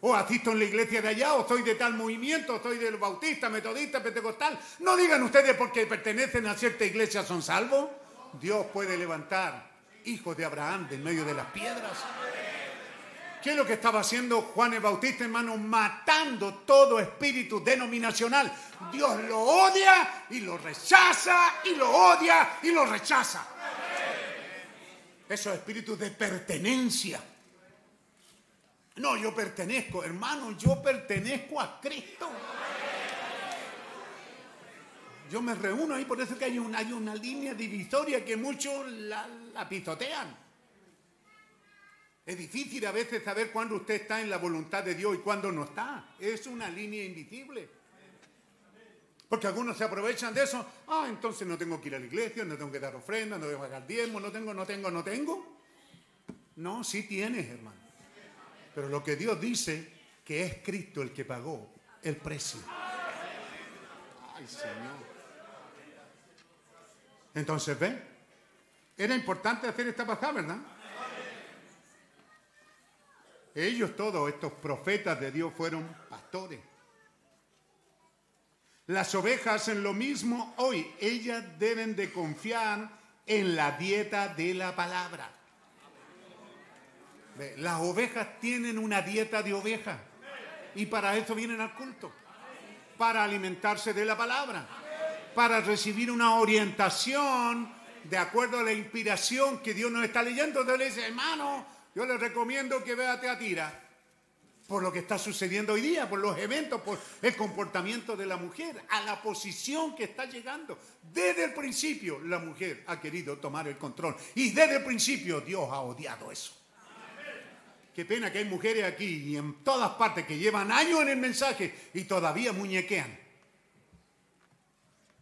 O asisto en la iglesia de allá, o soy de tal movimiento, soy del bautista, metodista, pentecostal. No digan ustedes porque pertenecen a cierta iglesia son salvos. Dios puede levantar hijos de Abraham de en medio de las piedras. ¿Qué es lo que estaba haciendo Juan el Bautista, hermano? Matando todo espíritu denominacional. Dios lo odia y lo rechaza y lo odia y lo rechaza. Esos espíritus de pertenencia. No, yo pertenezco, hermano, yo pertenezco a Cristo. Yo me reúno ahí, por eso que hay, una línea divisoria que muchos la, la pisotean. Es difícil a veces saber cuándo usted está en la voluntad de Dios y cuándo no está. Es una línea invisible. Porque algunos se aprovechan de eso. Ah, entonces no tengo que ir a la iglesia, no tengo que dar ofrenda, no tengo que pagar diezmo, no tengo, no tengo, no tengo. No, sí tienes, hermano. Pero lo que Dios dice, que es Cristo el que pagó el precio. Ay, Señor. Entonces, ¿ven? Era importante hacer esta pasada, ¿verdad? Ellos todos, estos profetas de Dios, fueron pastores. Las ovejas hacen lo mismo hoy. Ellas deben de confiar en la dieta de la palabra. Las ovejas tienen una dieta de oveja y para eso vienen al culto, para alimentarse de la palabra, para recibir una orientación de acuerdo a la inspiración que Dios nos está leyendo. Entonces le dice, hermano, yo le recomiendo que vea Teatira por lo que está sucediendo hoy día, por los eventos, por el comportamiento de la mujer, a la posición que está llegando. Desde el principio la mujer ha querido tomar el control y desde el principio Dios ha odiado eso. Qué pena que hay mujeres aquí y en todas partes que llevan años en el mensaje y todavía muñequean.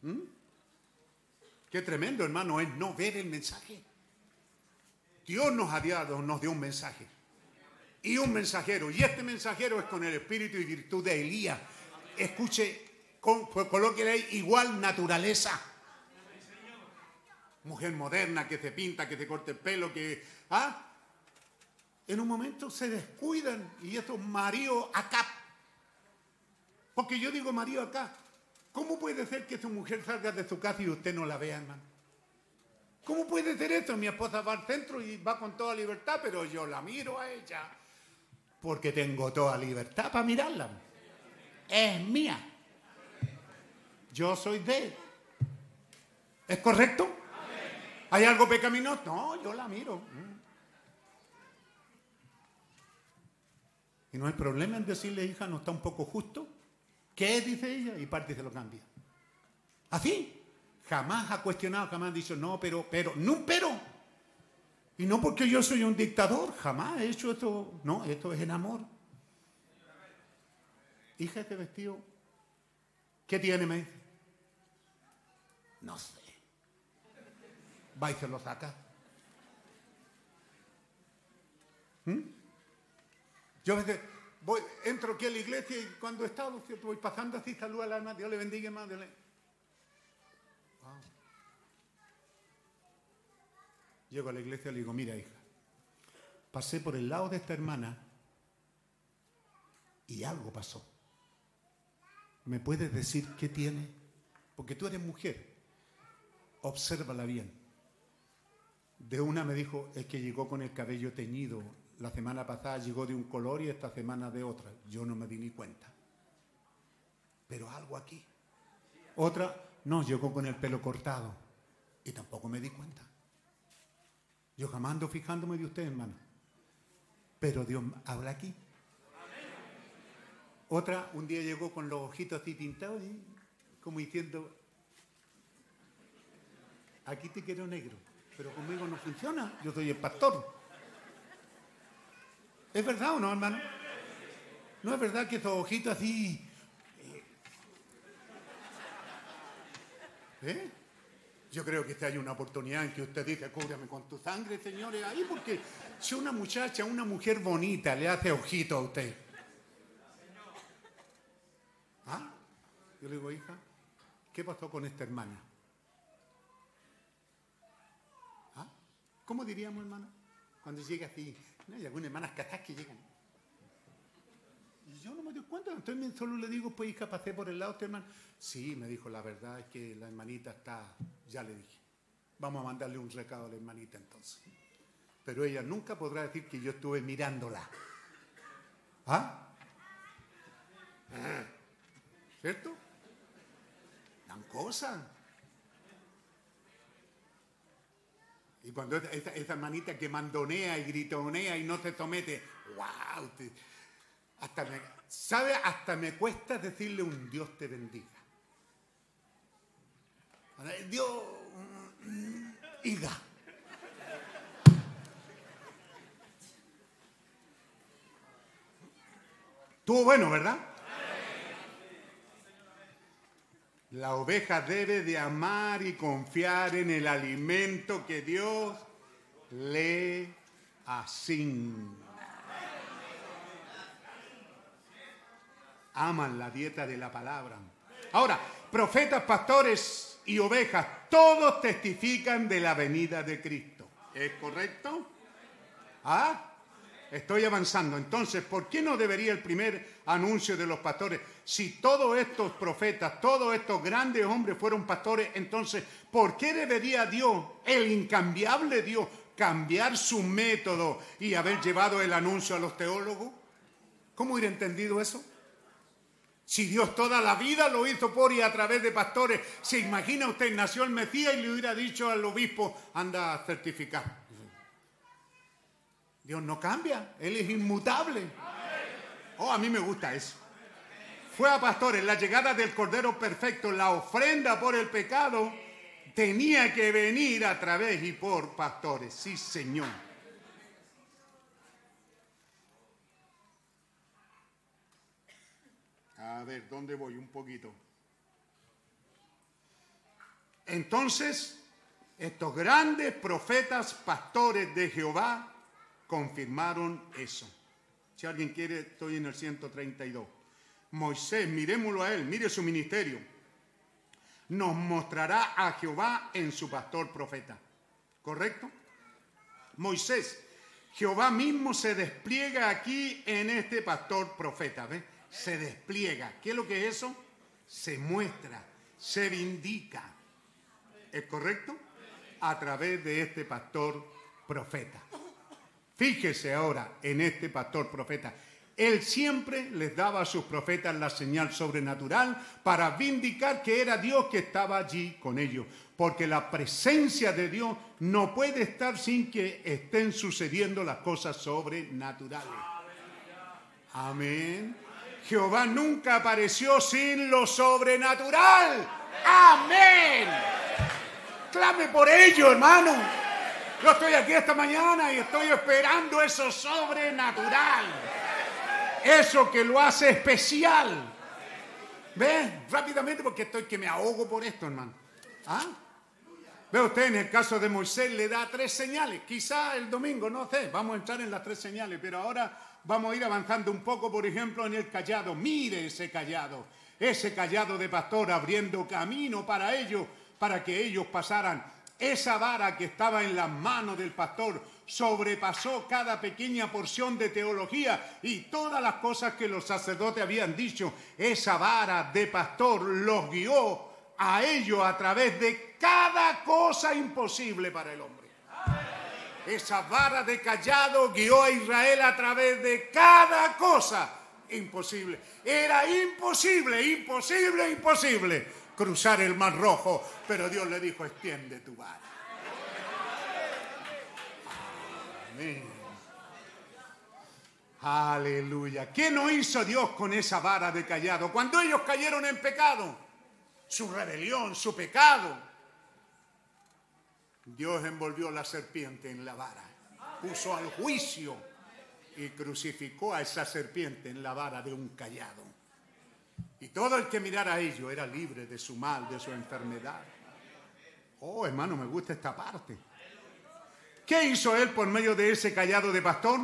¿Mm? Qué tremendo, hermano, es no ver el mensaje. Dios nos ha dado, nos dio un mensaje y un mensajero. Y este mensajero es con el espíritu y virtud de Elías. Escuche, con, pues, hay igual naturaleza. Mujer moderna que se pinta, que se corte el pelo, que... ¿ah? En un momento se descuidan y estos maridos acá. Porque yo digo marido acá. ¿Cómo puede ser que su mujer salga de su casa y usted no la vea, hermano? ¿Cómo puede ser esto? Mi esposa va al centro y va con toda libertad, pero yo la miro a ella porque tengo toda libertad para mirarla. Es mía. Yo soy de él. ¿Es correcto? ¿Hay algo pecaminoso? No, yo la miro. Y no hay problema en decirle, hija, no está un poco justo. ¿Qué dice ella? Y parte se lo cambia. Así. Jamás ha cuestionado, jamás ha dicho, no, pero, pero, no, pero. Y no porque yo soy un dictador, jamás he hecho esto. No, esto es en amor. Hija, este vestido, ¿qué tiene? Me No sé. Va y se lo saca. ¿Mm? Yo voy, entro aquí a la iglesia y cuando he estado, voy pasando así, saludo al alma, Dios le bendiga, madre. Llego a la iglesia y le digo, mira hija, pasé por el lado de esta hermana y algo pasó. ¿Me puedes decir qué tiene? Porque tú eres mujer. Obsérvala bien. De una me dijo, es que llegó con el cabello teñido. La semana pasada llegó de un color y esta semana de otra. Yo no me di ni cuenta. Pero algo aquí. Otra, no, llegó con el pelo cortado. Y tampoco me di cuenta. Yo jamás ando fijándome de usted, hermano. Pero Dios habla aquí. Otra, un día llegó con los ojitos así pintados, como diciendo, aquí te quiero negro, pero conmigo no funciona, yo soy el pastor. ¿Es verdad o no, hermano? ¿No es verdad que esos ojitos así... ¿Eh? ¿Eh? Yo creo que esta hay una oportunidad en que usted dice, cúbrame con tu sangre, señores, ahí porque si una muchacha, una mujer bonita le hace ojito a usted. ¿Ah? Yo le digo, hija, ¿qué pasó con esta hermana? ¿Ah? ¿Cómo diríamos, hermana? Cuando llega así, ¿no? hay algunas hermanas casadas que llegan. Y yo no me doy cuenta, entonces solo le digo, pues hija, pasé por el lado este hermano. Sí, me dijo, la verdad es que la hermanita está, ya le dije, vamos a mandarle un recado a la hermanita entonces. Pero ella nunca podrá decir que yo estuve mirándola. ¿Ah? ¿Cierto? Dan cosas. Y cuando esa, esa, que mandonea y gritonea y no se somete, wow, hasta me, ¿sabe? Hasta me cuesta decirle un Dios te bendiga. Dios, hija. Estuvo bueno, ¿verdad? La oveja debe de amar y confiar en el alimento que Dios le asigna. Aman la dieta de la palabra. Ahora, profetas, pastores, y ovejas, todos testifican de la venida de Cristo. ¿Es correcto? ¿Ah? Estoy avanzando. Entonces, ¿por qué no debería el primer anuncio de los pastores? Si todos estos profetas, todos estos grandes hombres fueron pastores, entonces, ¿por qué debería Dios, el incambiable Dios, cambiar su método y haber llevado el anuncio a los teólogos? ¿Cómo hubiera entendido eso? Si Dios toda la vida lo hizo por y a través de pastores, ¿se imagina usted, nació el Mesías y le hubiera dicho al obispo, anda a certificar? Dios no cambia, Él es inmutable. Oh, a mí me gusta eso. Fue a pastores, la llegada del Cordero Perfecto, la ofrenda por el pecado, tenía que venir a través y por pastores. Sí, Señor. A ver, ¿dónde voy? Un poquito. Entonces, estos grandes profetas, pastores de Jehová, confirmaron eso. Si alguien quiere, estoy en el 132. Moisés, miremoslo a él, mire su ministerio. Nos mostrará a Jehová en su pastor profeta. ¿Correcto? Moisés, Jehová mismo se despliega aquí en este pastor profeta. ¿Ves? Se despliega. ¿Qué es lo que es eso? Se muestra, se vindica. ¿Es correcto? A través de este pastor profeta. Fíjese ahora en este pastor profeta. Él siempre les daba a sus profetas la señal sobrenatural para vindicar que era Dios que estaba allí con ellos. Porque la presencia de Dios no puede estar sin que estén sucediendo las cosas sobrenaturales. Amén. Jehová nunca apareció sin lo sobrenatural. Amén. Clame por ello, hermano. Yo estoy aquí esta mañana y estoy esperando eso sobrenatural. Eso que lo hace especial. ¿Ve? Rápidamente porque estoy que me ahogo por esto, hermano. ¿Ah? Ve usted, en el caso de Moisés le da tres señales. Quizá el domingo, no sé, vamos a entrar en las tres señales, pero ahora vamos a ir avanzando un poco, por ejemplo, en el callado. Mire ese callado, ese callado de pastor abriendo camino para ellos, para que ellos pasaran esa vara que estaba en las manos del pastor sobrepasó cada pequeña porción de teología y todas las cosas que los sacerdotes habían dicho. Esa vara de pastor los guió a ellos a través de cada cosa imposible para el hombre. Esa vara de callado guió a Israel a través de cada cosa imposible. Era imposible, imposible, imposible cruzar el mar rojo, pero Dios le dijo, extiende tu vara. Aleluya. ¿Qué no hizo Dios con esa vara de callado? Cuando ellos cayeron en pecado, su rebelión, su pecado, Dios envolvió la serpiente en la vara, puso al juicio y crucificó a esa serpiente en la vara de un callado. Y todo el que mirara a ello era libre de su mal, de su enfermedad. Oh, hermano, me gusta esta parte. ¿Qué hizo él por medio de ese callado de pastor?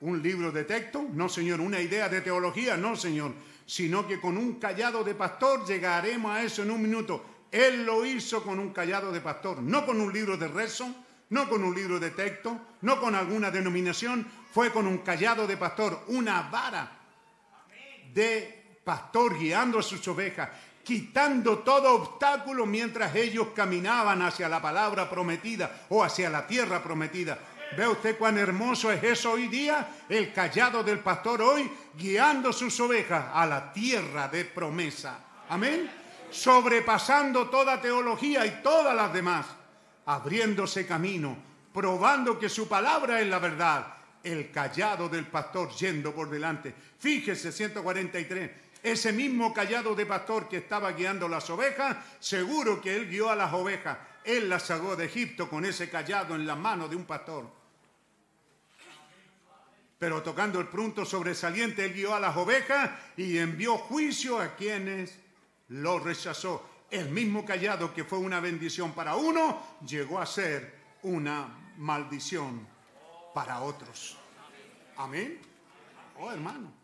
¿Un libro de texto? No, Señor. ¿Una idea de teología? No, Señor. Sino que con un callado de pastor llegaremos a eso en un minuto. Él lo hizo con un callado de pastor, no con un libro de rezo, no con un libro de texto, no con alguna denominación, fue con un callado de pastor, una vara de pastor guiando a sus ovejas, quitando todo obstáculo mientras ellos caminaban hacia la palabra prometida o hacia la tierra prometida. ¿Ve usted cuán hermoso es eso hoy día? El callado del pastor hoy guiando sus ovejas a la tierra de promesa. Amén. Sobrepasando toda teología y todas las demás. Abriéndose camino, probando que su palabra es la verdad el callado del pastor yendo por delante. Fíjese, 143, ese mismo callado de pastor que estaba guiando las ovejas, seguro que él guió a las ovejas. Él las sacó de Egipto con ese callado en la mano de un pastor. Pero tocando el punto sobresaliente, él guió a las ovejas y envió juicio a quienes lo rechazó. El mismo callado que fue una bendición para uno, llegó a ser una maldición para otros. Amén. Oh, hermano,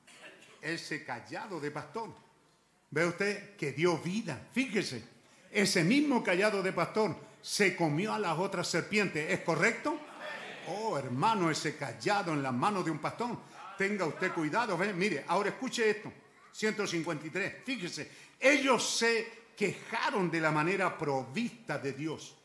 ese callado de pastor. Ve usted que dio vida. Fíjese, ese mismo callado de pastor se comió a las otras serpientes. ¿Es correcto? Oh, hermano, ese callado en las manos de un pastor. Tenga usted cuidado. ¿ve? Mire, ahora escuche esto. 153. Fíjese, ellos se quejaron de la manera provista de Dios.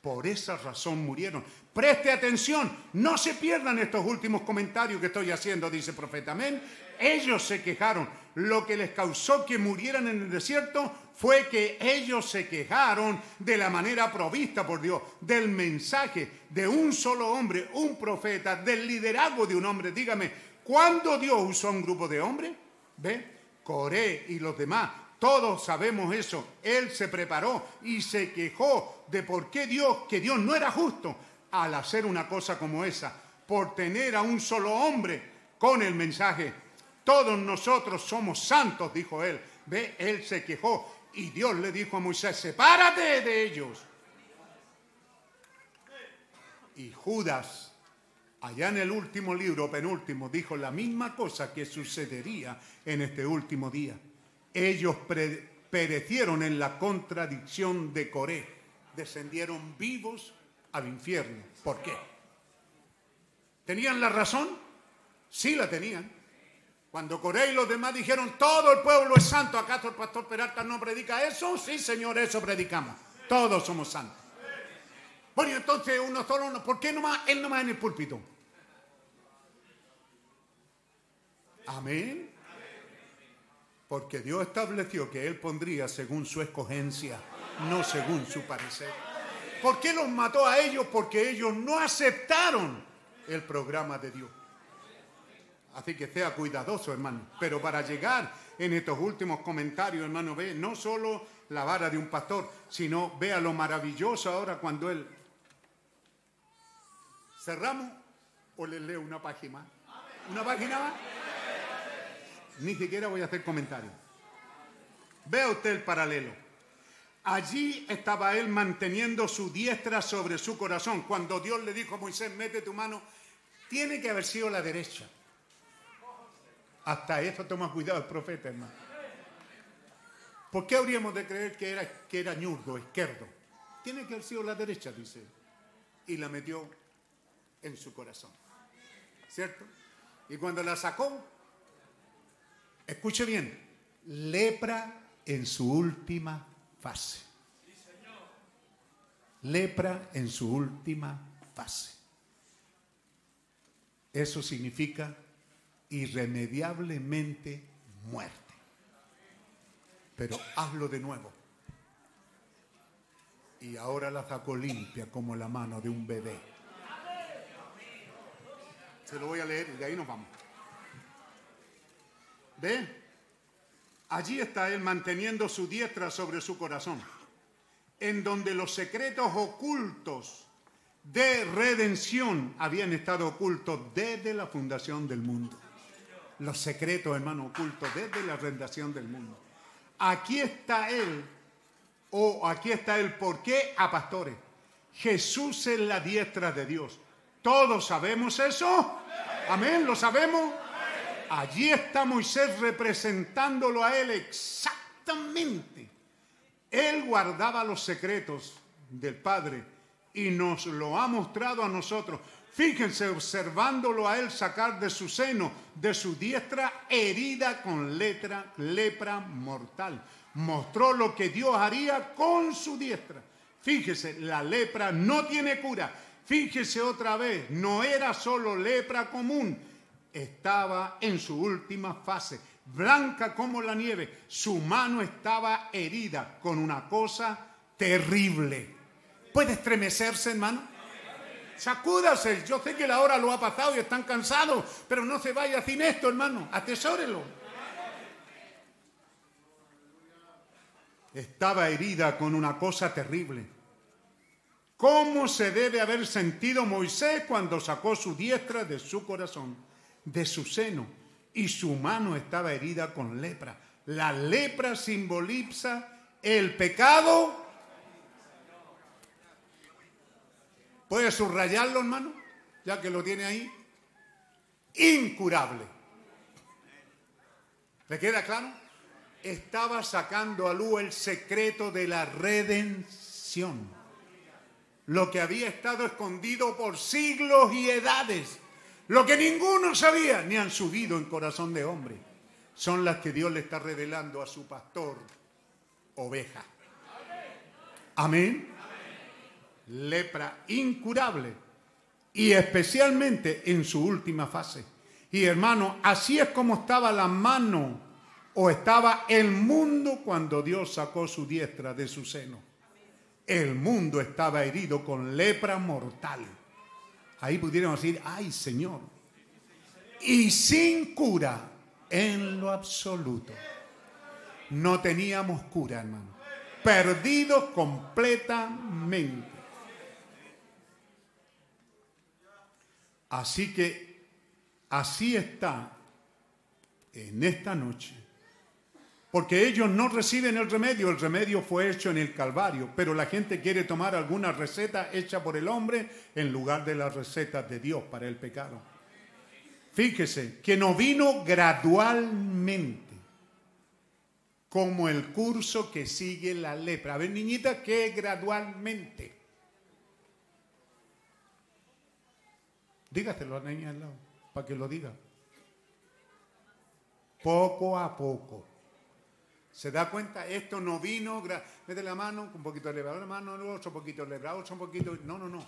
Por esa razón murieron. Preste atención, no se pierdan estos últimos comentarios que estoy haciendo, dice el profeta. Amén. Ellos se quejaron. Lo que les causó que murieran en el desierto fue que ellos se quejaron de la manera provista por Dios, del mensaje de un solo hombre, un profeta, del liderazgo de un hombre. Dígame, ¿cuándo Dios usó a un grupo de hombres? ¿Ve? Coré y los demás todos sabemos eso. Él se preparó y se quejó de por qué Dios, que Dios no era justo al hacer una cosa como esa, por tener a un solo hombre con el mensaje. Todos nosotros somos santos, dijo él. Ve, él se quejó y Dios le dijo a Moisés, sepárate de ellos. Y Judas, allá en el último libro, penúltimo, dijo la misma cosa que sucedería en este último día ellos perecieron en la contradicción de Coré, descendieron vivos al infierno. ¿Por qué? ¿Tenían la razón? Sí la tenían. Cuando Coré y los demás dijeron, todo el pueblo es santo, ¿acaso el pastor Peralta no predica eso? Sí, Señor, eso predicamos. Todos somos santos. Bueno, entonces uno solo, ¿por qué nomás, él nomás en el púlpito? Amén. Porque Dios estableció que Él pondría según su escogencia, no según su parecer. ¿Por qué los mató a ellos? Porque ellos no aceptaron el programa de Dios. Así que sea cuidadoso, hermano. Pero para llegar en estos últimos comentarios, hermano, ve no solo la vara de un pastor, sino vea lo maravilloso ahora cuando él... ¿Cerramos o le leo una página? ¿Una página más? Ni siquiera voy a hacer comentarios. Vea usted el paralelo. Allí estaba él manteniendo su diestra sobre su corazón. Cuando Dios le dijo a Moisés, mete tu mano, tiene que haber sido la derecha. Hasta eso toma cuidado el profeta, hermano. ¿Por qué habríamos de creer que era, que era ñurdo, izquierdo? Tiene que haber sido la derecha, dice. Y la metió en su corazón. ¿Cierto? Y cuando la sacó, escuche bien, lepra en su última fase. Lepra en su última fase. Eso significa irremediablemente muerte. Pero hazlo de nuevo. Y ahora la sacó limpia como la mano de un bebé. Se lo voy a leer y de ahí nos vamos. ¿Ve? Allí está Él manteniendo su diestra sobre su corazón, en donde los secretos ocultos de redención habían estado ocultos desde la fundación del mundo. Los secretos, hermano, ocultos desde la fundación del mundo. Aquí está Él, o aquí está Él, ¿por qué? A pastores. Jesús es la diestra de Dios. ¿Todos sabemos eso? Amén, ¿lo sabemos? Allí está Moisés representándolo a él exactamente. Él guardaba los secretos del Padre y nos lo ha mostrado a nosotros. Fíjense, observándolo a él sacar de su seno, de su diestra, herida con letra, lepra mortal. Mostró lo que Dios haría con su diestra. Fíjese, la lepra no tiene cura. Fíjese otra vez, no era solo lepra común, estaba en su última fase, blanca como la nieve. Su mano estaba herida con una cosa terrible. ¿Puede estremecerse, hermano? Sacúdase. Yo sé que la hora lo ha pasado y están cansados, pero no se vaya sin esto, hermano. Atesórelo. Estaba herida con una cosa terrible. ¿Cómo se debe haber sentido Moisés cuando sacó su diestra de su corazón? de su seno y su mano estaba herida con lepra. La lepra simboliza el pecado. ¿Puede subrayarlo, hermano? Ya que lo tiene ahí. Incurable. ¿Le queda claro? Estaba sacando a luz el secreto de la redención. lo que había estado escondido por siglos y edades, lo que ninguno sabía ni han subido en corazón de hombre, son las que Dios le está revelando a su pastor, oveja. Amén. Lepra incurable y especialmente en su última fase. Y hermano, así es como estaba la mano o estaba el mundo cuando Dios sacó su diestra de su seno. El mundo estaba herido con lepra mortal. Ahí pudieron decir, ay Señor. Y sin cura en lo absoluto. No teníamos cura, hermano. Perdidos completamente. Así que así está en esta noche. Porque ellos no reciben el remedio, el remedio fue hecho en el Calvario, pero la gente quiere tomar alguna receta hecha por el hombre en lugar de las recetas de Dios para el pecado. Fíjese que no vino gradualmente, como el curso que sigue la lepra. A ver, niñita, ¿qué gradualmente? Dígaselo a la niña al lado, para que lo diga. Poco a poco. ¿Se da cuenta? Esto no vino, mete la mano, un poquito levadura, la mano, otro poquito levadura, otro poquito. No, no, no.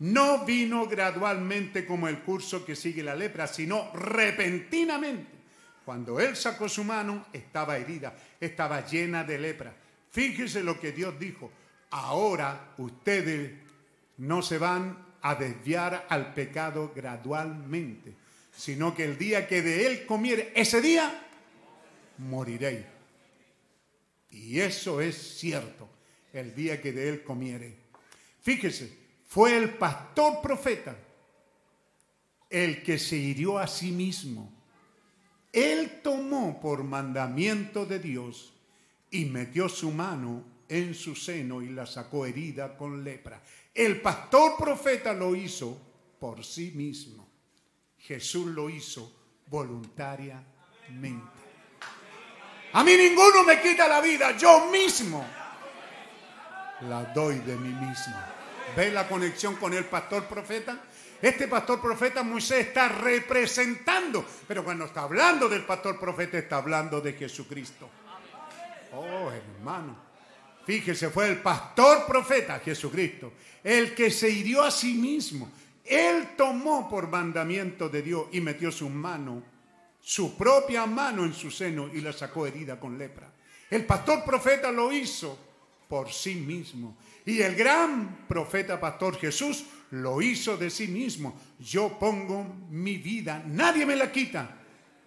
No vino gradualmente como el curso que sigue la lepra, sino repentinamente. Cuando él sacó su mano, estaba herida, estaba llena de lepra. Fíjese lo que Dios dijo. Ahora ustedes no se van a desviar al pecado gradualmente, sino que el día que de él comiere, ese día moriréis. Y eso es cierto, el día que de él comiere. Fíjese, fue el pastor profeta el que se hirió a sí mismo. Él tomó por mandamiento de Dios y metió su mano en su seno y la sacó herida con lepra. El pastor profeta lo hizo por sí mismo. Jesús lo hizo voluntariamente. A mí ninguno me quita la vida, yo mismo la doy de mí mismo. ¿Ve la conexión con el pastor profeta? Este pastor profeta Moisés está representando, pero cuando está hablando del pastor profeta está hablando de Jesucristo. Oh, hermano. Fíjese, fue el pastor profeta Jesucristo, el que se hirió a sí mismo. Él tomó por mandamiento de Dios y metió su mano, su propia mano en su seno y la sacó herida con lepra. El pastor profeta lo hizo por sí mismo. Y el gran profeta pastor Jesús lo hizo de sí mismo. Yo pongo mi vida, nadie me la quita.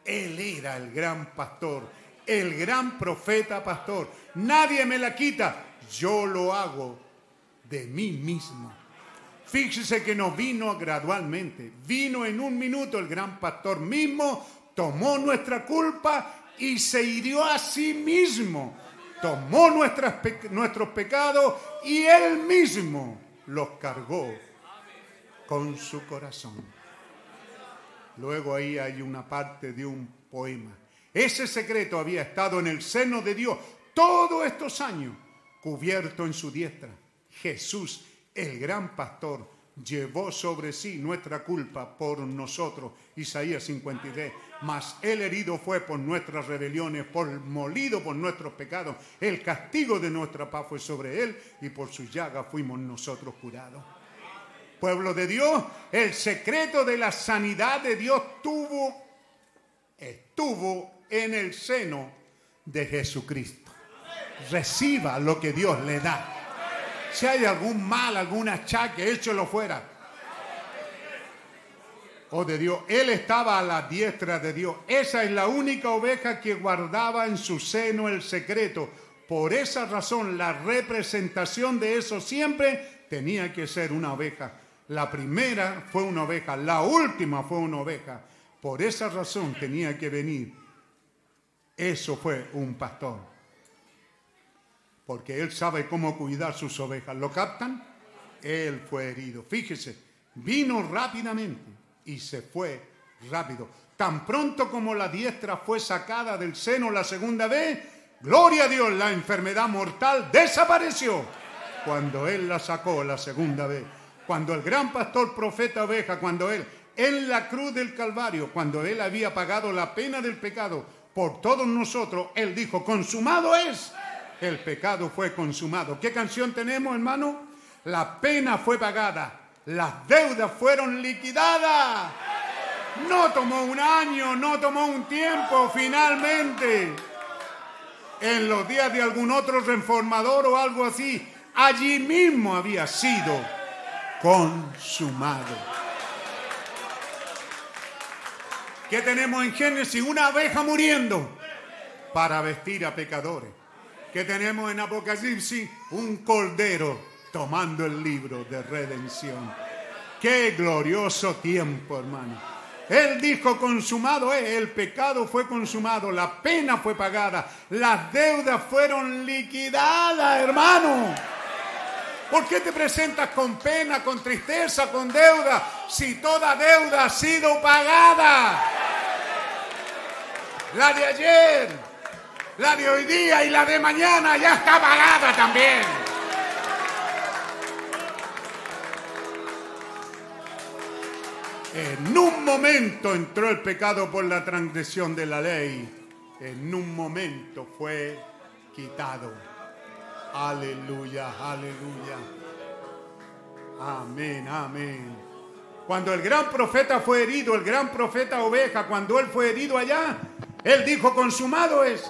Él era el gran pastor el gran profeta pastor. Nadie me la quita, yo lo hago de mí mismo. Fíjese que no vino gradualmente, vino en un minuto el gran pastor mismo, tomó nuestra culpa y se hirió a sí mismo. Tomó nuestros pecados y él mismo los cargó con su corazón. Luego ahí hay una parte de un poema ese secreto había estado en el seno de Dios todos estos años, cubierto en su diestra. Jesús, el gran pastor, llevó sobre sí nuestra culpa por nosotros. Isaías 53. Mas el herido fue por nuestras rebeliones, por molido por nuestros pecados. El castigo de nuestra paz fue sobre él y por su llaga fuimos nosotros curados. Pueblo de Dios, el secreto de la sanidad de Dios tuvo, estuvo en el seno de Jesucristo. Reciba lo que Dios le da. Si hay algún mal, algún achaque, échelo fuera. Oh de Dios, Él estaba a la diestra de Dios. Esa es la única oveja que guardaba en su seno el secreto. Por esa razón, la representación de eso siempre tenía que ser una oveja. La primera fue una oveja, la última fue una oveja. Por esa razón tenía que venir eso fue un pastor. Porque él sabe cómo cuidar sus ovejas. ¿Lo captan? Él fue herido. Fíjese, vino rápidamente y se fue rápido. Tan pronto como la diestra fue sacada del seno la segunda vez, gloria a Dios, la enfermedad mortal desapareció. cuando Él la sacó la segunda vez. Cuando el gran pastor profeta oveja, cuando Él en la cruz del Calvario, cuando Él había pagado la pena del pecado por todos nosotros, Él dijo, consumado es. El pecado fue consumado. ¿Qué canción tenemos, hermano? La pena fue pagada, las deudas fueron liquidadas. No tomó un año, no tomó un tiempo, finalmente. En los días de algún otro reformador o algo así, allí mismo había sido consumado. ¿Qué tenemos en Génesis? Una abeja muriendo para vestir a pecadores. ¿Qué tenemos en Apocalipsis? Un cordero tomando el libro de redención. Qué glorioso tiempo, hermano. Él dijo, consumado es, el pecado fue consumado, la pena fue pagada, las deudas fueron liquidadas, hermano. ¿Por qué te presentas con pena, con tristeza, con deuda, si toda deuda ha sido pagada? La de ayer, la de hoy día y la de mañana ya está pagada también. En un momento entró el pecado por la transgresión de la ley. En un momento fue quitado. Aleluya, aleluya. Amén, amén. Cuando el gran profeta fue herido, el gran profeta oveja, cuando él fue herido allá, él dijo, consumado es.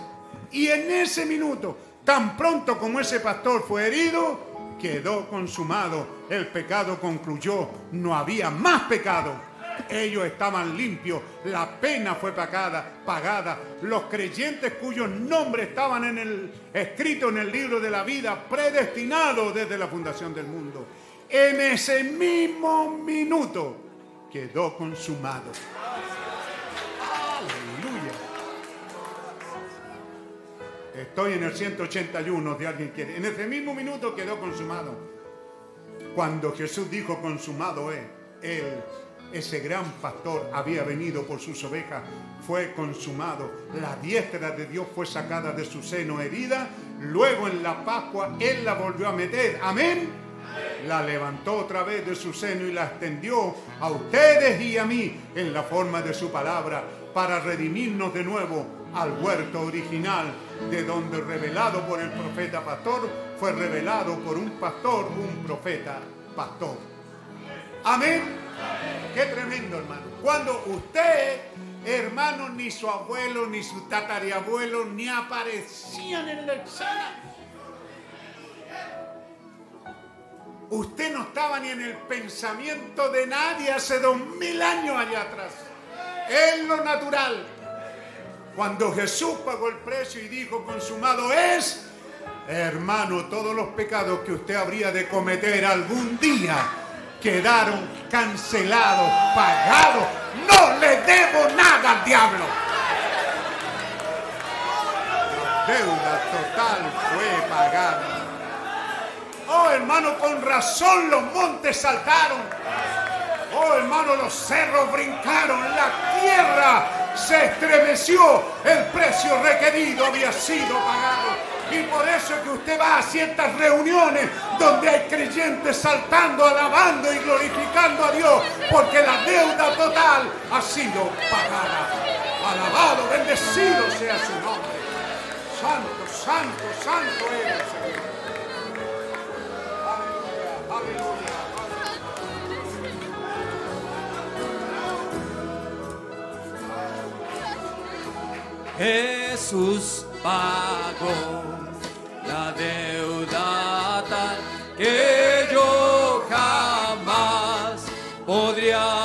Y en ese minuto, tan pronto como ese pastor fue herido, quedó consumado. El pecado concluyó. No había más pecado. Ellos estaban limpios, la pena fue pagada, pagada. Los creyentes cuyos nombres estaban en el, escritos en el libro de la vida, predestinados desde la fundación del mundo. En ese mismo minuto quedó consumado. Estoy en el 181 de alguien quiere. En ese mismo minuto quedó consumado. Cuando Jesús dijo consumado es, Él ese gran pastor había venido por sus ovejas, fue consumado. La diestra de Dios fue sacada de su seno herida. Luego en la Pascua Él la volvió a meter. Amén. La levantó otra vez de su seno y la extendió a ustedes y a mí en la forma de su palabra para redimirnos de nuevo al huerto original de donde revelado por el profeta pastor fue revelado por un pastor, un profeta pastor. Amén. Qué tremendo, hermano. Cuando usted, hermano, ni su abuelo, ni su tatarabuelo, ni aparecían en la escena. Usted no estaba ni en el pensamiento de nadie hace dos mil años allá atrás. Es lo natural. Cuando Jesús pagó el precio y dijo, consumado es, hermano, todos los pecados que usted habría de cometer algún día quedaron cancelados, pagados. No le debo nada al diablo. La deuda total fue pagada. Oh hermano, con razón los montes saltaron. Oh hermano, los cerros brincaron, la tierra se estremeció. El precio requerido había sido pagado. Y por eso es que usted va a ciertas reuniones donde hay creyentes saltando, alabando y glorificando a Dios, porque la deuda total ha sido pagada. Alabado, bendecido sea su nombre. Santo, santo, santo es el Señor. Aleluya, aleluya. Jesús pagó la deuda tal que yo jamás podría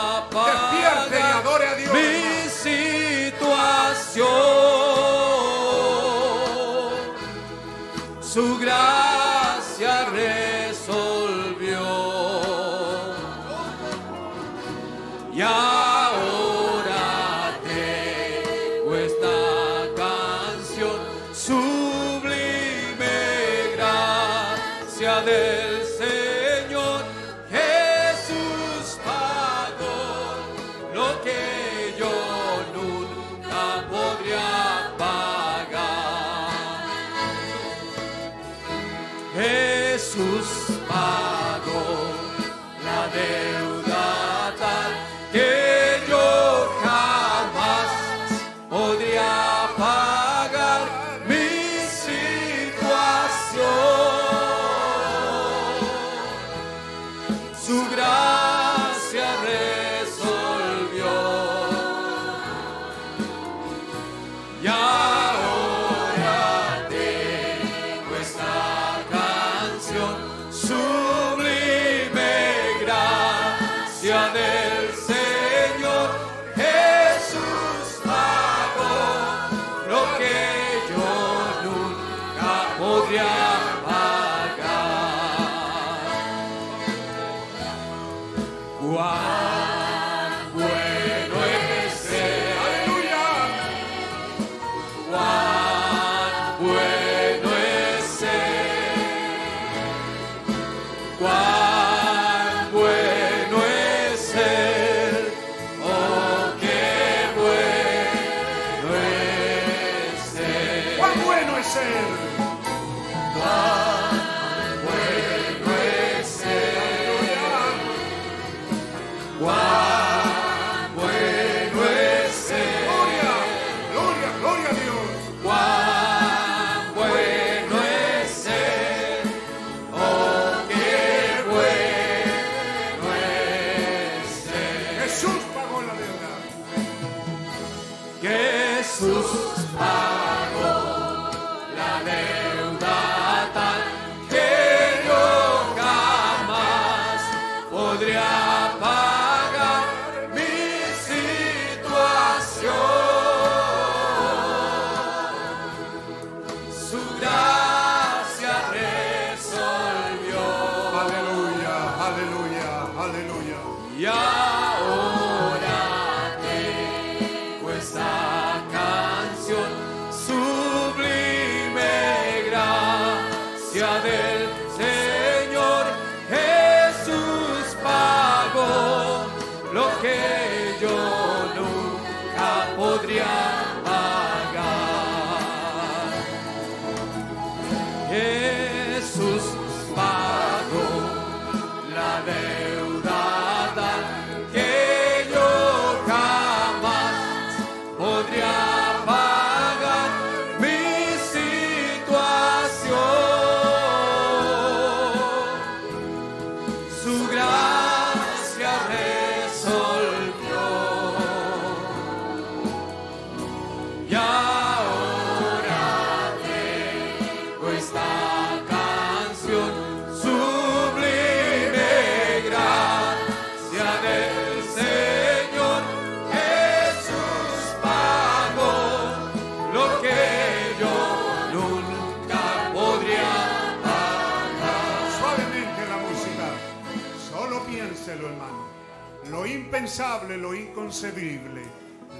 lo inconcebible,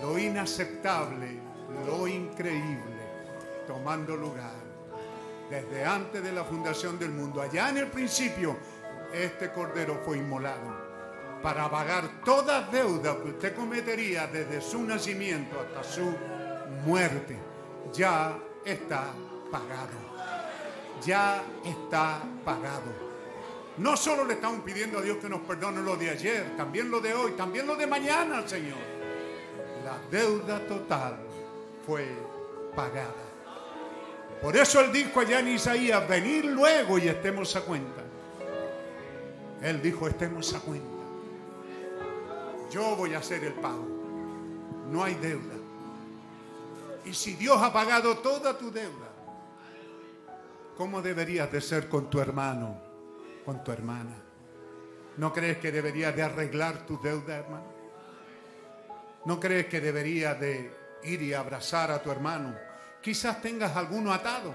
lo inaceptable, lo increíble, tomando lugar. Desde antes de la fundación del mundo, allá en el principio, este cordero fue inmolado para pagar toda deuda que usted cometería desde su nacimiento hasta su muerte. Ya está pagado ya está pagado. No solo le estamos pidiendo a Dios que nos perdone lo de ayer, también lo de hoy, también lo de mañana, Señor. La deuda total fue pagada. Por eso Él dijo allá en Isaías, venir luego y estemos a cuenta. Él dijo, estemos a cuenta. Yo voy a hacer el pago. No hay deuda. Y si Dios ha pagado toda tu deuda, ¿Cómo deberías de ser con tu hermano, con tu hermana? ¿No crees que deberías de arreglar tu deuda, hermano? ¿No crees que deberías de ir y abrazar a tu hermano? Quizás tengas alguno atado.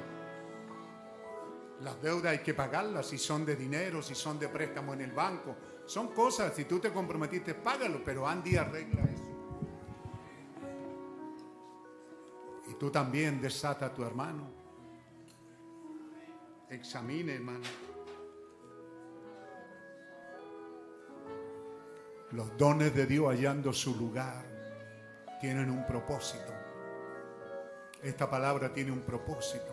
Las deudas hay que pagarlas, si son de dinero, si son de préstamo en el banco. Son cosas, si tú te comprometiste, págalo, pero Andy arregla eso. Y tú también desata a tu hermano. Examine, hermano. Los dones de Dios hallando su lugar tienen un propósito. Esta palabra tiene un propósito.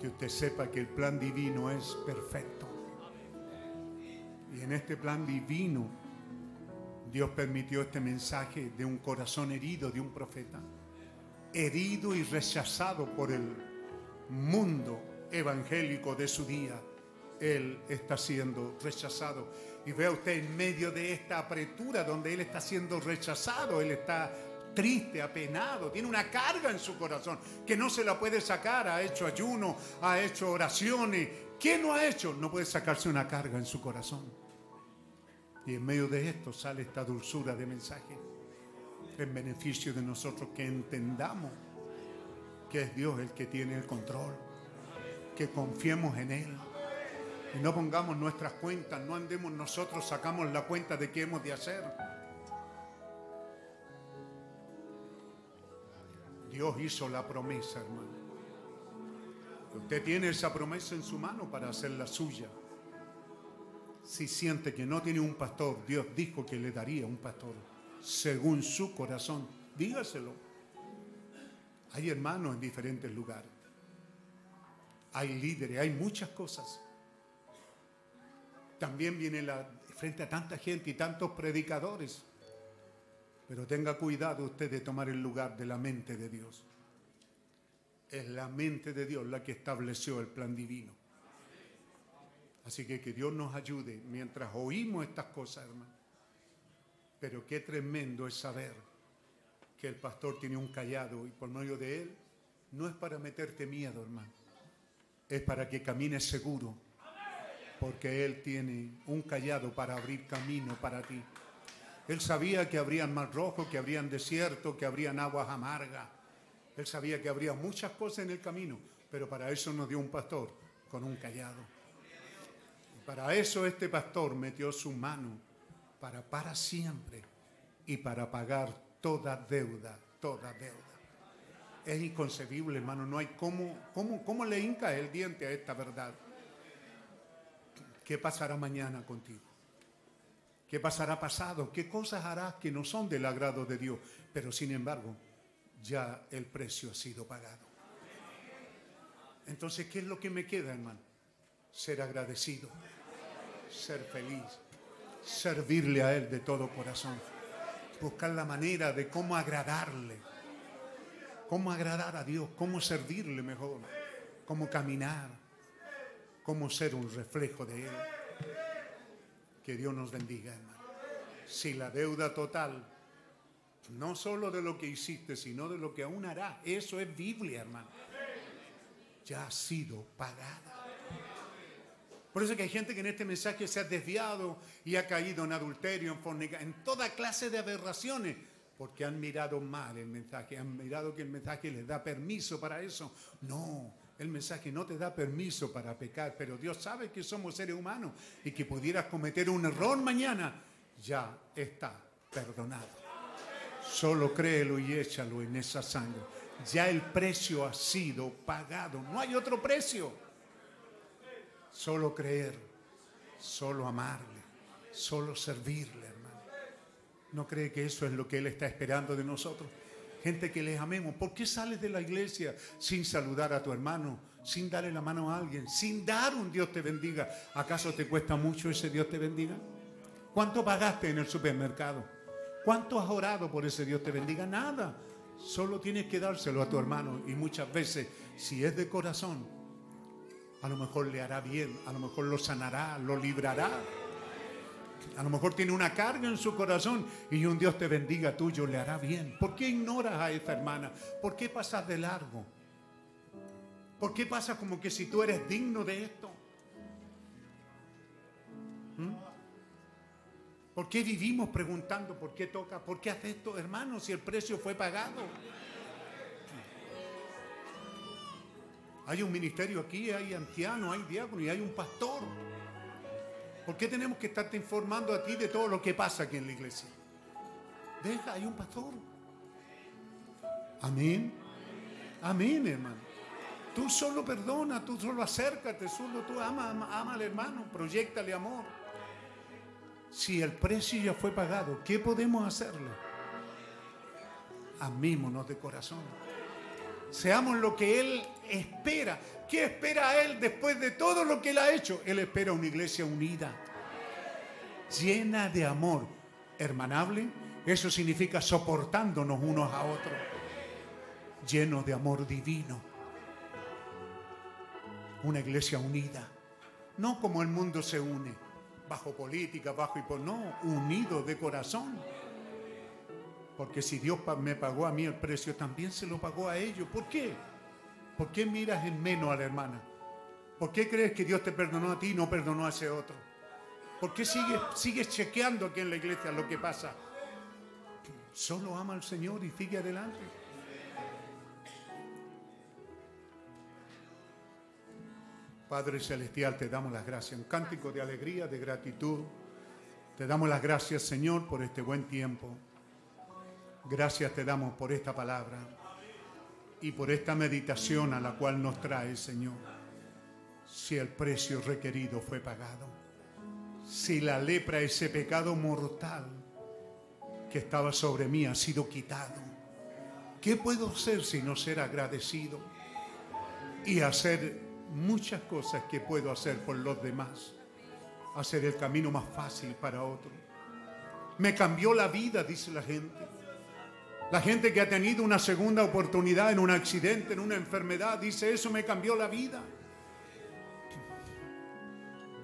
Que usted sepa que el plan divino es perfecto. Y en este plan divino, Dios permitió este mensaje de un corazón herido de un profeta. Herido y rechazado por el mundo evangélico de su día, Él está siendo rechazado. Y vea usted en medio de esta apretura donde Él está siendo rechazado, Él está triste, apenado, tiene una carga en su corazón que no se la puede sacar. Ha hecho ayuno, ha hecho oraciones. ¿Qué no ha hecho? No puede sacarse una carga en su corazón. Y en medio de esto sale esta dulzura de mensaje en beneficio de nosotros que entendamos que es Dios el que tiene el control que confiemos en Él. Y no pongamos nuestras cuentas, no andemos nosotros, sacamos la cuenta de qué hemos de hacer. Dios hizo la promesa, hermano. Usted tiene esa promesa en su mano para hacerla suya. Si siente que no tiene un pastor, Dios dijo que le daría un pastor según su corazón. Dígaselo. Hay hermanos en diferentes lugares. hay líderes, hay muchas cosas. También viene la, frente a tanta gente y tantos predicadores. Pero tenga cuidado usted de tomar el lugar de la mente de Dios. Es la mente de Dios la que estableció el plan divino. Así que que Dios nos ayude mientras oímos estas cosas, hermano. Pero qué tremendo es saber que el pastor tiene un callado y por medio de él no es para meterte miedo, hermano. Es para que camines seguro. Porque él tiene un callado para abrir camino para ti. Él sabía que habrían mar rojo, que habrían desierto, que habrían aguas amargas. Él sabía que habría muchas cosas en el camino, pero para eso nos dio un pastor con un callado. Para eso este pastor metió su mano para para siempre y para pagar toda deuda, toda deuda. Es inconcebible, hermano, no hay cómo, cómo, cómo le hinca el diente a esta verdad. ¿Qué pasará mañana contigo? ¿Qué pasará pasado? ¿Qué cosas harás que no son del agrado de Dios? Pero sin embargo, ya el precio ha sido pagado. Entonces, ¿qué es lo que me queda, hermano? Ser agradecido, ser feliz, servirle a Él de todo corazón, buscar la manera de cómo agradarle, cómo agradar a Dios, cómo servirle mejor, cómo caminar, cómo ser un reflejo de Él. Que Dios nos bendiga, hermano. Si la deuda total, no solo de lo que hiciste, sino de lo que aún hará, eso es Biblia, hermano. Ya ha sido pagada. Por eso que hay gente que en este mensaje se ha desviado y ha caído en adulterio, en fornicación, en toda clase de aberraciones, porque han mirado mal el mensaje, han mirado que el mensaje les da permiso para eso. No, el mensaje no te da permiso para pecar, pero Dios sabe que somos seres humanos y que pudieras cometer un error mañana, ya está perdonado. Solo créelo y échalo en esa sangre. Ya el precio ha sido pagado, no hay otro precio. Solo creer, solo amarle, solo servirle, hermano. ¿No cree que eso es lo que Él está esperando de nosotros? Gente que les amemos. ¿Por qué sales de la iglesia sin saludar a tu hermano, sin darle la mano a alguien, sin dar un Dios te bendiga? ¿Acaso te cuesta mucho ese Dios te bendiga? ¿Cuánto pagaste en el supermercado? ¿Cuánto has orado por ese Dios te bendiga? Nada. Solo tienes que dárselo a tu hermano y muchas veces, si es de corazón, a lo mejor le hará bien, a lo mejor lo sanará, lo librará. A lo mejor tiene una carga en su corazón y un Dios te bendiga tuyo le hará bien. ¿Por qué ignoras a esta hermana? ¿Por qué pasas de largo? ¿Por qué pasa como que si tú eres digno de esto? ¿Mm? ¿Por qué vivimos preguntando por qué toca? ¿Por qué hace esto, hermano, si el precio fue pagado? Hay un ministerio aquí, hay anciano, hay diácono y hay un pastor. ¿Por qué tenemos que estarte informando a ti de todo lo que pasa aquí en la iglesia? Deja, hay un pastor. Amén. Amén, hermano. Tú solo perdona, tú solo acércate, solo tú ama, ama, ama al hermano, proyectale amor. Si el precio ya fue pagado, ¿qué podemos hacerle? Amémonos de corazón. Seamos lo que Él espera. ¿Qué espera Él después de todo lo que Él ha hecho? Él espera una iglesia unida, llena de amor, hermanable. Eso significa soportándonos unos a otros, llenos de amor divino. Una iglesia unida, no como el mundo se une, bajo política, bajo y no, unido de corazón. Porque si Dios me pagó a mí el precio, también se lo pagó a ellos. ¿Por qué? ¿Por qué miras en menos a la hermana? ¿Por qué crees que Dios te perdonó a ti y no perdonó a ese otro? ¿Por qué sigues, sigues chequeando aquí en la iglesia lo que pasa? Solo ama al Señor y sigue adelante. Padre Celestial, te damos las gracias. Un cántico de alegría, de gratitud. Te damos las gracias, Señor, por este buen tiempo. Gracias te damos por esta palabra y por esta meditación a la cual nos trae, Señor. Si el precio requerido fue pagado, si la lepra, ese pecado mortal que estaba sobre mí, ha sido quitado, ¿qué puedo hacer si no ser agradecido y hacer muchas cosas que puedo hacer por los demás. Hacer el camino más fácil para otros. Me cambió la vida, dice la gente. La gente que ha tenido una segunda oportunidad en un accidente, en una enfermedad, dice, eso me cambió la vida.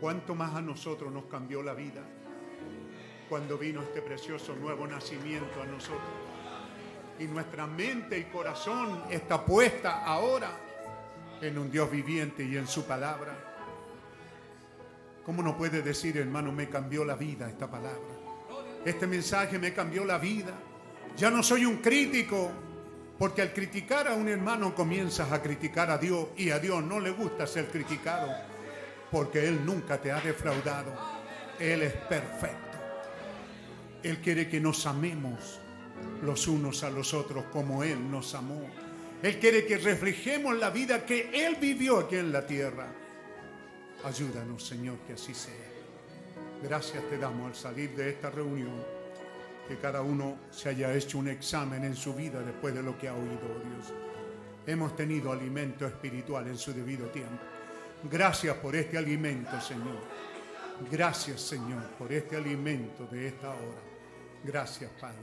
¿Cuánto más a nosotros nos cambió la vida cuando vino este precioso nuevo nacimiento a nosotros? Y nuestra mente y corazón está puesta ahora en un Dios viviente y en su palabra. ¿Cómo no puede decir, hermano, me cambió la vida esta palabra? Este mensaje me cambió la vida. Ya no soy un crítico, porque al criticar a un hermano comienzas a criticar a Dios y a Dios no le gusta ser criticado, porque Él nunca te ha defraudado. Él es perfecto. Él quiere que nos amemos los unos a los otros como Él nos amó. Él quiere que reflejemos la vida que Él vivió aquí en la tierra. Ayúdanos, Señor, que así sea. Gracias te damos al salir de esta reunión, que cada uno se haya hecho un examen en su vida después de lo que ha oído, oh Dios. Hemos tenido alimento espiritual en su debido tiempo. Gracias por este alimento, Señor. Gracias, Señor, por este alimento de esta hora. Gracias, Padre.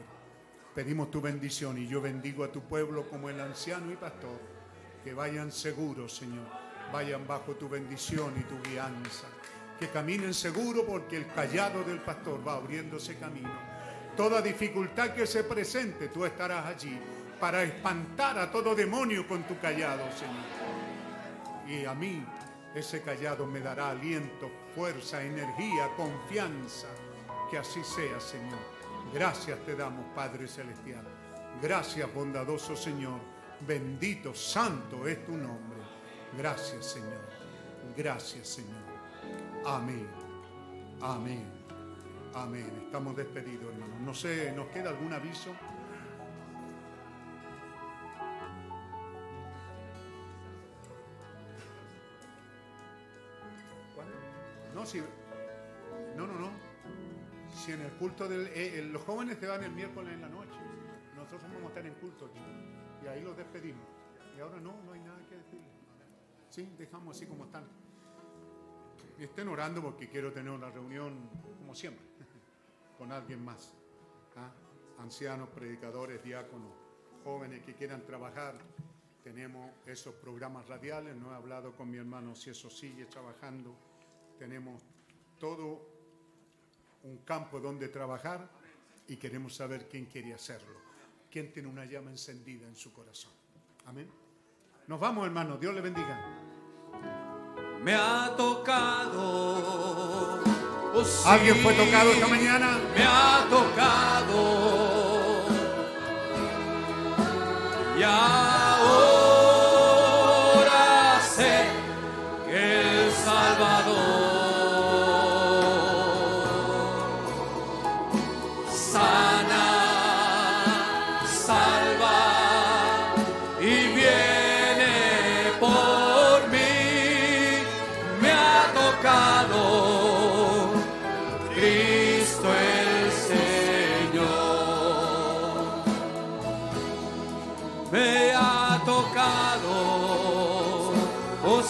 Pedimos tu bendición y yo bendigo a tu pueblo como el anciano y pastor. Que vayan seguros, Señor. Vayan bajo tu bendición y tu guianza. Que caminen seguro porque el callado del pastor va abriéndose camino. Toda dificultad que se presente, tú estarás allí para espantar a todo demonio con tu callado, Señor. Y a mí ese callado me dará aliento, fuerza, energía, confianza. Que así sea, Señor. Gracias te damos, Padre Celestial. Gracias, bondadoso Señor. Bendito, santo es tu nombre. Gracias, Señor. Gracias, Señor. Amén. Amén. Amén. Estamos despedidos, No sé, ¿nos queda algún aviso? No, sí. No, no, no en el culto del... Eh, los jóvenes se van el miércoles en la noche. Nosotros vamos a estar en culto aquí. Y ahí los despedimos. Y ahora no, no hay nada que decir. Sí, dejamos así como están. Estén orando porque quiero tener una reunión, como siempre, con alguien más. Ancianos, predicadores, diáconos, jóvenes que quieran trabajar. Tenemos esos programas radiales. No he hablado con mi hermano si eso sigue trabajando. Tenemos todo un campo donde trabajar y queremos saber quién quiere hacerlo. ¿Quién tiene una llama encendida en su corazón? Amén. Nos vamos, hermanos. Dios le bendiga. Me ha tocado. Oh, ¿Alguien fue tocado esta mañana? Me ha tocado. Y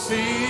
Salvador.